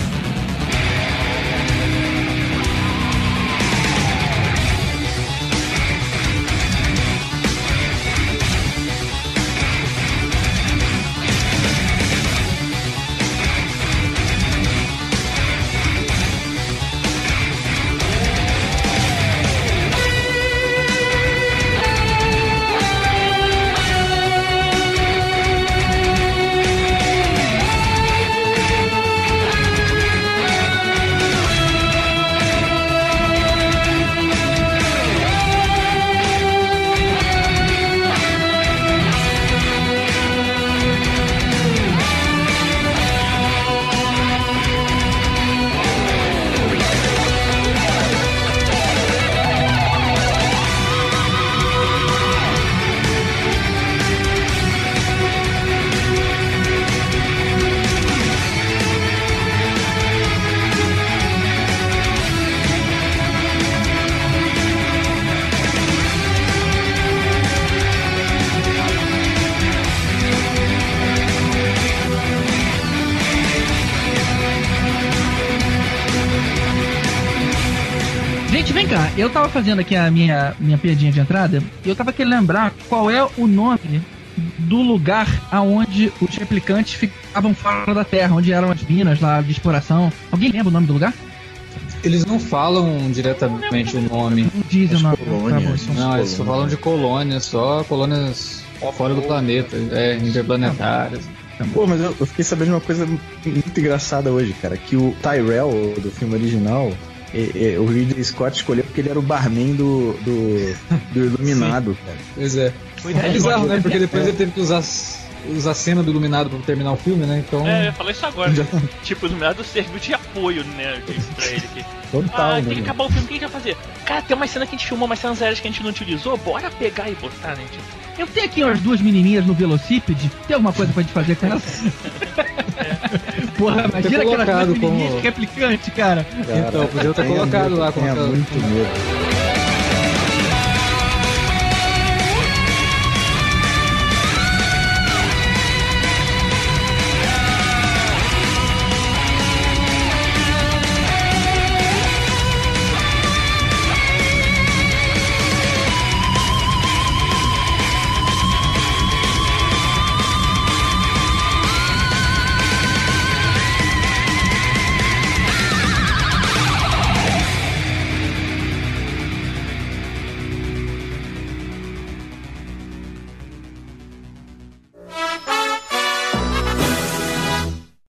tava fazendo aqui a minha, minha piadinha de entrada e eu tava querendo lembrar qual é o nome do lugar aonde os replicantes ficavam fora da Terra, onde eram as minas lá de exploração. Alguém lembra o nome do lugar? Eles não falam diretamente o nome. Não dizem o nome. colônias. Tá bom. Não, eles só falam de colônias, só colônias fora do planeta, é, interplanetárias. Pô, mas eu, eu fiquei sabendo de uma coisa muito engraçada hoje, cara. Que o Tyrell, do filme original, e- e- o Ridley Scott escolheu porque ele era o barman do, do, do Iluminado, cara. Pois é. É bizarro, né? Porque depois ele teve que usar usar cena do Iluminado pra terminar o filme, né? Então. É, eu falar isso agora. Já- Tipo, o iluminado serviu de apoio, né, pra ele aqui. Total, ah, né, tem que meu? acabar o filme, o que a gente vai fazer? Cara, tem uma cena que a gente filmou, umas cenas aéreas que a gente não utilizou, bora pegar e botar, né? Tipo, Eu tenho aqui umas duas menininhas no velocípede. Tem alguma coisa pra gente fazer com elas? Porra, imagina aquelas colocado como- replicante, cara. Então, podia ter colocado lá tenha colocado- muito medo.